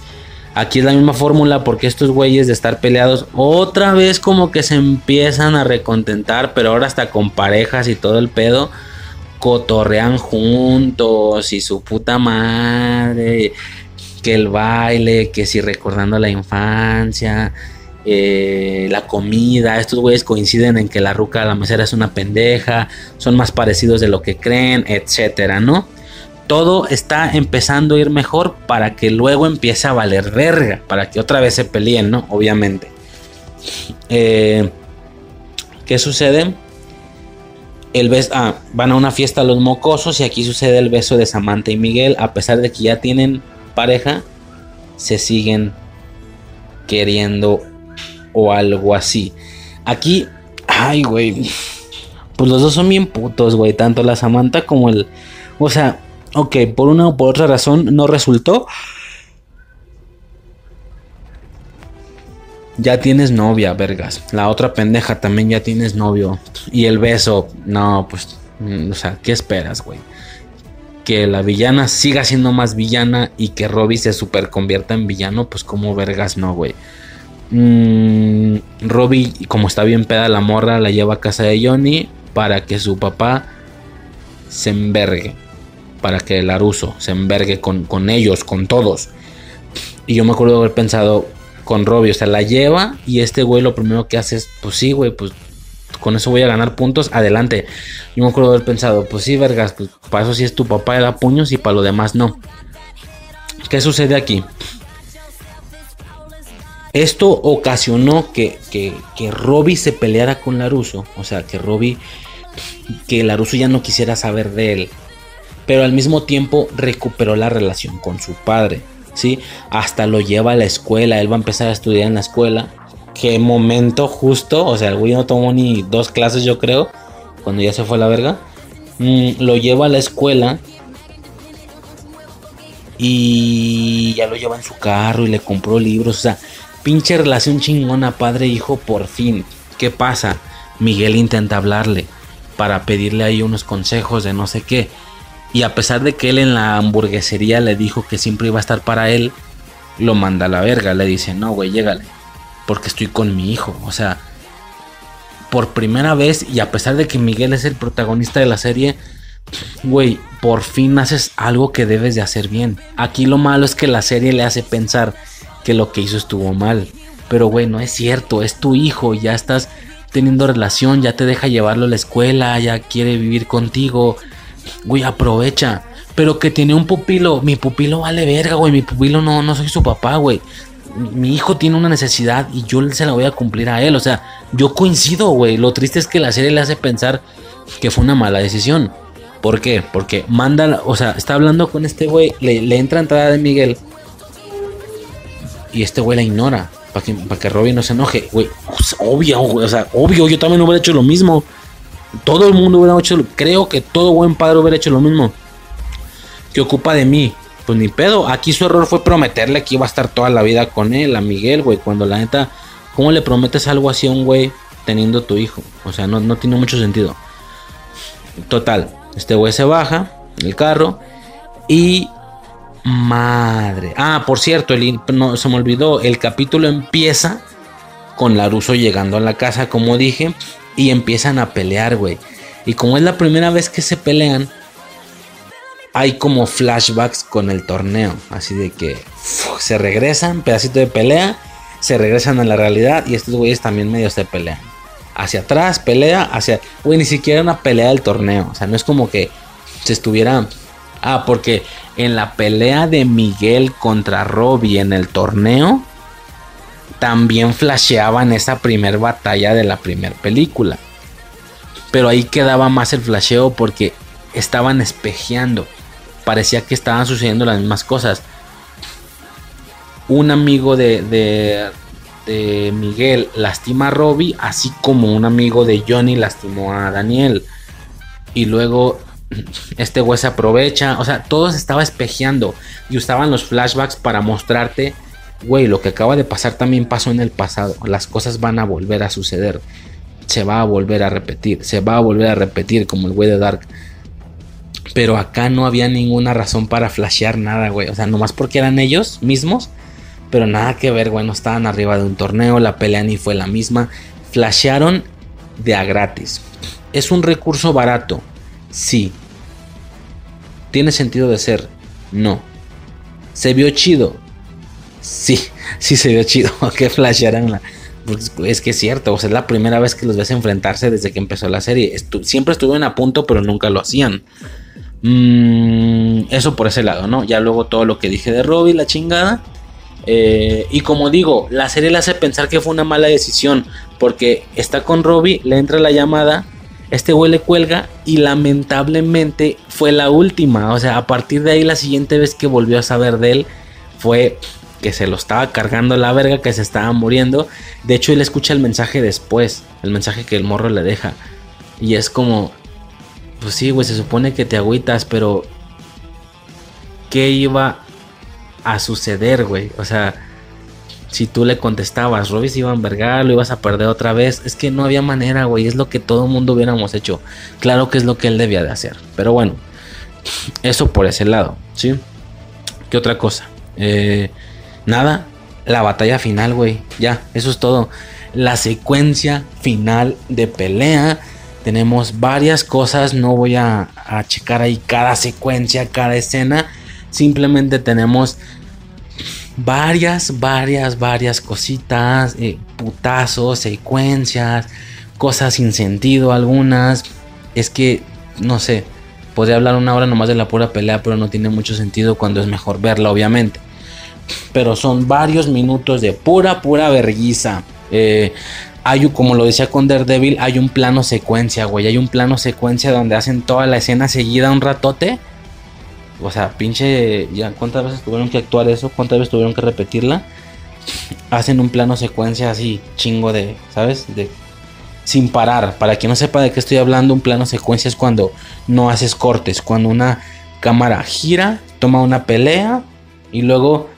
Aquí es la misma fórmula porque estos güeyes de estar peleados otra vez como que se empiezan a recontentar, pero ahora hasta con parejas y todo el pedo cotorrean juntos y su puta madre, que el baile, que si recordando la infancia, eh, la comida, estos güeyes coinciden en que la ruca la mesera es una pendeja, son más parecidos de lo que creen, etcétera, ¿no? Todo está empezando a ir mejor para que luego empiece a valer verga, para que otra vez se peleen, ¿no? Obviamente. Eh, ¿Qué sucede? El beso, ah, van a una fiesta los mocosos y aquí sucede el beso de Samantha y Miguel. A pesar de que ya tienen pareja, se siguen queriendo o algo así. Aquí, ay, güey. Pues los dos son bien putos, güey. Tanto la Samantha como el. O sea, ok, por una o por otra razón no resultó. Ya tienes novia, vergas. La otra pendeja también ya tienes novio. Y el beso, no, pues. mm, O sea, ¿qué esperas, güey? Que la villana siga siendo más villana y que Robbie se super convierta en villano, pues como vergas no, güey. Mm, Robbie, como está bien peda la morra, la lleva a casa de Johnny para que su papá se envergue. Para que el Aruso se envergue con, con ellos, con todos. Y yo me acuerdo de haber pensado con Robbie, o sea, la lleva y este güey lo primero que hace es, pues sí, güey, pues con eso voy a ganar puntos, adelante. Yo me acuerdo de haber pensado, pues sí, vergas, pues para eso sí es tu papá, le da puños y para lo demás no. ¿Qué sucede aquí? Esto ocasionó que, que, que Robbie se peleara con Laruso. O sea, que Robbie, que Laruso ya no quisiera saber de él. Pero al mismo tiempo recuperó la relación con su padre. ¿Sí? Hasta lo lleva a la escuela. Él va a empezar a estudiar en la escuela. Qué momento justo. O sea, el güey no tomó ni dos clases, yo creo. Cuando ya se fue a la verga. Mm, lo lleva a la escuela. Y ya lo lleva en su carro y le compró libros. O sea, pinche relación chingona padre-hijo por fin. ¿Qué pasa? Miguel intenta hablarle para pedirle ahí unos consejos de no sé qué. Y a pesar de que él en la hamburguesería le dijo que siempre iba a estar para él, lo manda a la verga. Le dice, no, güey, llégale. Porque estoy con mi hijo. O sea, por primera vez, y a pesar de que Miguel es el protagonista de la serie, güey, por fin haces algo que debes de hacer bien. Aquí lo malo es que la serie le hace pensar que lo que hizo estuvo mal. Pero, güey, no es cierto, es tu hijo, ya estás teniendo relación, ya te deja llevarlo a la escuela, ya quiere vivir contigo. Güey, aprovecha. Pero que tiene un pupilo, mi pupilo vale verga, güey, mi pupilo no, no soy su papá, güey. Mi hijo tiene una necesidad y yo se la voy a cumplir a él. O sea, yo coincido, güey. Lo triste es que la serie le hace pensar que fue una mala decisión. ¿Por qué? Porque manda, o sea, está hablando con este güey, le, le entra entrada de Miguel y este güey la ignora para que, pa que Robin no se enoje. Güey, obvio, güey, o sea, obvio, yo también hubiera hecho lo mismo. Todo el mundo hubiera hecho, creo que todo buen padre hubiera hecho lo mismo. ¿Qué ocupa de mí? Pues ni pedo. Aquí su error fue prometerle que iba a estar toda la vida con él, a Miguel, güey. Cuando la neta, ¿cómo le prometes algo así a un güey teniendo tu hijo? O sea, no, no tiene mucho sentido. Total, este güey se baja el carro y Madre. Ah, por cierto, el, no, se me olvidó. El capítulo empieza con Laruso llegando a la casa, como dije, y empiezan a pelear, güey. Y como es la primera vez que se pelean, hay como flashbacks con el torneo. Así de que se regresan, pedacito de pelea, se regresan a la realidad y estos güeyes también medio se pelean. Hacia atrás, pelea, hacia... Güey, ni siquiera una pelea del torneo. O sea, no es como que se estuviera... Ah, porque en la pelea de Miguel contra Robbie en el torneo, también flasheaban esa primer batalla de la primera película. Pero ahí quedaba más el flasheo porque estaban espejeando. Parecía que estaban sucediendo las mismas cosas. Un amigo de, de, de Miguel lastima a Robbie, así como un amigo de Johnny lastimó a Daniel. Y luego (clears throat) este güey se aprovecha. O sea, todo se estaba espejeando. Y usaban los flashbacks para mostrarte, güey, lo que acaba de pasar también pasó en el pasado. Las cosas van a volver a suceder. Se va a volver a repetir. Se va a volver a repetir como el güey de Dark. Pero acá no había ninguna razón para flashear nada, güey. O sea, nomás porque eran ellos mismos. Pero nada que ver, güey. No estaban arriba de un torneo. La pelea ni fue la misma. Flashearon de a gratis. Es un recurso barato. Sí. ¿Tiene sentido de ser? No. ¿Se vio chido? Sí, sí se vio chido. (laughs) que flashearan la. Es que es cierto, o sea, es la primera vez que los ves enfrentarse desde que empezó la serie. Siempre estuvieron a punto, pero nunca lo hacían. Mm, eso por ese lado, ¿no? Ya luego todo lo que dije de Robbie, la chingada. Eh, y como digo, la serie le hace pensar que fue una mala decisión. Porque está con Robbie, le entra la llamada este güey le cuelga y lamentablemente fue la última. O sea, a partir de ahí la siguiente vez que volvió a saber de él fue que se lo estaba cargando la verga, que se estaba muriendo. De hecho, él escucha el mensaje después, el mensaje que el morro le deja. Y es como, pues sí, güey, se supone que te agüitas, pero ¿qué iba a suceder, güey? O sea, si tú le contestabas, Robis iba a envergar, lo ibas a perder otra vez. Es que no había manera, güey. Es lo que todo mundo hubiéramos hecho. Claro que es lo que él debía de hacer. Pero bueno, eso por ese lado, ¿sí? ¿Qué otra cosa? Eh, nada, la batalla final, güey. Ya, eso es todo. La secuencia final de pelea. Tenemos varias cosas. No voy a, a checar ahí cada secuencia, cada escena. Simplemente tenemos varias, varias, varias cositas, eh, putazos, secuencias, cosas sin sentido algunas. Es que, no sé, podría hablar una hora nomás de la pura pelea, pero no tiene mucho sentido cuando es mejor verla, obviamente. Pero son varios minutos de pura, pura verguiza. Eh, hay, como lo decía con Daredevil, hay un plano secuencia, güey. Hay un plano secuencia donde hacen toda la escena seguida un ratote o sea, pinche. Ya, ¿Cuántas veces tuvieron que actuar eso? ¿Cuántas veces tuvieron que repetirla? Hacen un plano secuencia así, chingo de. ¿Sabes? De. Sin parar. Para quien no sepa de qué estoy hablando, un plano secuencia es cuando no haces cortes. Cuando una cámara gira, toma una pelea y luego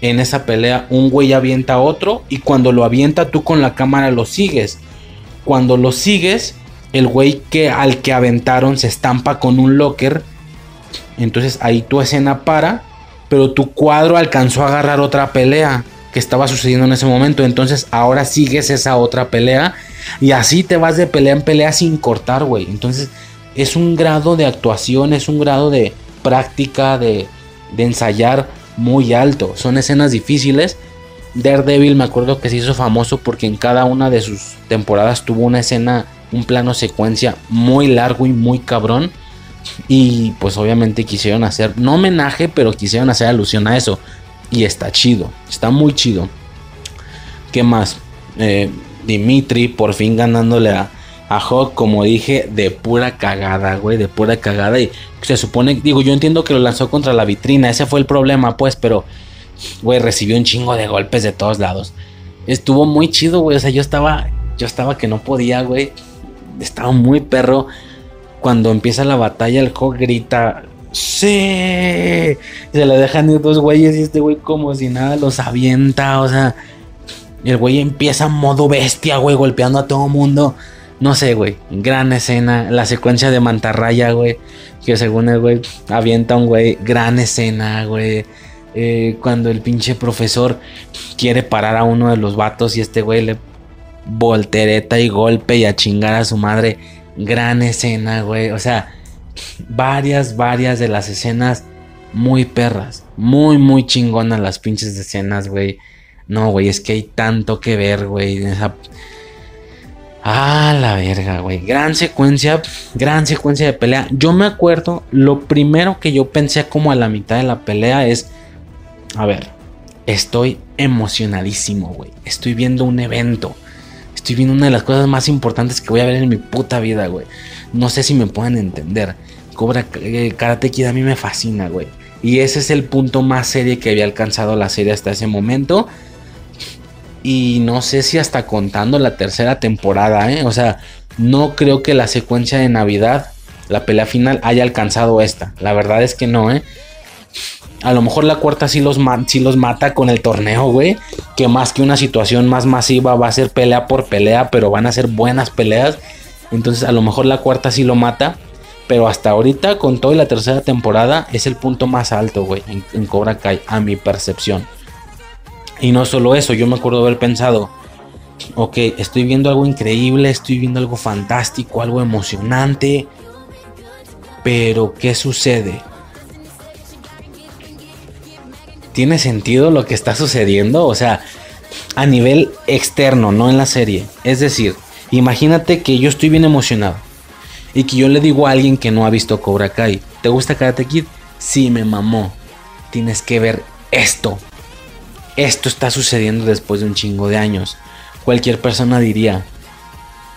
en esa pelea un güey avienta a otro y cuando lo avienta tú con la cámara lo sigues. Cuando lo sigues, el güey que al que aventaron se estampa con un locker entonces ahí tu escena para, pero tu cuadro alcanzó a agarrar otra pelea que estaba sucediendo en ese momento. Entonces ahora sigues esa otra pelea y así te vas de pelea en pelea sin cortar, güey. Entonces es un grado de actuación, es un grado de práctica, de, de ensayar muy alto. Son escenas difíciles. Daredevil me acuerdo que se hizo famoso porque en cada una de sus temporadas tuvo una escena, un plano secuencia muy largo y muy cabrón y pues obviamente quisieron hacer, no homenaje, pero quisieron hacer alusión a eso. Y está chido, está muy chido. ¿Qué más? Eh, Dimitri por fin ganándole a, a Hawk, como dije, de pura cagada, güey, de pura cagada. Y se supone, digo, yo entiendo que lo lanzó contra la vitrina, ese fue el problema, pues, pero, güey, recibió un chingo de golpes de todos lados. Estuvo muy chido, güey, o sea, yo estaba, yo estaba que no podía, güey. Estaba muy perro cuando empieza la batalla, el Hawk grita. ¡Sí! se le dejan ir dos güeyes y este güey, como si nada, los avienta. O sea, el güey empieza modo bestia, güey, golpeando a todo mundo. No sé, güey. Gran escena. La secuencia de mantarraya, güey. Que según el güey avienta un güey. Gran escena, güey. Eh, cuando el pinche profesor quiere parar a uno de los vatos y este güey le voltereta y golpe y a chingar a su madre gran escena, güey. O sea, varias, varias de las escenas muy perras. Muy, muy chingonas las pinches escenas, güey. No, güey, es que hay tanto que ver, güey. Esa... Ah, la verga, güey. Gran secuencia, gran secuencia de pelea. Yo me acuerdo, lo primero que yo pensé como a la mitad de la pelea es, a ver, estoy emocionadísimo, güey. Estoy viendo un evento. Estoy viendo una de las cosas más importantes que voy a ver en mi puta vida, güey. No sé si me pueden entender. Cobra eh, Karate Kid a mí me fascina, güey. Y ese es el punto más serio que había alcanzado la serie hasta ese momento. Y no sé si hasta contando la tercera temporada, ¿eh? O sea, no creo que la secuencia de Navidad, la pelea final, haya alcanzado esta. La verdad es que no, ¿eh? A lo mejor la cuarta sí los, los mata con el torneo, güey. Que más que una situación más masiva va a ser pelea por pelea, pero van a ser buenas peleas. Entonces a lo mejor la cuarta sí lo mata. Pero hasta ahorita, con todo y la tercera temporada, es el punto más alto, güey, en, en, Cobra Kai, a mi percepción. Y no solo eso, yo me acuerdo haber pensado, ok, estoy viendo algo increíble, estoy viendo algo fantástico, algo emocionante. Pero, ¿qué sucede? tiene sentido lo que está sucediendo, o sea, a nivel externo, no en la serie. Es decir, imagínate que yo estoy bien emocionado y que yo le digo a alguien que no ha visto Cobra Kai, ¿te gusta Karate Kid? Sí, me mamó. Tienes que ver esto. Esto está sucediendo después de un chingo de años. Cualquier persona diría,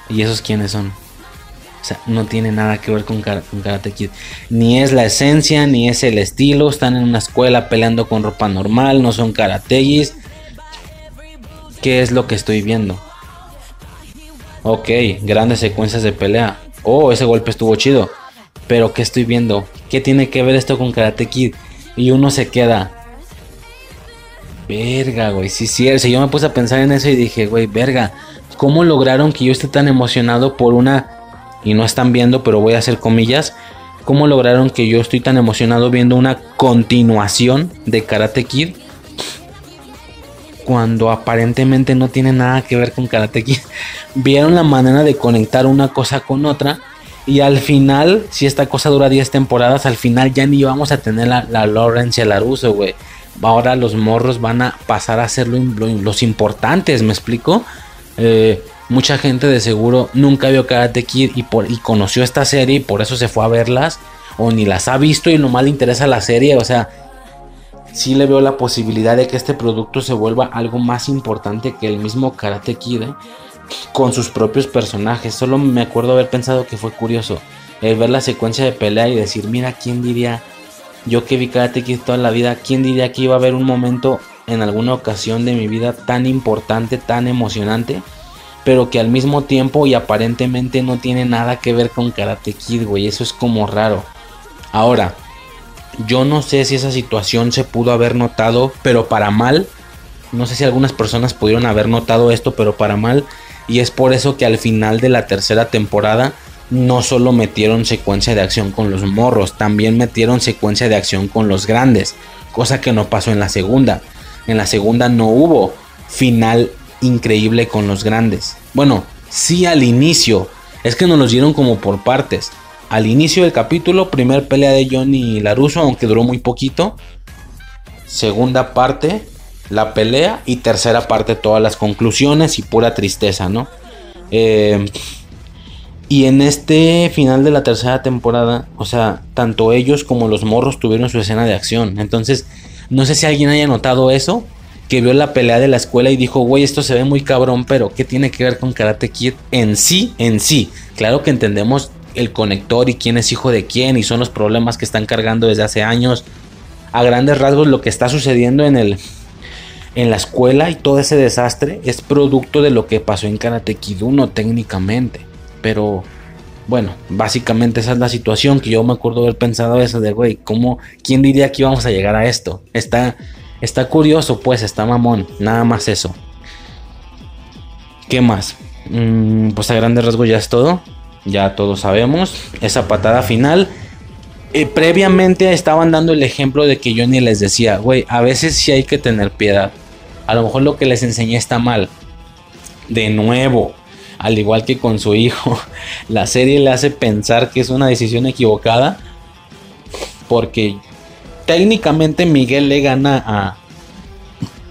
¿y esos quiénes son? O sea, no tiene nada que ver con, Karate Kid. Ni es la esencia, ni es el estilo. Están en una escuela peleando con ropa normal, no son karategis. ¿Qué es lo que estoy viendo? Ok, grandes secuencias de pelea. oh, ese golpe estuvo chido. Pero ¿qué estoy viendo? ¿Qué tiene que ver esto con Karate Kid? Y uno se queda. Verga, güey. Sí, sí. yo me puse a pensar en eso y dije, güey, verga. ¿Cómo lograron que yo esté tan emocionado por una... Y no están viendo, pero voy a hacer comillas. ¿Cómo lograron que yo estoy tan emocionado viendo una continuación de Karate Kid? Cuando aparentemente no tiene nada que ver con Karate Kid. (laughs) Vieron la manera de conectar una cosa con otra. Y al final, si esta cosa dura 10 temporadas, al final ya ni vamos a tener la, la Lawrence el Laruso, güey. Ahora los morros van a pasar a ser los importantes, ¿me explico? Eh, mucha gente de seguro nunca vio Karate Kid y, conoció esta serie y por eso se fue a verlas. O ni las ha visto y nomás le interesa la serie. O sea, sí le veo la posibilidad de que este producto se vuelva algo más importante que el mismo Karate Kid. ¿eh? Con sus propios personajes. Solo me acuerdo haber pensado que fue curioso. El ver la secuencia de pelea y decir, mira, ¿quién diría? Yo que vi Karate Kid toda la vida, ¿quién diría que iba a haber un momento en alguna ocasión de mi vida tan importante, tan emocionante, pero que al mismo tiempo y aparentemente no tiene nada que ver con Karate Kid, güey, eso es como raro. Ahora, yo no sé si esa situación se pudo haber notado, pero para mal. No sé si algunas personas pudieron haber notado esto, pero para mal. Y es por eso que al final de la tercera temporada no solo metieron secuencia de acción con los morros, también metieron secuencia de acción con los grandes, cosa que no pasó en la segunda. En la segunda no hubo final increíble con los grandes. Bueno, sí al inicio. Es que nos los dieron como por partes. Al inicio del capítulo, primer pelea de Johnny Laruso, aunque duró muy poquito. Segunda parte, la pelea. Y tercera parte, todas las conclusiones y pura tristeza, ¿no? Eh, y en este final de la tercera temporada, o sea, tanto ellos como los morros tuvieron su escena de acción. Entonces, no sé si alguien haya notado eso, que vio la pelea de la escuela y dijo, güey, esto se ve muy cabrón, pero ¿qué tiene que ver con Karate Kid en sí? En sí. Claro que entendemos el conector y quién es hijo de quién y son los problemas que están cargando desde hace años. A grandes rasgos lo que está sucediendo en el en la escuela y todo ese desastre es producto de lo que pasó en Karate Kid 1 técnicamente. Pero bueno, básicamente esa es la situación que yo me acuerdo haber pensado eso de, güey, ¿cómo, quién diría que íbamos a llegar a esto? Está, está curioso, pues, está mamón, nada más eso. ¿Qué más? Mm, pues a grandes rasgos ya es todo, ya todos sabemos. Esa patada final. Eh, previamente estaban dando el ejemplo de que yo ni les decía, güey, a veces sí hay que tener piedad. A lo mejor lo que les enseñé está mal. De nuevo, al igual que con su hijo, (laughs) la serie le hace pensar que es una decisión equivocada. Porque técnicamente Miguel le gana a,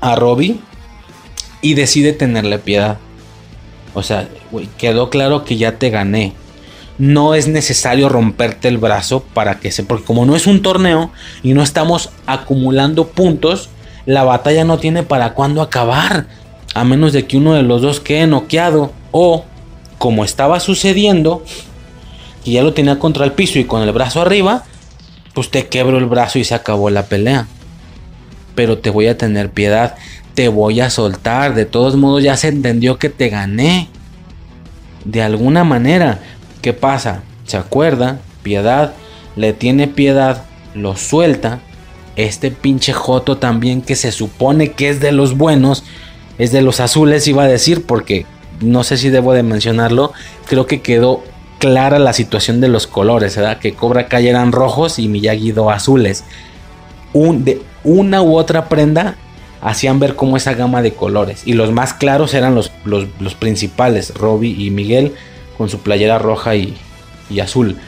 a Robbie y decide tenerle piedad. O sea, quedó claro que ya te gané. No es necesario romperte el brazo para que se. Porque como no es un torneo y no estamos acumulando puntos, la batalla no tiene para cuándo acabar. A menos de que uno de los dos quede noqueado. O, como estaba sucediendo, y ya lo tenía contra el piso y con el brazo arriba, pues te quebro el brazo y se acabó la pelea. Pero te voy a tener piedad, te voy a soltar. De todos modos ya se entendió que te gané. De alguna manera, ¿qué pasa? Se acuerda, piedad, le tiene piedad, lo suelta. Este pinche Joto también que se supone que es de los buenos, es de los azules, iba a decir, porque no sé si debo de mencionarlo, creo que quedó clara la situación de los colores, ¿verdad? Que Cobra Kai eran rojos y Miyagi Do azules. Un, de una u otra prenda hacían ver como esa gama de colores. Y los más claros eran los, los, principales, Robbie y Miguel, con su playera roja y, y azul.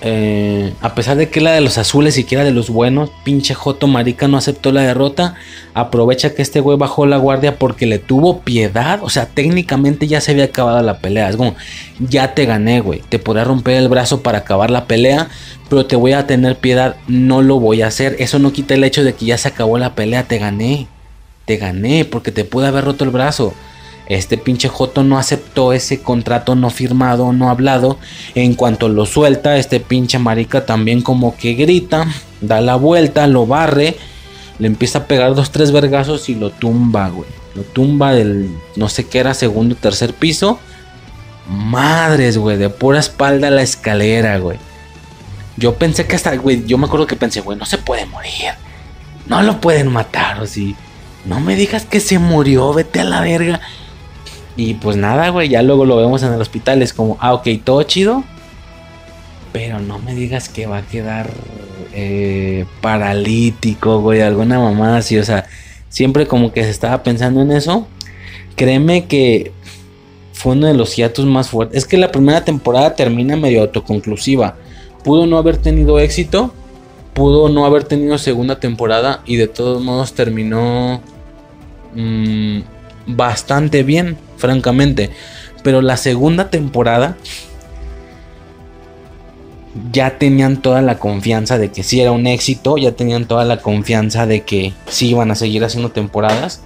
Eh, a pesar de que la de los azules y que de los buenos, pinche Joto Marica no aceptó la derrota. Aprovecha que este güey bajó la guardia porque le tuvo piedad. O sea, técnicamente ya se había acabado la pelea. Es como, ya te gané, güey. Te podrá romper el brazo para acabar la pelea, pero te voy a tener piedad. No lo voy a hacer. Eso no quita el hecho de que ya se acabó la pelea. Te gané. Te gané porque te pude haber roto el brazo. Este pinche Joto no aceptó ese contrato no firmado, no hablado. En cuanto lo suelta, este pinche marica también como que grita, da la vuelta, lo barre, le empieza a pegar dos, tres vergazos y lo tumba, güey. Lo tumba del no sé qué era, segundo, tercer piso. Madres, güey, de pura espalda la escalera, güey. Yo pensé que hasta, güey, yo me acuerdo que pensé, güey, no se puede morir. No lo pueden matar, o sí. No me digas que se murió, vete a la verga. Y pues nada, güey, ya luego lo vemos en el hospital. Es como, ah, ok, todo chido. Pero no me digas que va a quedar eh, paralítico, güey, alguna mamá así. O sea, siempre como que se estaba pensando en eso. Créeme que fue uno de los hiatos más fuertes. Es que la primera temporada termina medio autoconclusiva. Pudo no haber tenido éxito. Pudo no haber tenido segunda temporada. Y de todos modos terminó mm, bastante bien, francamente. Pero la segunda temporada ya tenían toda la confianza de que sí era un éxito, ya tenían toda la confianza de que sí iban a seguir haciendo temporadas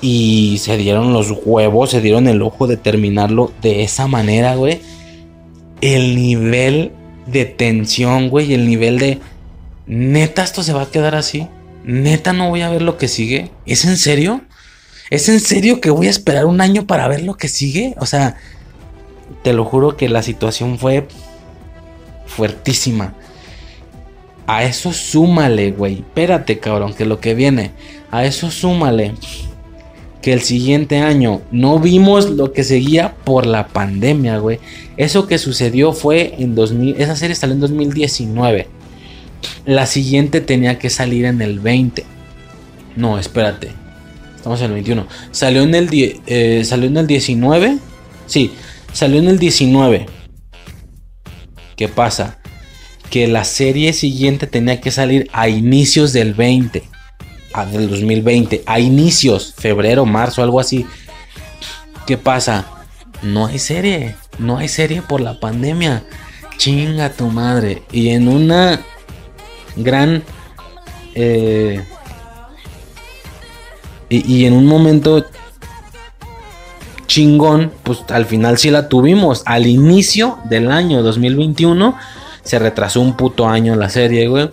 y se dieron los huevos, se dieron el ojo de terminarlo de esa manera, güey. El nivel de tensión, güey, el nivel de neta esto se va a quedar así. Neta no voy a ver lo que sigue. ¿Es en serio? ¿Es en serio que voy a esperar un año para ver lo que sigue? O sea, te lo juro que la situación fue fuertísima. A eso súmale, güey. Espérate, cabrón, que lo que viene. A eso súmale que el siguiente año no vimos lo que seguía por la pandemia, güey. Eso que sucedió fue en 2000. Esa serie salió en 2019. La siguiente tenía que salir en el 20. No, espérate. Estamos en el 21. Salió en el, eh, salió en el 19. Sí, salió en el 19. ¿Qué pasa? Que la serie siguiente tenía que salir a inicios del 20. A, del 2020. A inicios. Febrero, marzo, algo así. ¿Qué pasa? No hay serie. No hay serie por la pandemia. Chinga tu madre. Y en una gran... Eh, y, en un momento chingón, pues al final sí la tuvimos. Al inicio del año 2021 se retrasó un puto año la serie, güey.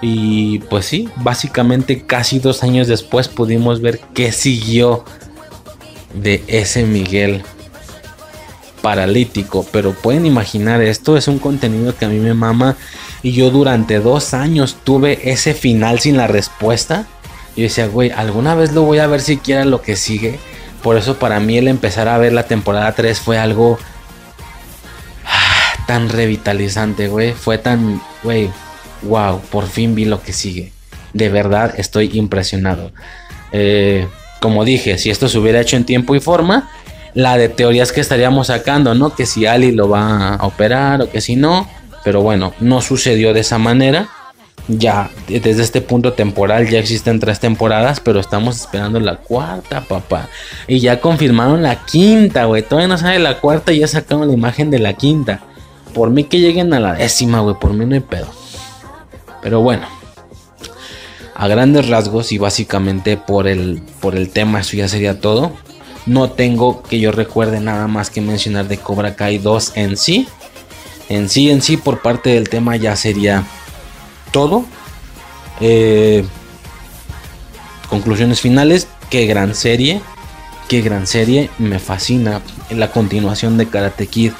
Y pues sí, básicamente casi dos años después pudimos ver qué siguió de ese Miguel paralítico. Pero pueden imaginar, esto es un contenido que a mí me mama. Y yo durante dos años tuve ese final sin la respuesta. Y decía, güey, alguna vez lo voy a ver siquiera lo que sigue. Por eso para mí el empezar a ver la temporada 3 fue algo ah, tan revitalizante, güey. Fue tan, güey, wow, por fin vi lo que sigue. De verdad estoy impresionado. Eh, como dije, si esto se hubiera hecho en tiempo y forma, la de teorías que estaríamos sacando, ¿no? Que si Ali lo va a operar o que si no. Pero bueno, no sucedió de esa manera ya desde este punto temporal ya existen tres temporadas, pero estamos esperando la cuarta, papá. Y ya confirmaron la quinta, güey. Todavía no sabe la cuarta y ya sacaron la imagen de la quinta. Por mí que lleguen a la décima, güey. Por mí no hay pedo. Pero bueno. A grandes rasgos y básicamente por el, por el tema, eso ya sería todo. No tengo que yo recuerde nada más que mencionar de Cobra Kai 2 en sí. En sí, en sí, por parte del tema ya sería todo. Eh, conclusiones finales. Qué gran serie. Qué gran serie. Me fascina. La continuación de Karate Kid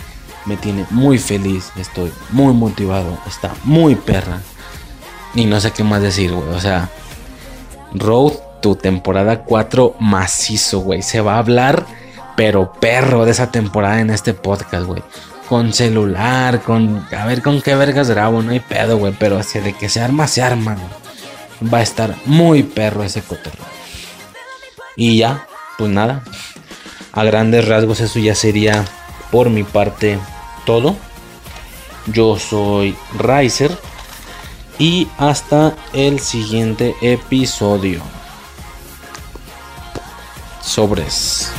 me tiene muy feliz. Estoy muy motivado. Está muy perra. Y no sé qué más decir, güey. O sea, Road, tu temporada 4 macizo, güey. Se va a hablar, pero perro de esa temporada en este podcast, güey con celular, con. A ver con qué vergas grabo, no hay pedo, güey. Pero así de que se arma, se arma. Va a estar muy perro ese cotorreo. Y ya, pues nada. A grandes rasgos, eso ya sería por mi parte todo. Yo soy Riser. Y hasta el siguiente episodio. Sobres.